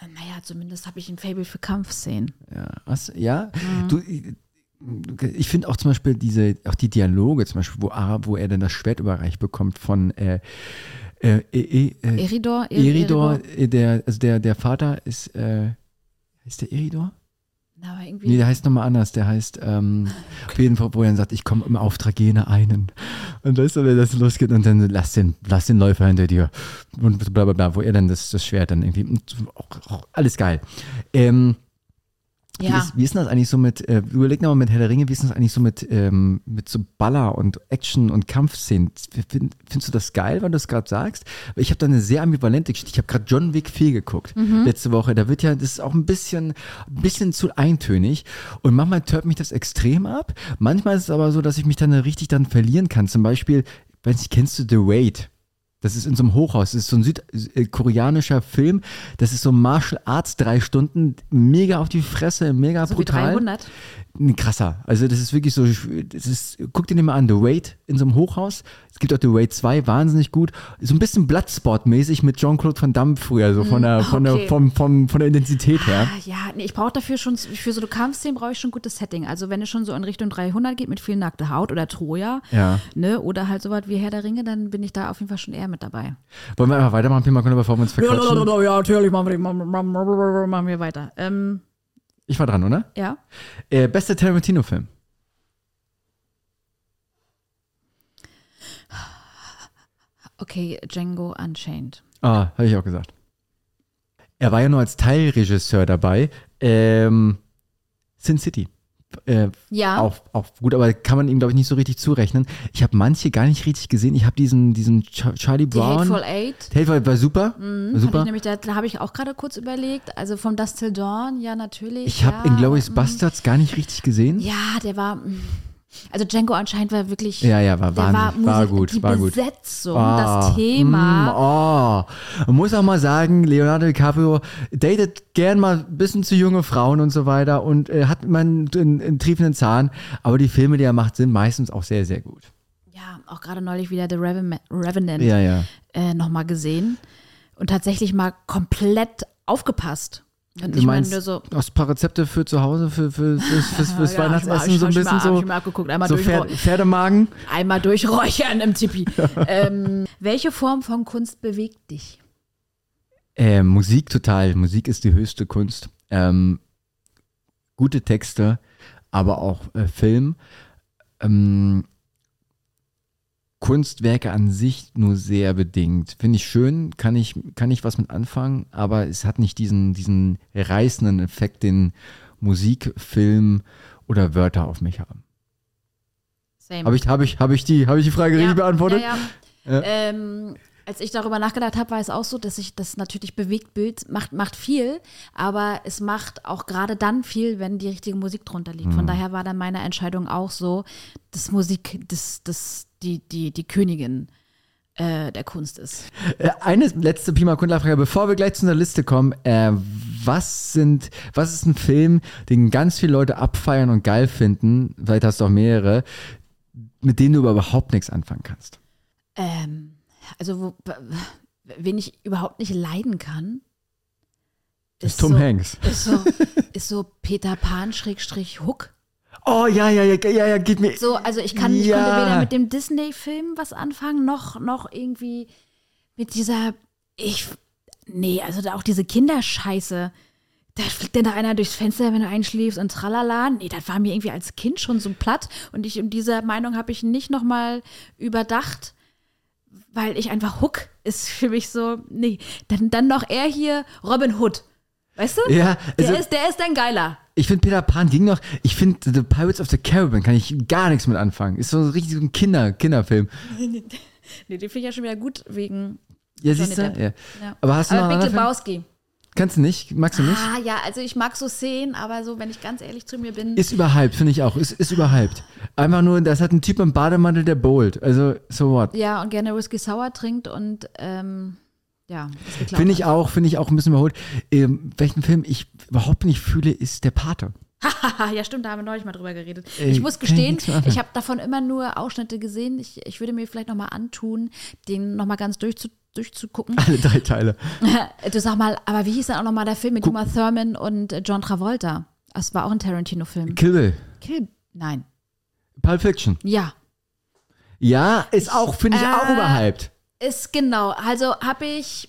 Äh, Naja, zumindest habe ich ein Fable für Kampfszenen. Ja, was, ja? Mhm. Du, ich finde auch zum Beispiel diese, auch die Dialoge zum Beispiel, wo, wo er dann das Schwert überreicht bekommt von äh, äh, äh, äh, Eridor? Er- Eridor, äh, der, also der, der Vater ist, äh, ist der Eridor? Aber irgendwie. Nee, der heißt nochmal anders. Der heißt, ähm, auf jeden Fall, wo er sagt, ich komme im Auftrag jene einen. Und weißt du, wenn das losgeht und dann lass den, lass den Läufer hinter dir. Und bla bla bla, wo er dann das, das Schwert dann irgendwie, auch, auch, alles geil. Ähm, wie, ja. ist, wie ist denn das eigentlich so mit, äh, überleg nochmal mit Herr der Ringe, wie ist das eigentlich so mit, ähm, mit so Baller und Action und Kampfszenen? Find, findest du das geil, wenn du es gerade sagst? Weil Ich habe da eine sehr ambivalente Geschichte. Ich habe gerade John Wick 4 geguckt, letzte Woche. Da wird ja, das ist auch ein bisschen, ein bisschen zu eintönig. Und manchmal tört mich das extrem ab. Manchmal ist es aber so, dass ich mich dann richtig dann verlieren kann. Zum Beispiel, weiß nicht, kennst du The Raid? Das ist in so einem Hochhaus. Das ist so ein südkoreanischer Film. Das ist so Martial Arts, drei Stunden, mega auf die Fresse, mega so wie brutal. 300. Nee, krasser. Also das ist wirklich so, das ist, guck dir den mal an, The Raid in so einem Hochhaus. Es gibt auch The Raid 2, wahnsinnig gut. So ein bisschen Bloodsport-mäßig mit Jean-Claude Van Damme früher, so von der, von okay. der, vom, vom, von der Intensität her. Ah, ja, nee, ich brauche dafür schon, für so eine Kampfszenen brauche ich schon gutes Setting. Also wenn es schon so in Richtung 300 geht mit viel nackte Haut oder Troja, Ja. ne, oder halt sowas wie Herr der Ringe, dann bin ich da auf jeden Fall schon eher mit dabei. Wollen wir einfach weitermachen, Pima, bevor wir uns verquatschen? ja, natürlich, machen wir, machen wir weiter. Ähm, Ich war dran, oder? ja. Äh, bester Tarantino-Film. Okay, Django Unchained. Ah, habe ich auch gesagt. Er war ja nur als Teilregisseur dabei. Ähm, Sin City. Äh, Ja. auch, auch gut, aber kann man ihm, glaube ich, nicht so richtig zurechnen. Ich habe manche gar nicht richtig gesehen. Ich habe diesen, diesen Ch Charlie Die Brown. Hateful Eight. Hateful war super. war Hab ich super. nämlich, da, habe ich auch gerade kurz überlegt. Also vom Dust Till Dawn, ja, natürlich. Ich habe ja, Inglourious mm. Bastards gar nicht richtig gesehen. Ja, der war. mm, Also Django anscheinend war wirklich. Ja, ja, war wahnsinnig, war Musik- gut, die war gut. Besetzung, Ah, das Thema. mm, oh. Man muss auch mal sagen, Leonardo DiCaprio datet gern mal ein bisschen zu junge Frauen und so weiter und äh, hat immer einen, einen, einen triefenden Zahn. Aber die Filme, die er macht, sind meistens auch sehr, sehr gut. Ja, auch gerade neulich wieder The Reven- Revenant Ja, ja. äh, nochmal gesehen und tatsächlich mal komplett aufgepasst. Und Du ich meine meinst so. aus paar Rezepte für zu Hause, für, für, fürs, fürs, fürs Ja, Weihnachtsessen, so ein mal- bisschen ich so, mal abgeguckt, einmal so durch- Pferd, Pferdemagen. Einmal durchräuchern im Tipi. ähm, welche Form von Kunst bewegt dich? Äh, Musik total. Musik ist die höchste Kunst. Ähm, gute Texte, aber auch äh, Film. Ähm, Kunstwerke an sich nur sehr bedingt. Finde ich schön, kann ich, kann ich was mit anfangen, aber es hat nicht diesen, diesen reißenden Effekt, den Musik, Film oder Wörter auf mich haben. Habe ich, hab ich, hab ich, die, hab ich die Frage richtig beantwortet? Ja, ja. Ja. Ähm, als ich darüber nachgedacht habe, war es auch so, dass ich das natürlich bewegt Bild macht, macht viel, aber es macht auch gerade dann viel, wenn die richtige Musik drunter liegt. Mhm. Von daher war dann meine Entscheidung auch so, dass Musik das, das, die, die, die Königin äh, der Kunst ist. Äh, Eine letzte Pima Kundler-Frage, bevor wir gleich zu einer Liste kommen. Äh, was sind, was ist ein Film, den ganz viele Leute abfeiern und geil finden? Vielleicht hast du auch mehrere, mit denen du überhaupt nichts anfangen kannst. Ähm, also, wo, wen ich überhaupt nicht leiden kann, Das ist Tom so, Hanks. Ist so, ist so Peter Pan Schrägstrich Hook. Oh ja, ja, ja, ja, ja, geht mir. So, also ich kann, ich konnte weder mit dem Disney-Film was anfangen, noch, noch irgendwie mit dieser, ich, nee, also da auch diese Kinderscheiße. Da fliegt denn da einer durchs Fenster, wenn du einschläfst und tralala. Nee, das war mir irgendwie als Kind schon so platt. Und ich, in dieser Meinung habe ich nicht nochmal überdacht, weil ich einfach Hook ist für mich so, nee, dann, dann noch er hier, Robin Hood. Weißt du? Ja, also- der, ist, der ist dann geiler. Ich finde Peter Pan ging noch. Ich finde The Pirates of the Caribbean kann ich gar nichts mit anfangen. Ist so richtig so ein Kinder, Kinderfilm. Nee, den finde ich ja schon wieder gut wegen Ja, siehst du? Ja. Ja. Aber hast du noch Aber einen Big? Lebowski. Kannst du nicht? Magst du nicht? Ah, ja, also ich mag so Szenen, aber so, wenn ich ganz ehrlich zu mir bin. Ist überhyped, finde ich auch. Ist, ist überhyped. Einfach nur, das hat ein Typ im Bademantel, der bowlt. Also, so what? ja, und gerne Whisky Sour trinkt und ähm, ja, Finde ich auch, finde ich auch ein bisschen überholt. Ähm, welchen Film ich überhaupt nicht fühle, ist Der Pate. Ja, stimmt, da haben wir neulich mal drüber geredet. Ey, ich muss gestehen, ich habe davon immer nur Ausschnitte gesehen. Ich, ich würde mir vielleicht nochmal antun, den nochmal ganz durchzu, durchzugucken. Alle drei Teile. du sag mal, aber wie hieß dann auch nochmal der Film mit Uma Thurman und äh, John Travolta? Das war auch ein Tarantino-Film. Kill Bill. Kill. Nein. Pulp Fiction. Ja. Ja, ist auch, finde ich, auch Äh, überhyped. Ist genau. Also habe ich.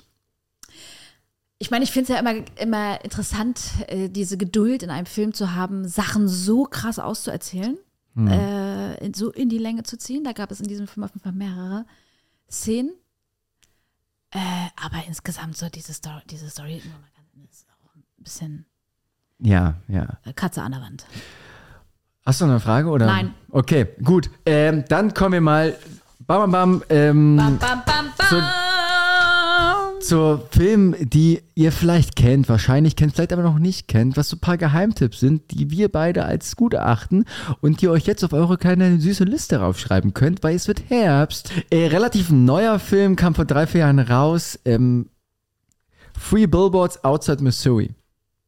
Ich meine, ich finde es ja immer, immer interessant, äh, diese Geduld in einem Film zu haben, Sachen so krass auszuerzählen, äh, in, so in die Länge zu ziehen. Da gab es in diesem Film auf jeden Fall mehrere Szenen. Äh, aber insgesamt so diese Story, diese Story ist auch ein bisschen Ja, ja. äh, Katze an der Wand. Hast du noch eine Frage? Oder? Nein. Okay, gut. Ähm, dann kommen wir mal. Bam, bam, bam. Ähm, Bam, bam, bam, bam. zu Filmen, die ihr vielleicht kennt, wahrscheinlich kennt, vielleicht aber noch nicht kennt, was so ein paar Geheimtipps sind, die wir beide als gut erachten und die euch jetzt auf eure kleine süße Liste raufschreiben könnt, weil es wird Herbst. Äh, relativ neuer Film, kam vor drei, vier Jahren raus. Ähm, Free Billboards Outside Missouri.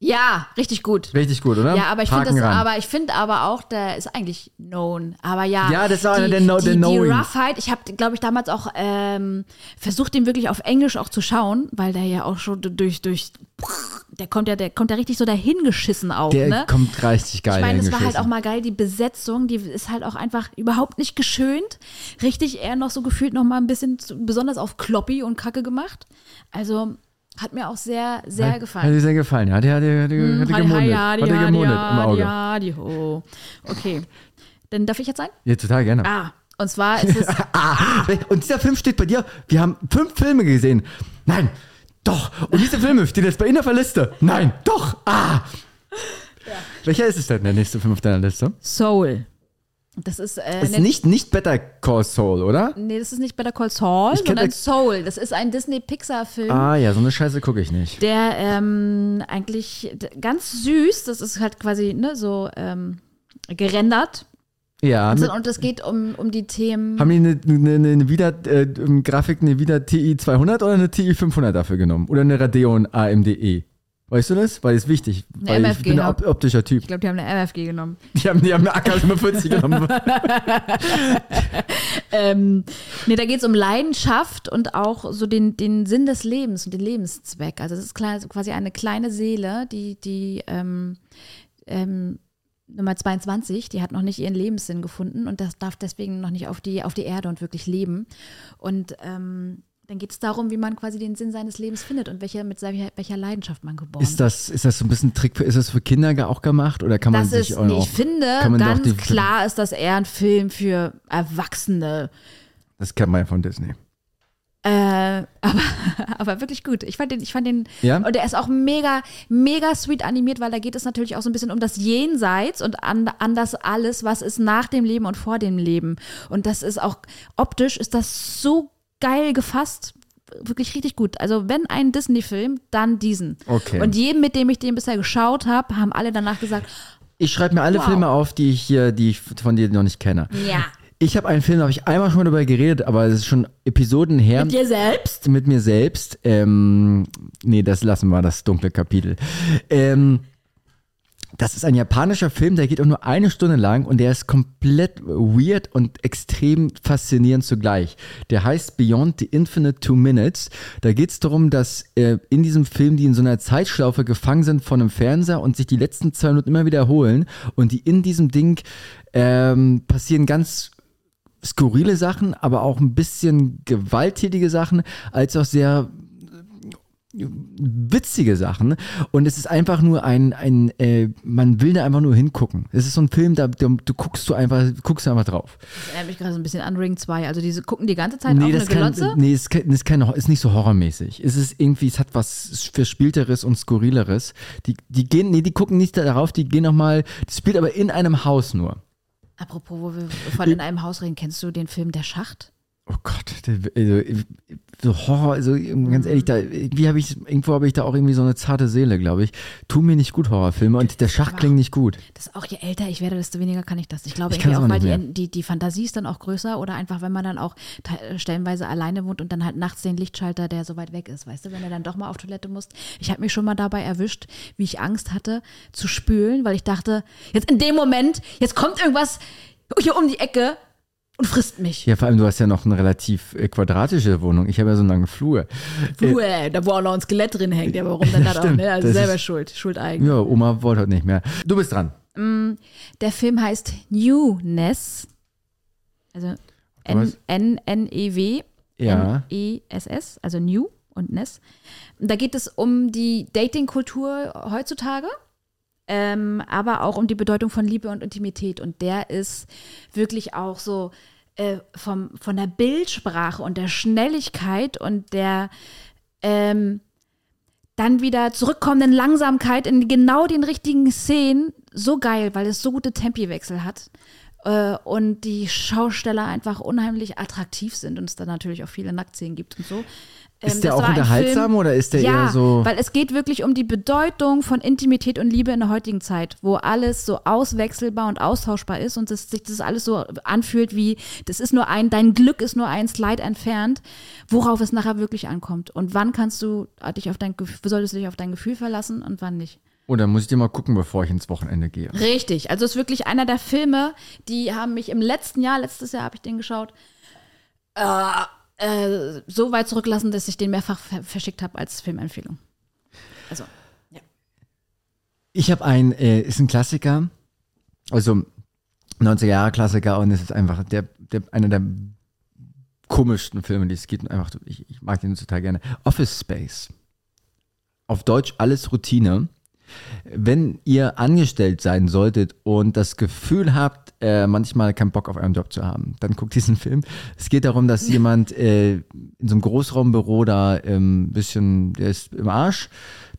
Ja, richtig gut. Richtig gut, oder? Ja, aber ich finde aber ich finde aber auch, der ist eigentlich known. Aber ja, Ja, das auch die, der No- der die. Roughheit. Ich habe, glaube ich, damals auch ähm, versucht, den wirklich auf Englisch auch zu schauen, weil der ja auch schon durch durch der kommt ja, der kommt ja richtig so dahingeschissen auf. Der ne? kommt richtig geil Ich meine, es war halt auch mal geil, die Besetzung, die ist halt auch einfach überhaupt nicht geschönt. Richtig eher noch so gefühlt noch mal ein bisschen zu, besonders auf Kloppy und Kacke gemacht. Also hat mir auch sehr, sehr Hat- Hat gefallen. dir sehr gefallen. Hat er hat, hat, er- hat er gemundet. Hat gemundet im Auge. Ja, die ho. Okay. Dann darf ich jetzt sein? Ja, total gerne. Ah, und zwar ist es. Ah, und dieser Film steht bei dir. Wir haben fünf Filme gesehen. Nein, doch. Und diese Filme stehen jetzt bei Ihnen auf der Liste. Nein, doch. Ah. Welcher ist es denn, der nächste Film auf deiner Liste? Soul. Das ist, äh, Ist nicht, nicht Better Call Saul, oder? nee, das ist nicht Better Call Saul, sondern Soul. Das ist ein Disney-Pixar-Film. Ah ja, so eine Scheiße gucke ich nicht. der ähm, eigentlich ganz süß, das ist halt quasi ne, so ähm, gerendert. Ja, Und, es geht um, um die Themen. haben die eine, eine, eine Wieder, äh, Grafik eine Wieder TI 200 oder eine TI 500 dafür genommen? Oder eine Radeon AMDE? Weißt du das? Weil das ist wichtig. Eine Weil ich MFG, bin ein optischer Typ. Ich glaube, die haben eine MFG genommen. Die haben, die haben eine AK 45 genommen. Ähm, nee, da geht es um Leidenschaft und auch so den, den Sinn des Lebens und den Lebenszweck. Also es ist quasi eine kleine Seele, die, die ähm, ähm, Nummer 22, die hat noch nicht ihren Lebenssinn gefunden und das darf deswegen noch nicht auf die, auf die Erde und wirklich leben. Und ähm, dann geht es darum, wie man quasi den Sinn seines Lebens findet und welche, mit welcher, Leidenschaft man geboren Ist das, ist das so ein bisschen Trick für, ist das für Kinder auch gemacht oder kann man das sich ist, auch ich finde, ganz klar ist das eher ein Film für Erwachsene. Das kennt man ja von Disney. Äh, aber, aber wirklich gut. Ich fand den, ich fand den, Ja? und der ist auch mega, mega sweet animiert, weil da geht es natürlich auch so ein bisschen um das Jenseits und an, an das alles, was ist nach dem Leben und vor dem Leben. Und das ist auch, optisch ist das so geil gefasst. Wirklich richtig gut. Also, wenn ein Disney-Film, dann diesen. Okay. Und jedem, mit dem ich den bisher geschaut habe, haben alle danach gesagt: Ich schreibe mir alle Wow. Filme auf, die ich hier, die ich von dir noch nicht kenne. Ja. Ich habe einen Film, da habe ich einmal schon darüber geredet, aber es ist schon Episoden her. Mit dir selbst? mit mir selbst. Ähm, nee, das lassen wir, das dunkle Kapitel. Ähm, das ist ein japanischer Film, der geht auch nur eine Stunde lang und der ist komplett weird und extrem faszinierend zugleich. Der heißt Beyond the Infinite Two Minutes. Da geht es darum, dass äh, in diesem Film die in so einer Zeitschlaufe gefangen sind von einem Fernseher und sich die letzten zwei Minuten immer wiederholen und die in diesem Ding ähm, passieren ganz skurrile Sachen, aber auch ein bisschen gewalttätige Sachen, als auch sehr witzige Sachen. Und es ist einfach nur ein, ein äh, man will da einfach nur hingucken. Es ist so ein Film, da, da du guckst du einfach, guckst du einfach drauf. Das erinnert mich gerade so ein bisschen an Ring 2. Also, diese gucken die ganze Zeit auf Nee, eine das, kann, Glotze. nee, es kann, ist, kein, ist nicht so horrormäßig. Es ist irgendwie, es hat was Verspielteres und Skurrileres. Die, die gehen, nee, die gucken nicht darauf, die gehen nochmal, das spielt aber in einem Haus nur. Apropos, wo wir von in einem Haus reden, kennst du den Film Der Schacht? Oh Gott, der- also, so Horror, also ganz ehrlich, da, irgendwie habe ich, irgendwo habe ich da auch irgendwie so eine zarte Seele, glaube ich. Tu mir nicht gut Horrorfilme und der Schach klingt nicht gut. Das ist auch, je älter ich werde, desto weniger kann ich das. Ich glaube Ich irgendwie auch, weil die, die, die Fantasie ist dann auch größer oder einfach, wenn man dann auch te- stellenweise alleine wohnt und dann halt nachts den Lichtschalter, der so weit weg ist, weißt du, wenn du dann doch mal auf Toilette musst. Ich habe mich schon mal dabei erwischt, wie ich Angst hatte zu spülen, weil ich dachte, jetzt in dem Moment, jetzt kommt irgendwas hier um die Ecke und frisst mich. Ja, vor allem, du hast ja noch eine relativ äh, quadratische Wohnung. Ich habe ja so eine lange Flur. Uäh, da wo auch noch ein Skelett drin hängt, ja, warum denn da auch, ne? Also selber ist- schuld, schuld eigen. Ja, Oma wollte heute nicht mehr. Du bist dran. Der Film heißt Newness. Also? N-N-E-W. Ja. N-E-S-S, also New und Ness. Und Da geht es um die Dating-Kultur heutzutage, ähm, aber auch um die Bedeutung von Liebe und Intimität. Und der ist wirklich auch so äh, vom, von der Bildsprache und der Schnelligkeit und der ähm, dann wieder zurückkommenden Langsamkeit in genau den richtigen Szenen so geil, weil es so gute Tempiwechsel hat äh, und die Schausteller einfach unheimlich attraktiv sind und es dann natürlich auch viele Nacktszenen gibt und so. Ähm, Ist der das auch unterhaltsam Film- oder ist der ja, eher so. weil es geht wirklich um die Bedeutung von Intimität und Liebe in der heutigen Zeit, wo alles so auswechselbar und austauschbar ist und das, sich das alles so anfühlt wie, das ist nur ein, dein Glück ist nur ein Slide entfernt, worauf es nachher wirklich ankommt. Und wann kannst du dich auf dein Gefühl, solltest du dich auf dein Gefühl verlassen und wann nicht. Oder muss ich dir mal gucken, bevor ich ins Wochenende gehe? Richtig, also es ist wirklich einer der Filme, die haben mich im letzten Jahr, letztes Jahr habe ich den geschaut, äh, äh, so weit zurücklassen, dass ich den mehrfach ver verschickt habe als Filmempfehlung. Also, Ich habe einen, äh, ist ein Klassiker, also 90er Jahre Klassiker und es ist einfach der, der einer der komischsten Filme, die es gibt. Einfach, ich, ich mag den total gerne. Office Space. Auf Deutsch alles Routine. Wenn ihr angestellt sein solltet und das Gefühl habt, äh, manchmal keinen Bock auf euren Job zu haben, dann guckt diesen Film. Es geht darum, dass jemand äh, in so einem Großraumbüro da ein bisschen, der ist im Arsch,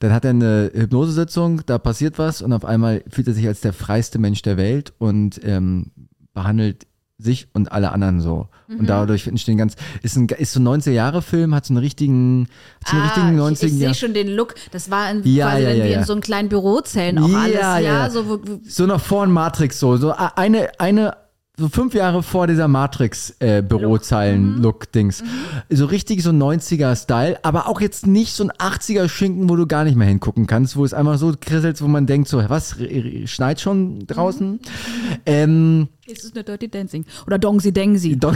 dann hat er eine Hypnosesitzung, da passiert was und auf einmal fühlt er sich als der freiste Mensch der Welt und ähm, behandelt sich und alle anderen so. Mhm. Und dadurch entstehen ganz, ist ein, ist so ein 90er-Jahre-Film, hat so einen richtigen, hat so einen richtigen Ah, ich, 90er ich sehe schon den Look. Das war in, Ja, quasi ja, wenn ja, wir in so einem kleinen Bürozellen auch alles. Ja, Ja, ja. so wo, so noch vor Matrix so, so eine, eine, so fünf Jahre vor dieser Matrix-Bürozeilen-Look-Dings. So richtig so 90er-Style, aber auch jetzt nicht so ein 80er-Schinken, wo du gar nicht mehr hingucken kannst, wo es einfach so krisselt, wo man denkt, so, was, schneit schon draußen? Ähm, Es ist eine Dirty Dancing. Oder Dongsi Dengsi. Doch,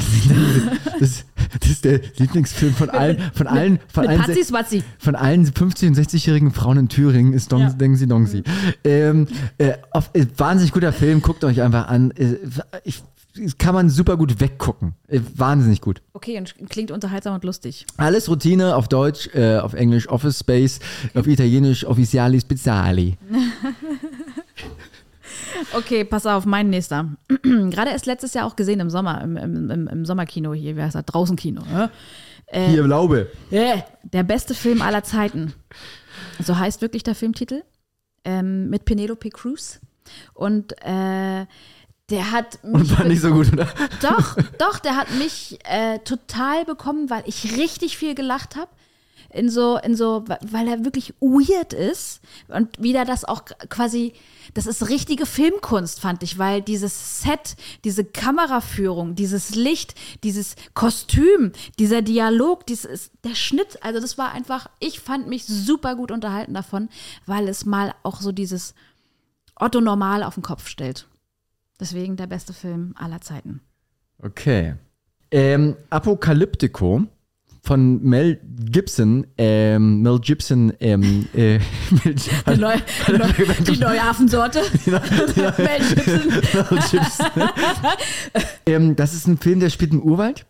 das, das ist der Lieblingsfilm von allen, von allen, von allen, Patzi Swatzi. von allen 50- und 60-jährigen Frauen in Thüringen ist Dong, Ja. Denken Sie Dongsi. Ähm, äh, auf, äh, wahnsinnig guter Film, guckt euch einfach an. Äh, ich, kann man super gut weggucken. Äh, wahnsinnig gut. Okay, und klingt unterhaltsam und lustig. Alles Routine auf Deutsch, äh, auf Englisch Office Space, auf Italienisch Officiali Speziali. Okay, pass auf, mein nächster. Gerade erst letztes Jahr auch gesehen im Sommer, im, im, im, im Sommerkino hier, wie heißt das? Draußenkino. Ne? Hier Laube. Äh, der beste Film aller Zeiten. So heißt wirklich der Filmtitel. Ähm, mit Penelope Cruz. Und äh, der hat mich. Und war nicht so gut, oder? Doch, doch, der hat mich äh, total bekommen, weil ich richtig viel gelacht habe. In so, in so, weil er wirklich weird ist und wieder das auch quasi, das ist richtige Filmkunst, fand ich, weil dieses Set, diese Kameraführung, dieses Licht, dieses Kostüm, dieser Dialog, dieses, der Schnitt, also das war einfach, ich fand mich super gut unterhalten davon, weil es mal auch so dieses Otto Normal auf den Kopf stellt. Deswegen der beste Film aller Zeiten. Okay. Ähm, Apokalyptico von Mel Gibson, ähm, Mel Gibson, ähm, äh, Mel, Die, neu, die, neu, die neue Affensorte. Mel Gibson. Mel Gibson. ähm, das ist ein Film, der spielt im Urwald.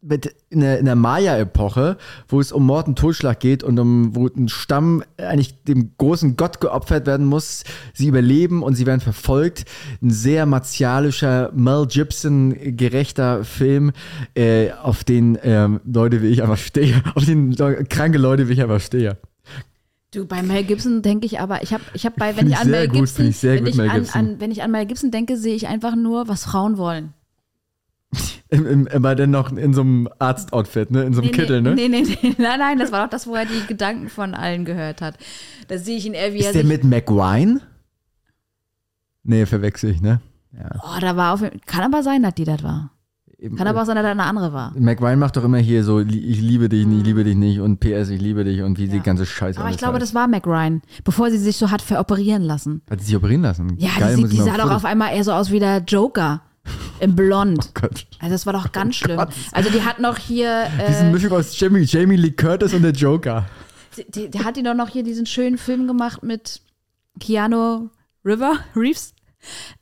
Mit, in der, in der Maya-Epoche, wo es um Mord und Totschlag geht und um, wo ein Stamm eigentlich dem großen Gott geopfert werden muss. Sie überleben und sie werden verfolgt. Ein sehr martialischer, Mel Gibson gerechter Film, äh, auf den ähm, Leute wie ich einfach stehe. Auf den kranke Leute wie ich einfach stehe. Du, bei Mel Gibson denke ich aber, ich habe ich hab bei, wenn ich ich an Mel Gibson, find ich sehr wenn, gut, ich Mel an, Gibson. an, wenn ich an Mel Gibson denke, sehe ich einfach nur, was Frauen wollen. Im, im, immer dann noch in so einem Arztoutfit, ne? In so einem Kittel, ne? Nee, nee, nee, nein, nein, das war doch das, wo er die Gedanken von allen gehört hat. Da sehe ich ihn eher wie er Ist der sich, mit McWine? Nee, verwechsel ich, ne? Ja. oh, da war auf, kann aber sein, dass die das war. Eben, Kann aber auch sein, dass das eine andere war. äh, McWine macht doch immer hier so, ich liebe dich, ich liebe dich nicht und PS, ich liebe dich und wie die ganze Scheiße Aber ich glaube, heißt. das war Mac Ryan, bevor sie sich so hat veroperieren lassen. Hat sie sich operieren lassen? Ja, Geil, die, sieht, die sah doch auf einmal eher so aus wie der Joker im Blond. Gott. Also das war doch ganz schlimm. Gott. Also die hat noch hier, Diese äh, Mischung aus Jamie, Jamie Lee Curtis und der Joker. die, die, die hat die doch noch hier diesen schönen Film gemacht mit Keanu River, Reeves,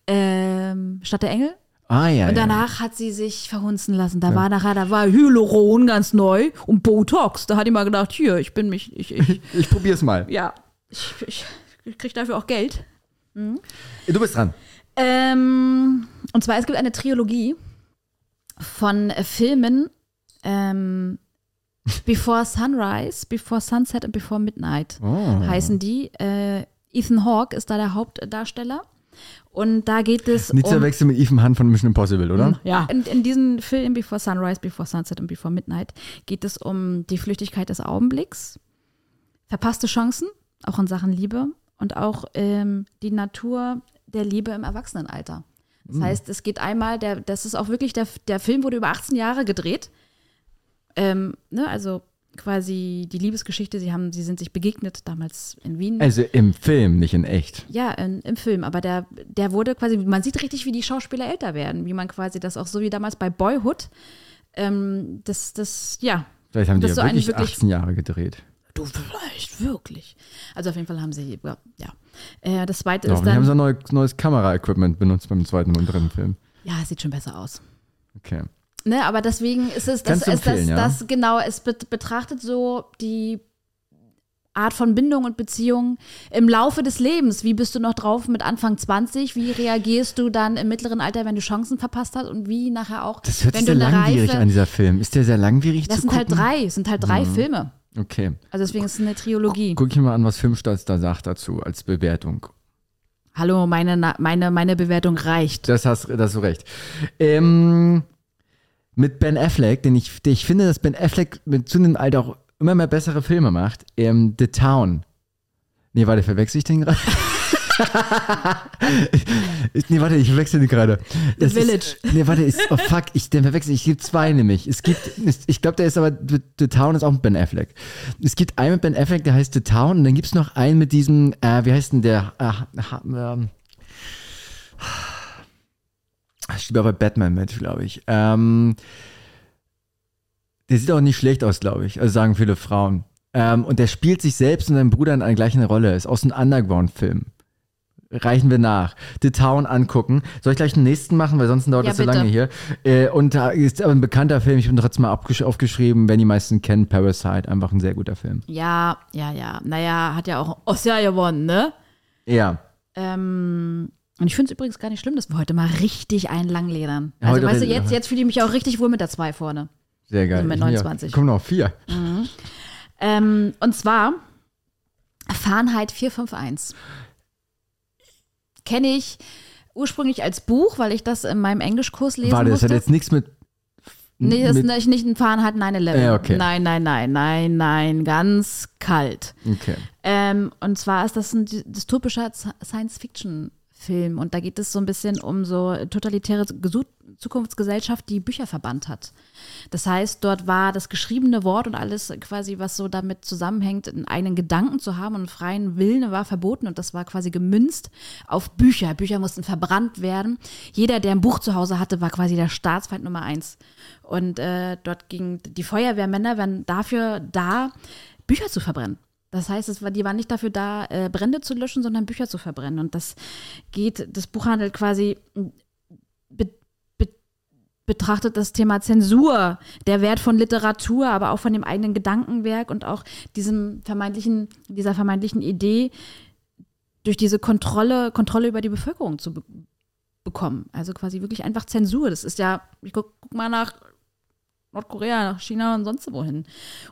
ähm, Stadt der Engel. Ah ja. Und ja. danach hat sie sich verhunzen lassen. Da war nachher, da war Hyaluron ganz neu und Botox. Da hat die mal gedacht, hier, ich bin mich, ich, ich Ich probier's mal. ja, ich, ich, ich krieg dafür auch Geld. Du bist dran. Ähm, und zwar, es gibt eine Trilogie von äh, Filmen ähm, Before Sunrise, Before Sunset und Before Midnight Oh. heißen die. Äh, Ethan Hawke ist da der Hauptdarsteller. Und da geht es Nicht zu um, verwechseln mit Ethan Hunt von Mission Impossible, oder? ja. In, in diesen Filmen Before Sunrise, Before Sunset und Before Midnight geht es um die Flüchtigkeit des Augenblicks, verpasste Chancen, auch in Sachen Liebe und auch ähm, die Natur der Liebe im Erwachsenenalter. Das heißt, es geht einmal, der, das ist auch wirklich, der, der Film wurde über 18 Jahre gedreht. Ähm, ne, also quasi die Liebesgeschichte, sie haben, sie sind sich begegnet damals in Wien. Also im Film, nicht in echt. Ja, in, im Film, aber der, der wurde quasi, man sieht richtig, wie die Schauspieler älter werden, wie man quasi das auch so wie damals bei Boyhood, ähm, das, das, ja. Vielleicht haben die ja so wirklich, wirklich- 18 Jahre gedreht. Du vielleicht, wirklich. Also auf jeden Fall haben sie, ja. ja. Äh, das zweite Ja, ist die haben dann, so ein neu, neues Kameraequipment benutzt beim zweiten und dritten Film. ja, es sieht schon besser aus. Okay. Ne, aber deswegen ist es, das, ist das, ja? das, genau, es bet- betrachtet so die Art von Bindung und Beziehung im Laufe des Lebens. Wie bist du noch drauf mit Anfang 20? Wie reagierst du dann im mittleren Alter, wenn du Chancen verpasst hast? Und wie nachher auch, Das hört wenn sich du sehr langwierig Reife. an, dieser Film. Ist der sehr langwierig Das sind halt gucken? drei, es sind halt drei Filme. Okay. Also deswegen ist es eine Trilogie. Guck ich mal an, was Filmstarts da sagt dazu als Bewertung. Hallo, meine, meine, meine Bewertung reicht. Das hast, das hast du recht. Ähm, mit Ben Affleck, denn ich, ich finde, dass Ben Affleck mit zunehmendem Alter auch immer mehr bessere Filme macht. Ähm, The Town. Nee, warte, verwechsel ich den gerade? nee, warte, ich verwechsel die gerade. The Das Village. Ist, nee, warte, ist, oh fuck, ich den verwechsel. Ich gibt zwei nämlich. Es gibt, ich glaube, der ist aber, The, Town ist auch mit Ben Affleck. Es gibt einen mit Ben Affleck, der heißt The Town und dann gibt es noch einen mit diesem, äh, wie heißt denn der? Äh, ähm, steht auch bei Batman mit, glaube ich. Ähm, der sieht auch nicht schlecht aus, glaube ich. Also sagen viele Frauen. Ähm, und der spielt sich selbst und seinen Bruder in einer gleichen Rolle. Ist aus einem Underground-Film. Reichen wir nach. The Town angucken. Soll ich gleich den nächsten machen, weil sonst dauert Ja, das so bitte. lange hier. Äh, und da ist aber ein bekannter Film. Ich bin trotzdem mal abgesch- aufgeschrieben, wenn die meisten kennen, Parasite. Einfach ein sehr guter Film. Ja, ja, ja. Naja, hat ja auch Oscar gewonnen, ne? Ja. Ähm, und ich finde es übrigens gar nicht schlimm, dass wir heute mal richtig einen langledern. Also, heute weißt du, jetzt, jetzt fühle ich mich auch richtig wohl mit der 2 vorne. Sehr geil. Also mit Ich bin ja- 29. Kommen noch vier. Ähm, und zwar Fahrenheit 451. Kenne ich ursprünglich als Buch, weil ich das in meinem Englischkurs lesen Warte, das musste. hat jetzt nichts mit. nee, das mit, ist nicht, nicht ein Fahrenheit 9-11. Ja, okay. Nein, nein, nein, nein, nein, ganz kalt. Okay. Ähm, und zwar ist das ein dy- dystopischer Science-Fiction-Film und da geht es so ein bisschen um so totalitäre Zukunftsgesellschaft, die Bücher verbannt hat. Das heißt, dort war das geschriebene Wort und alles quasi, was so damit zusammenhängt, einen eigenen Gedanken zu haben und einen freien Willen war verboten und das war quasi gemünzt auf Bücher. Bücher mussten verbrannt werden. Jeder, der ein Buch zu Hause hatte, war quasi der Staatsfeind Nummer eins. Und äh, dort ging die Feuerwehrmänner waren dafür da, Bücher zu verbrennen. Das heißt, es war, die waren nicht dafür da, äh, Brände zu löschen, sondern Bücher zu verbrennen. Und das geht, das Buch handelt quasi, betrachtet das Thema Zensur, der Wert von Literatur, aber auch von dem eigenen Gedankenwerk und auch diesem vermeintlichen, dieser vermeintlichen Idee, durch diese Kontrolle, Kontrolle über die Bevölkerung zu be bekommen. Also quasi wirklich einfach Zensur. Das ist ja, ich guck, guck mal nach Nordkorea, nach China und sonst wohin.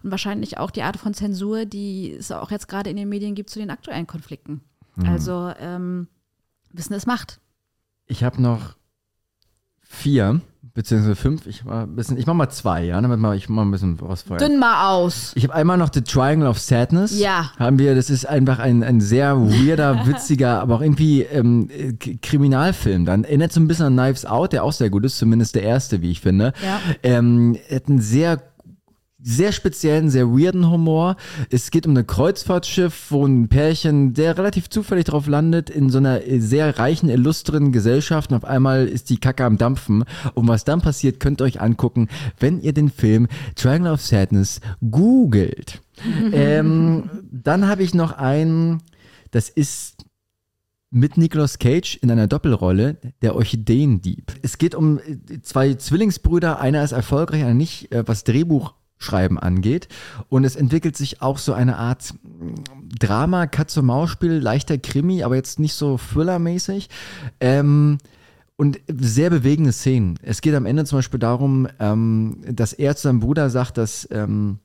Und wahrscheinlich auch die Art von Zensur, die es auch jetzt gerade in den Medien gibt zu den aktuellen Konflikten. Also ähm, Wissen ist Macht. Ich habe noch vier, beziehungsweise fünf. Ich, war ein bisschen, ich mach mal zwei, ja, damit mal, ich mach ein bisschen was vorher. Dünn mal aus. Ich habe einmal noch The Triangle of Sadness. Ja. Haben wir, das ist einfach ein, ein sehr weirder, witziger, aber auch irgendwie ähm, äh, Kriminalfilm. Dann erinnert so ein bisschen an Knives Out, der auch sehr gut ist, zumindest der erste, wie ich finde. Ja. Ähm, hat einen sehr sehr speziellen, sehr weirden Humor. Es geht um ein Kreuzfahrtschiff, wo ein Pärchen, der relativ zufällig drauf landet, in so einer sehr reichen, illustren Gesellschaft und auf einmal ist die Kacke am Dampfen. Und was dann passiert, könnt ihr euch angucken, wenn ihr den Film Triangle of Sadness googelt. ähm, dann habe ich noch einen, das ist mit Nicolas Cage in einer Doppelrolle, der Orchideendieb. Es geht um äh, zwei Zwillingsbrüder, einer ist erfolgreich, einer nicht, äh, was Drehbuchschreiben angeht. Und es entwickelt sich auch so eine Art Drama, Katz-und-Maus-Spiel, leichter Krimi, aber jetzt nicht so Thriller-mäßig. Ähm, und sehr bewegende Szenen. Es geht am Ende zum Beispiel darum, ähm, dass er zu seinem Bruder sagt, dass ähm,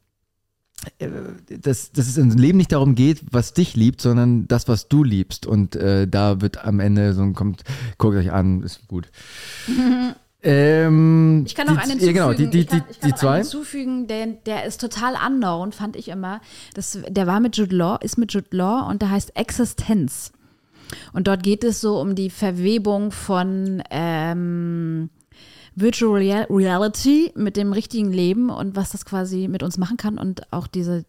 dass, dass es im Leben nicht darum geht, was dich liebt, sondern das, was du liebst. Und äh, da wird am Ende so ein kommt, guckt euch an, ist gut. ähm, Ich kann noch einen ja, hinzufügen. genau, die, die, ich kann, ich kann die zwei. hinzufügen, der, der ist total unknown, fand ich immer. Das, der war mit Jude Law, ist mit Jude Law und der heißt Existenz. Und dort geht es so um die Verwebung von ähm, Virtual Real Reality mit dem richtigen Leben und was das quasi mit uns machen kann. Und auch diese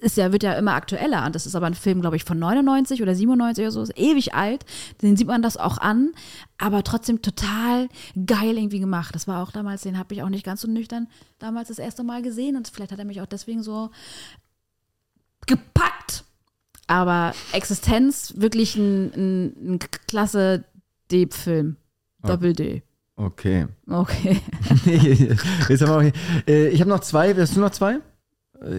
ist ja wird ja immer aktueller und das ist aber ein Film glaube ich von 99 oder 97 oder so ist ewig alt. Den sieht man das auch an aber trotzdem total geil irgendwie gemacht. Das war auch damals den habe ich auch nicht ganz so nüchtern damals das erste Mal gesehen. Und vielleicht hat er mich auch deswegen so gepackt. Aber Existenz wirklich ein, ein, ein klasse Deep-Film. Doppel D Okay. okay Jetzt haben wir, äh, ich habe noch zwei. Hast du noch zwei?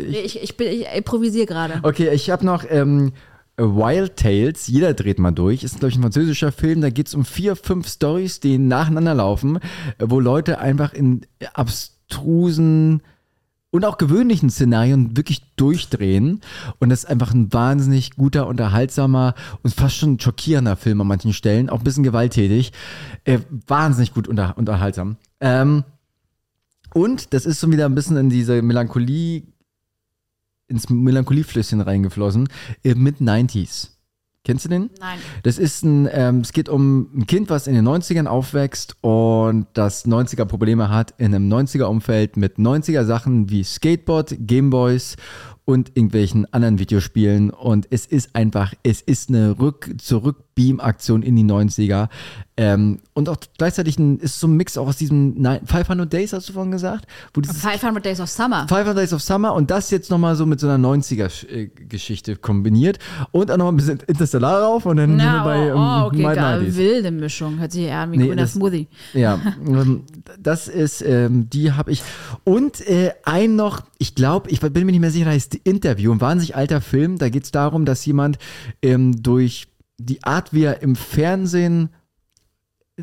Ich, ich, bin- ich improvisiere gerade. Okay, ich habe noch ähm, Wild Tales. Jeder dreht mal durch. Ist, glaube ich, ein französischer Film. Da geht es um vier, fünf Stories, die nacheinander laufen, äh, wo Leute einfach in abstrusen und auch gewöhnlichen Szenarien wirklich durchdrehen. Und das ist einfach ein wahnsinnig guter, unterhaltsamer und fast schon schockierender Film an manchen Stellen. Auch ein bisschen gewalttätig. Äh, wahnsinnig gut unter, unterhaltsam. Ähm, und das ist so wieder ein bisschen in diese Melancholie ins Melancolieflösschen reingeflossen, äh, mit 90s. Kennst du den? Nein. Das ist ein, ähm, es geht um ein Kind, was in den 90ern aufwächst und das 90er Probleme hat in einem 90er Umfeld mit 90er Sachen wie Skateboard, Gameboys und irgendwelchen anderen Videospielen und es ist einfach, es ist eine Rück Zurück-Beam-Aktion in die 90er ähm, und auch gleichzeitig ein, ist so ein Mix auch aus diesem Nine- 500 Days, hast du vorhin gesagt? Wo dieses 500 Days of Summer. 500 Days of Summer und das jetzt nochmal so mit so einer 90er-Geschichte kombiniert und auch nochmal ein bisschen Interstellar rauf und dann sind wir Ja, bei oh, oh, okay. 90s. wilde Mischung. Hört sich eher an wie Nee, grüner Smoothie. Ja, ähm, das ist, ähm, die habe ich. Und äh, ein noch, ich glaube, ich bin mir nicht mehr sicher, da die Interview, ein wahnsinnig alter Film. Da geht es darum, dass jemand ähm, durch die Art, wie er im Fernsehen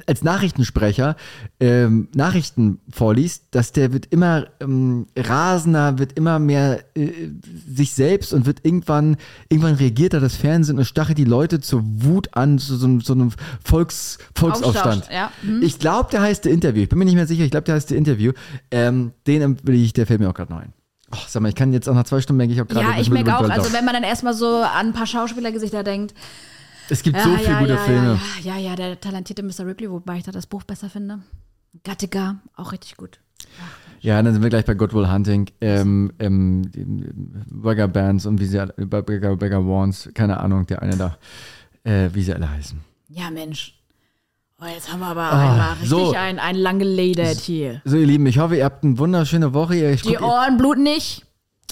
als Nachrichtensprecher ähm, Nachrichten vorliest, dass der wird immer ähm, rasender, wird immer mehr äh, sich selbst und wird irgendwann, irgendwann reagiert er das Fernsehen und stachelt die Leute zur Wut an, zu so, einem- so einem Volks, Volksaufstand. Aufstand, ja. Hm. Ich glaube, der heißt The Interview. Ich bin mir nicht mehr sicher. Ich glaube, der heißt The Interview. Ähm, den will ich, der fällt mir auch gerade noch ein. Oh, sag mal, ich kann jetzt auch nach zwei Stunden merke ich auch gerade. Ja, ich merke auch, also wenn man dann erstmal so an ein paar Schauspielergesichter denkt, es gibt ja, so viele ja, gute ja, Filme. Ja, ja, ja, der talentierte Mr. Ripley, wobei ich da das Buch besser finde. Gattaca, auch richtig gut. Ja, dann sind wir gleich bei Good Will Hunting, ähm, ähm, Burger Bands und wie sie Burger, Burger Warns, keine Ahnung, der eine da, äh, wie sie alle heißen. Ja, Mensch. Oh, jetzt haben wir aber Ah, einmal richtig so. ein, ein lang geledert hier. So, ihr Lieben, ich hoffe, ihr habt eine wunderschöne Woche. Ich Die guck- Ohren bluten nicht.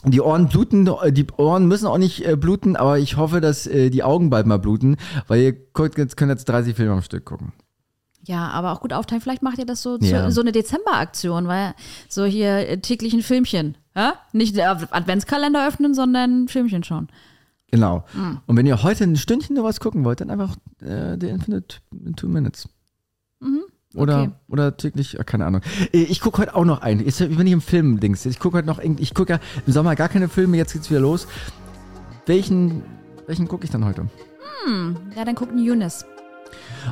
Die Ohren bluten, äh, die Ohren müssen auch nicht äh, bluten, aber ich hoffe, dass äh, die Augen bald mal bluten, weil ihr guckt, jetzt, könnt jetzt 30 Filme am Stück gucken. Ja, aber auch gut aufteilen. Vielleicht macht ihr das so, Ja. zu, so eine Dezemberaktion, weil so hier äh, täglich ein Filmchen. Ja? Nicht der Adventskalender öffnen, sondern ein Filmchen schauen. Genau. Hm. Und wenn ihr heute ein Stündchen nur was gucken wollt, dann einfach äh, The Infinite in Two Minutes. Oder, Mhm. okay. oder täglich, äh, keine Ahnung. Äh, Ich gucke heute auch noch ein. Jetzt bin ich im Film-Dings. Ich gucke heute noch, ich gucke ja im Sommer gar keine Filme, jetzt geht's wieder los. Welchen, welchen gucke ich dann heute? Ja, dann gucken Younes.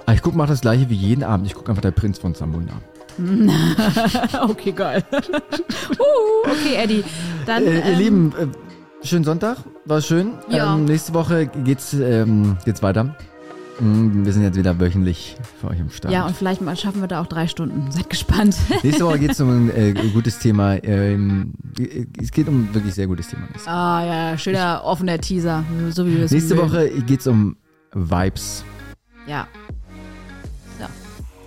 Ah, ich gucke mal das gleiche wie jeden Abend. Ich gucke einfach der Prinz von Zamunda. okay, geil. uh, okay, Eddie. Dann, Äh, ihr ähm, Lieben, äh, schönen Sonntag, war schön. Ja. Ähm, nächste Woche geht's, ähm, geht's weiter. Mm, Wir sind jetzt wieder wöchentlich für euch im Start. Ja, und vielleicht mal schaffen wir da auch drei Stunden. Seid gespannt. Nächste Woche geht es um ein äh, gutes Thema. Ähm, es geht um ein wirklich sehr gutes Thema. Ah ja, schöner offener Teaser, so wie wir es Nächste mögen. Woche geht es um Vibes. Ja,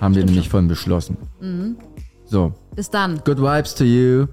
Haben wir Stimmt nämlich vorhin beschlossen. So, bis dann. good vibes to you.